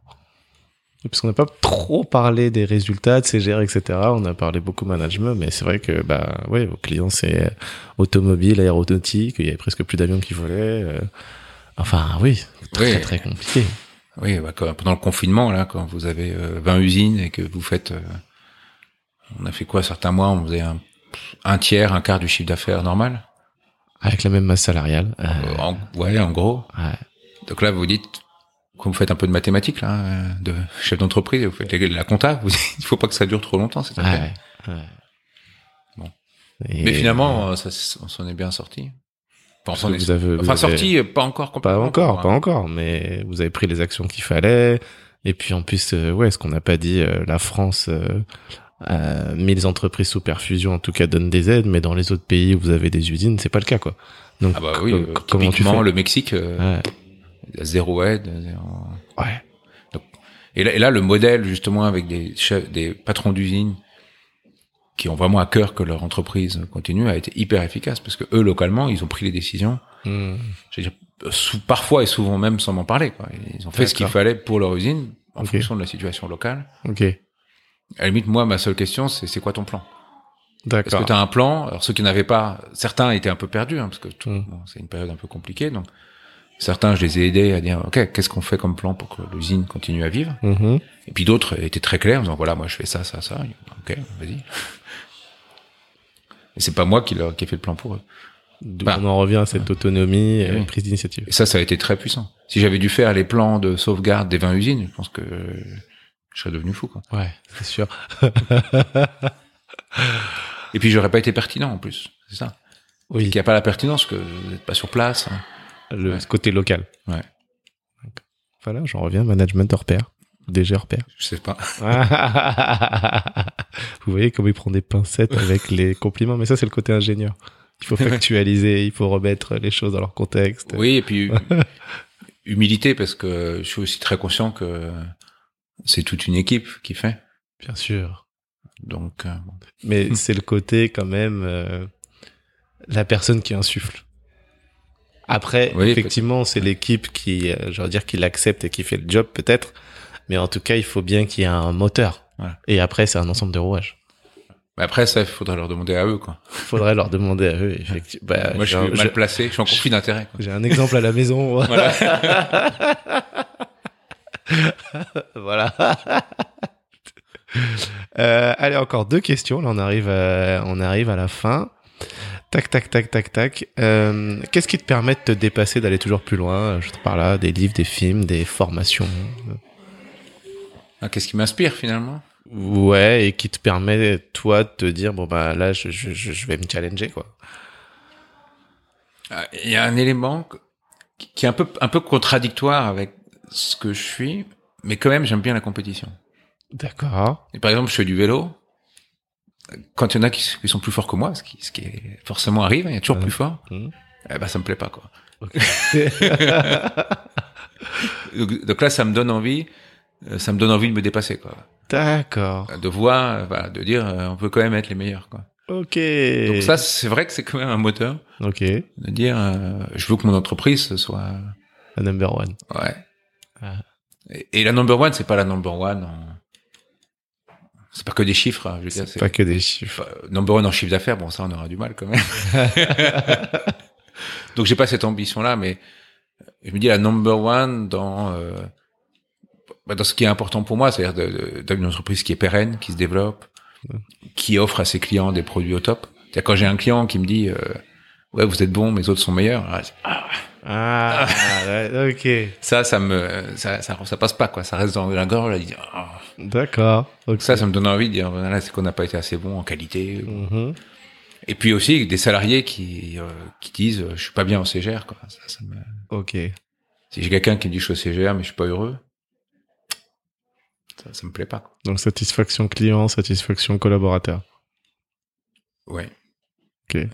Parce qu'on n'a pas trop parlé des résultats de CGR, etc. On a parlé beaucoup management, mais c'est vrai que bah ouais, vos clients c'est euh, automobile, aéronautique, il y avait presque plus d'avions qui volaient. euh, Enfin oui, très Oui. très compliqué. Oui, bah, quand- pendant le confinement, là, quand vous avez euh, 20 usines et que vous faites... euh, on a fait quoi certains mois On faisait un, un tiers, un quart du chiffre d'affaires normal? Avec la même masse salariale. Euh, en, Ouais, en gros. ouais. Donc là, vous dites, quand vous faites un peu de mathématiques, là, euh, de chef d'entreprise, vous faites la compta, vous (laughs) il faut pas que ça dure trop longtemps, affaire. Ouais, ouais. Bon. Et- Mais finalement, euh, ça, on s'en est bien sorti. Enfin, on est avez, vous Enfin, avez- sorti, euh, pas encore Pas encore, hein. pas encore, mais vous avez pris les actions qu'il fallait. Et puis en plus, euh, ouais, ce qu'on n'a pas dit, euh, la France, euh, 1000 entreprises sous perfusion, en tout cas, donne des aides, mais dans les autres pays où vous avez des usines, c'est pas le cas, quoi. Donc, Ah bah oui, co- comment tu fais le Mexique, Ouais. Zéro aide. zéro- ouais. Et là, et là, le modèle, justement, avec des chefs, des patrons d'usines qui ont vraiment à cœur que leur entreprise continue, a été hyper efficace parce que eux, localement, ils ont pris les décisions. Hmm. Je veux dire, parfois et souvent même sans m'en parler. Quoi. Ils ont fait ce qu'il fallait pour leur usine en fonction de la situation locale. Ok. À la limite, moi, ma seule question, c'est c'est quoi ton plan? Est-ce D'accord. que tu as un plan? Alors ceux qui n'avaient pas, certains étaient un peu perdus hein, parce que tout- Mm. bon, c'est une période un peu compliquée. Donc certains, je les ai aidés à dire ok, qu'est-ce qu'on fait comme plan pour que l'usine continue à vivre Mhm. Et puis d'autres étaient très clairs en disant voilà, moi je fais ça, ça, ça. Ok, vas-y. (laughs) Et c'est pas moi qui leur qui ai fait le plan pour eux. Bah. on en revient à cette autonomie et Oui. prise d'initiative. Et ça, ça a été très puissant. Si j'avais dû faire les plans de sauvegarde des 20 usines, je pense que je serais devenu fou. Quoi. Ouais, c'est sûr. Et puis j'aurais pas été pertinent en plus. C'est ça. Oui, Il n'y a pas la pertinence que vous n'êtes pas sur place. hein. Le Ouais. côté local. Ouais. Voilà, j'en reviens, management hors pair. DG hors pair. Je sais pas. (laughs) Vous voyez comme il prend des pincettes avec les (laughs) compliments, mais ça c'est le côté ingénieur. Il faut factualiser, il faut remettre les choses dans leur contexte. Oui, et puis (laughs) humilité parce que je suis aussi très conscient que c'est toute une équipe qui fait. Bien sûr. Donc euh, bon. Mais c'est le côté quand même euh, la personne qui insuffle. Après, Oui, effectivement, c'est l'équipe qui, euh, je veux dire, qui l'accepte et qui fait le job peut-être. Mais en tout cas, il faut bien qu'il y ait un moteur. Voilà. Et après, c'est un ensemble de rouages. Mais après ça, il faudrait leur demander à eux quoi. Il (laughs) faudrait leur demander à eux. Effectivement. Bah, Moi, je suis un- mal placé, je suis en conflit d'intérêt. J'ai un exemple à la maison. Voilà. (laughs) voilà. Euh, allez, encore deux questions. Là, on arrive, à, on arrive à la fin. Tac, tac, tac, tac, tac. Euh, Qu'est-ce qui te permet de te dépasser, d'aller toujours plus loin Je te parle là des livres, des films, des formations. Ah, Qu'est-ce qui m'inspire finalement? Ouais, et qui te permet, toi, de te dire, bon, bah là, je, je, vais me challenger, quoi. Ah, Il y a un élément qui est un peu un peu contradictoire avec ce que je suis, mais quand même j'aime bien la compétition. D'accord. Et par exemple, je fais du vélo. Quand il y en a qui, qui sont plus forts que moi, ce qui, ce qui est forcément arrive, il y a toujours plus fort. Mhm. Eh ben, ça me plaît pas, quoi. (laughs) donc, donc là, ça me donne envie, euh, ça me donne envie de me dépasser, quoi. D'accord. De voir, voilà, de dire, euh, on peut quand même être les meilleurs, quoi. Ok. Donc ça, c'est vrai que c'est quand même un moteur ok. de dire, euh, je veux que mon entreprise soit, La number one. ouais. Ah. Et, et la number one, c'est pas la number one. en- C'est pas que des chiffres. hein, je veux dire, C'est pas que des chiffres. Enfin, number one en chiffre d'affaires, bon ça on aura du mal quand même. (laughs) Donc j'ai pas cette ambition là, mais je me dis la number one dans. euh, bah, dans ce qui est important pour moi, c'est-à-dire d'avoir une entreprise qui est pérenne, qui se développe, qui offre à ses clients des produits au top. C'est-à-dire quand j'ai un client qui me dit euh, ouais vous êtes bon, mes autres sont meilleurs. Ah, ah, (laughs) ok. Ça, ça me, ça, ça, ça, passe pas quoi. Ça reste dans la gorge. Oh. D'accord. Donc Ça, ça me donne envie de dire là c'est qu'on n'a pas été assez bon en qualité. Mm-hmm. Et puis aussi des salariés qui euh, qui disent je suis pas bien en CGR quoi. Ça, ça me... Ok. Si j'ai quelqu'un qui me dit je suis au CGR mais je suis pas heureux, ça, ça me plaît pas. Quoi. Donc satisfaction client, satisfaction collaborateur. Ouais. Ok.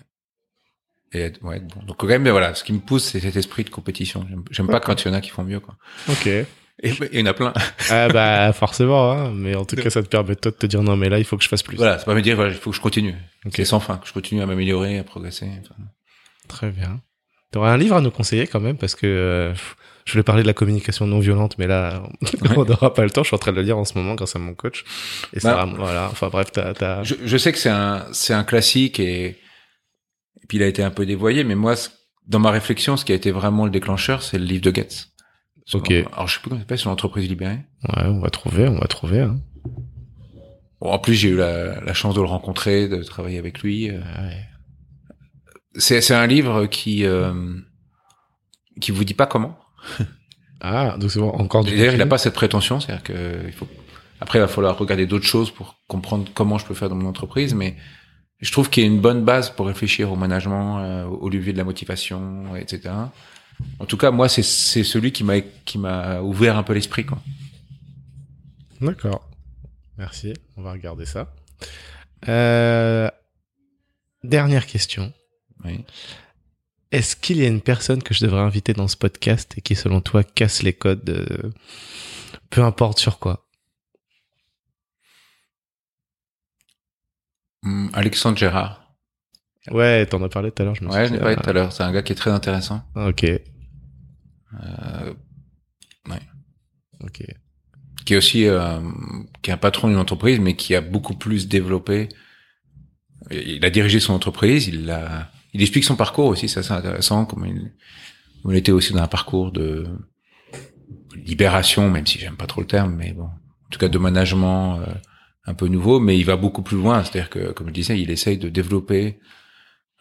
Et ouais, bon. Donc quand même, voilà, ce qui me pousse, c'est cet esprit de compétition. J'aime pas quand il y en a qui font mieux, quoi. Ok. Et il y en a plein. (laughs) ah bah forcément, hein. mais en tout cas, ça te permet toi de te dire non, mais là, il faut que je fasse plus. Voilà, ça pas me dire, voilà, il faut que je continue. Okay. C'est sans fin, que je continue à m'améliorer, à progresser. Enfin. Très bien. Tu aurais un livre à nous conseiller quand même, parce que euh, je voulais parler de la communication non violente, mais là, (laughs) on n'aura pas le temps. Je suis en train de le lire en ce moment grâce à mon coach. Et ça, bah, voilà. Enfin bref, t'as, as... Je, je, sais que c'est un, c'est un classique et, et puis il a été un peu dévoyé, mais moi, dans ma réflexion, ce qui a été vraiment le déclencheur, c'est le livre de Getz. Ok. Alors, je sais plus comment ça s'appelle, sur l'entreprise libérée. Ouais, on va trouver, on va trouver. Hein. Bon, en plus, j'ai eu la, la, chance de le rencontrer, de travailler avec lui. Euh. Ouais. C'est, c'est un livre qui, euh, qui vous dit pas comment. (laughs) ah, donc c'est bon, encore du D'ailleurs, il n'a pas cette prétention, c'est-à-dire que il faut. Après, il va falloir regarder d'autres choses pour comprendre comment je peux faire dans mon entreprise, mais je trouve qu'il y a une bonne base pour réfléchir au management, euh, au levier de la motivation, etc. En tout cas, moi, c'est c'est celui qui m'a qui m'a ouvert un peu l'esprit, quoi. D'accord. Merci. On va regarder ça. Euh... Dernière question. Oui. Est-ce qu'il y a une personne que je devrais inviter dans ce podcast et qui, selon toi, casse les codes, euh, peu importe sur quoi? Mmh, Alexandre Gérard. Ouais, t'en as parlé tout à l'heure. Je me ouais, je l'ai parlé tout à l'heure. C'est un gars qui est très intéressant. Ok. Euh, ouais. Ok. Qui est aussi euh, qui est un patron d'une entreprise, mais qui a beaucoup plus développé. Il a dirigé son entreprise, il l'a il explique son parcours aussi, ça c'est intéressant, comme il, il était aussi dans un parcours de libération, même si j'aime pas trop le terme, mais bon, en tout cas de management euh, un peu nouveau, mais il va beaucoup plus loin, c'est-à-dire que, comme je disais, il essaye de développer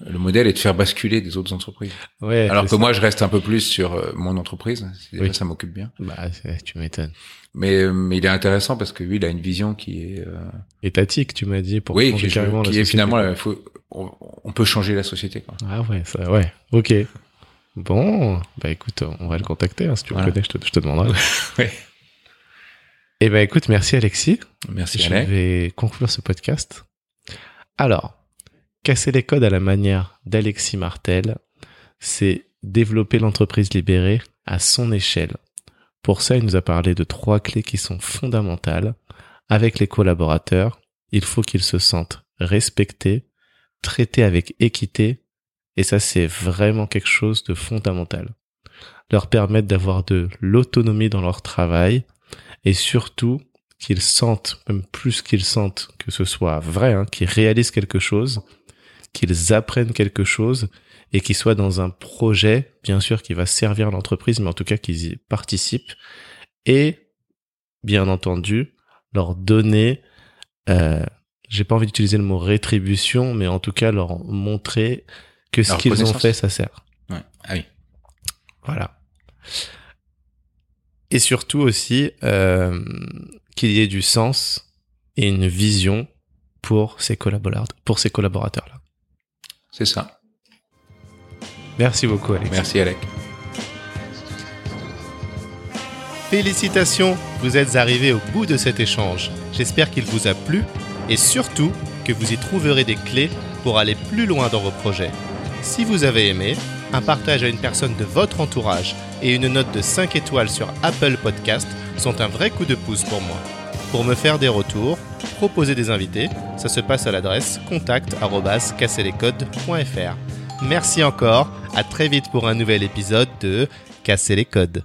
le modèle et de faire basculer des autres entreprises. Ouais, Alors que moi, je reste un peu plus sur euh, mon entreprise. Oui. Ça m'occupe bien. Bah, tu m'étonnes. Mais, mais il est intéressant parce que lui, il a une vision qui est euh... étatique. Tu m'as dit pour oui, changer qui, carrément qui la est société. finalement, il faut, on, on, peut changer la société. Quoi. Ah ouais, ça, ouais. Ok. Bon, bah écoute, on va le contacter. Hein, si tu Voilà. le connais, je te, je te demanderai. (laughs) Ouais. Eh ben écoute, merci Alexis. Merci Je Alain. vais conclure ce podcast. Alors, casser les codes à la manière d'Alexis Martel, c'est développer l'entreprise libérée à son échelle. Pour ça, il nous a parlé de trois clés qui sont fondamentales. Avec les collaborateurs, il faut qu'ils se sentent respectés, traités avec équité, et ça c'est vraiment quelque chose de fondamental. Leur permettre d'avoir de l'autonomie dans leur travail, et surtout qu'ils sentent, même plus qu'ils sentent que ce soit vrai, hein, qu'ils réalisent quelque chose, qu'ils apprennent quelque chose et qu'ils soient dans un projet, bien sûr, qui va servir l'entreprise, mais en tout cas qu'ils y participent et, bien entendu, leur donner, euh, j'ai pas envie d'utiliser le mot rétribution, mais en tout cas leur montrer que ce qu'ils ont fait, ça sert. Ouais. Ah oui. Voilà. Et surtout aussi euh, qu'il y ait du sens et une vision pour ces collaborateurs, pour ces collaborateurs là. C'est ça. Merci beaucoup Alex. Merci Alec. Félicitations, vous êtes arrivé au bout de cet échange. J'espère qu'il vous a plu et surtout que vous y trouverez des clés pour aller plus loin dans vos projets. Si vous avez aimé, un partage à une personne de votre entourage et une note de 5 étoiles sur Apple Podcast sont un vrai coup de pouce pour moi. Pour me faire des retours, proposer des invités, ça se passe à l'adresse contact@casserlescodes.fr. Merci encore, à très vite pour un nouvel épisode de Casser les codes.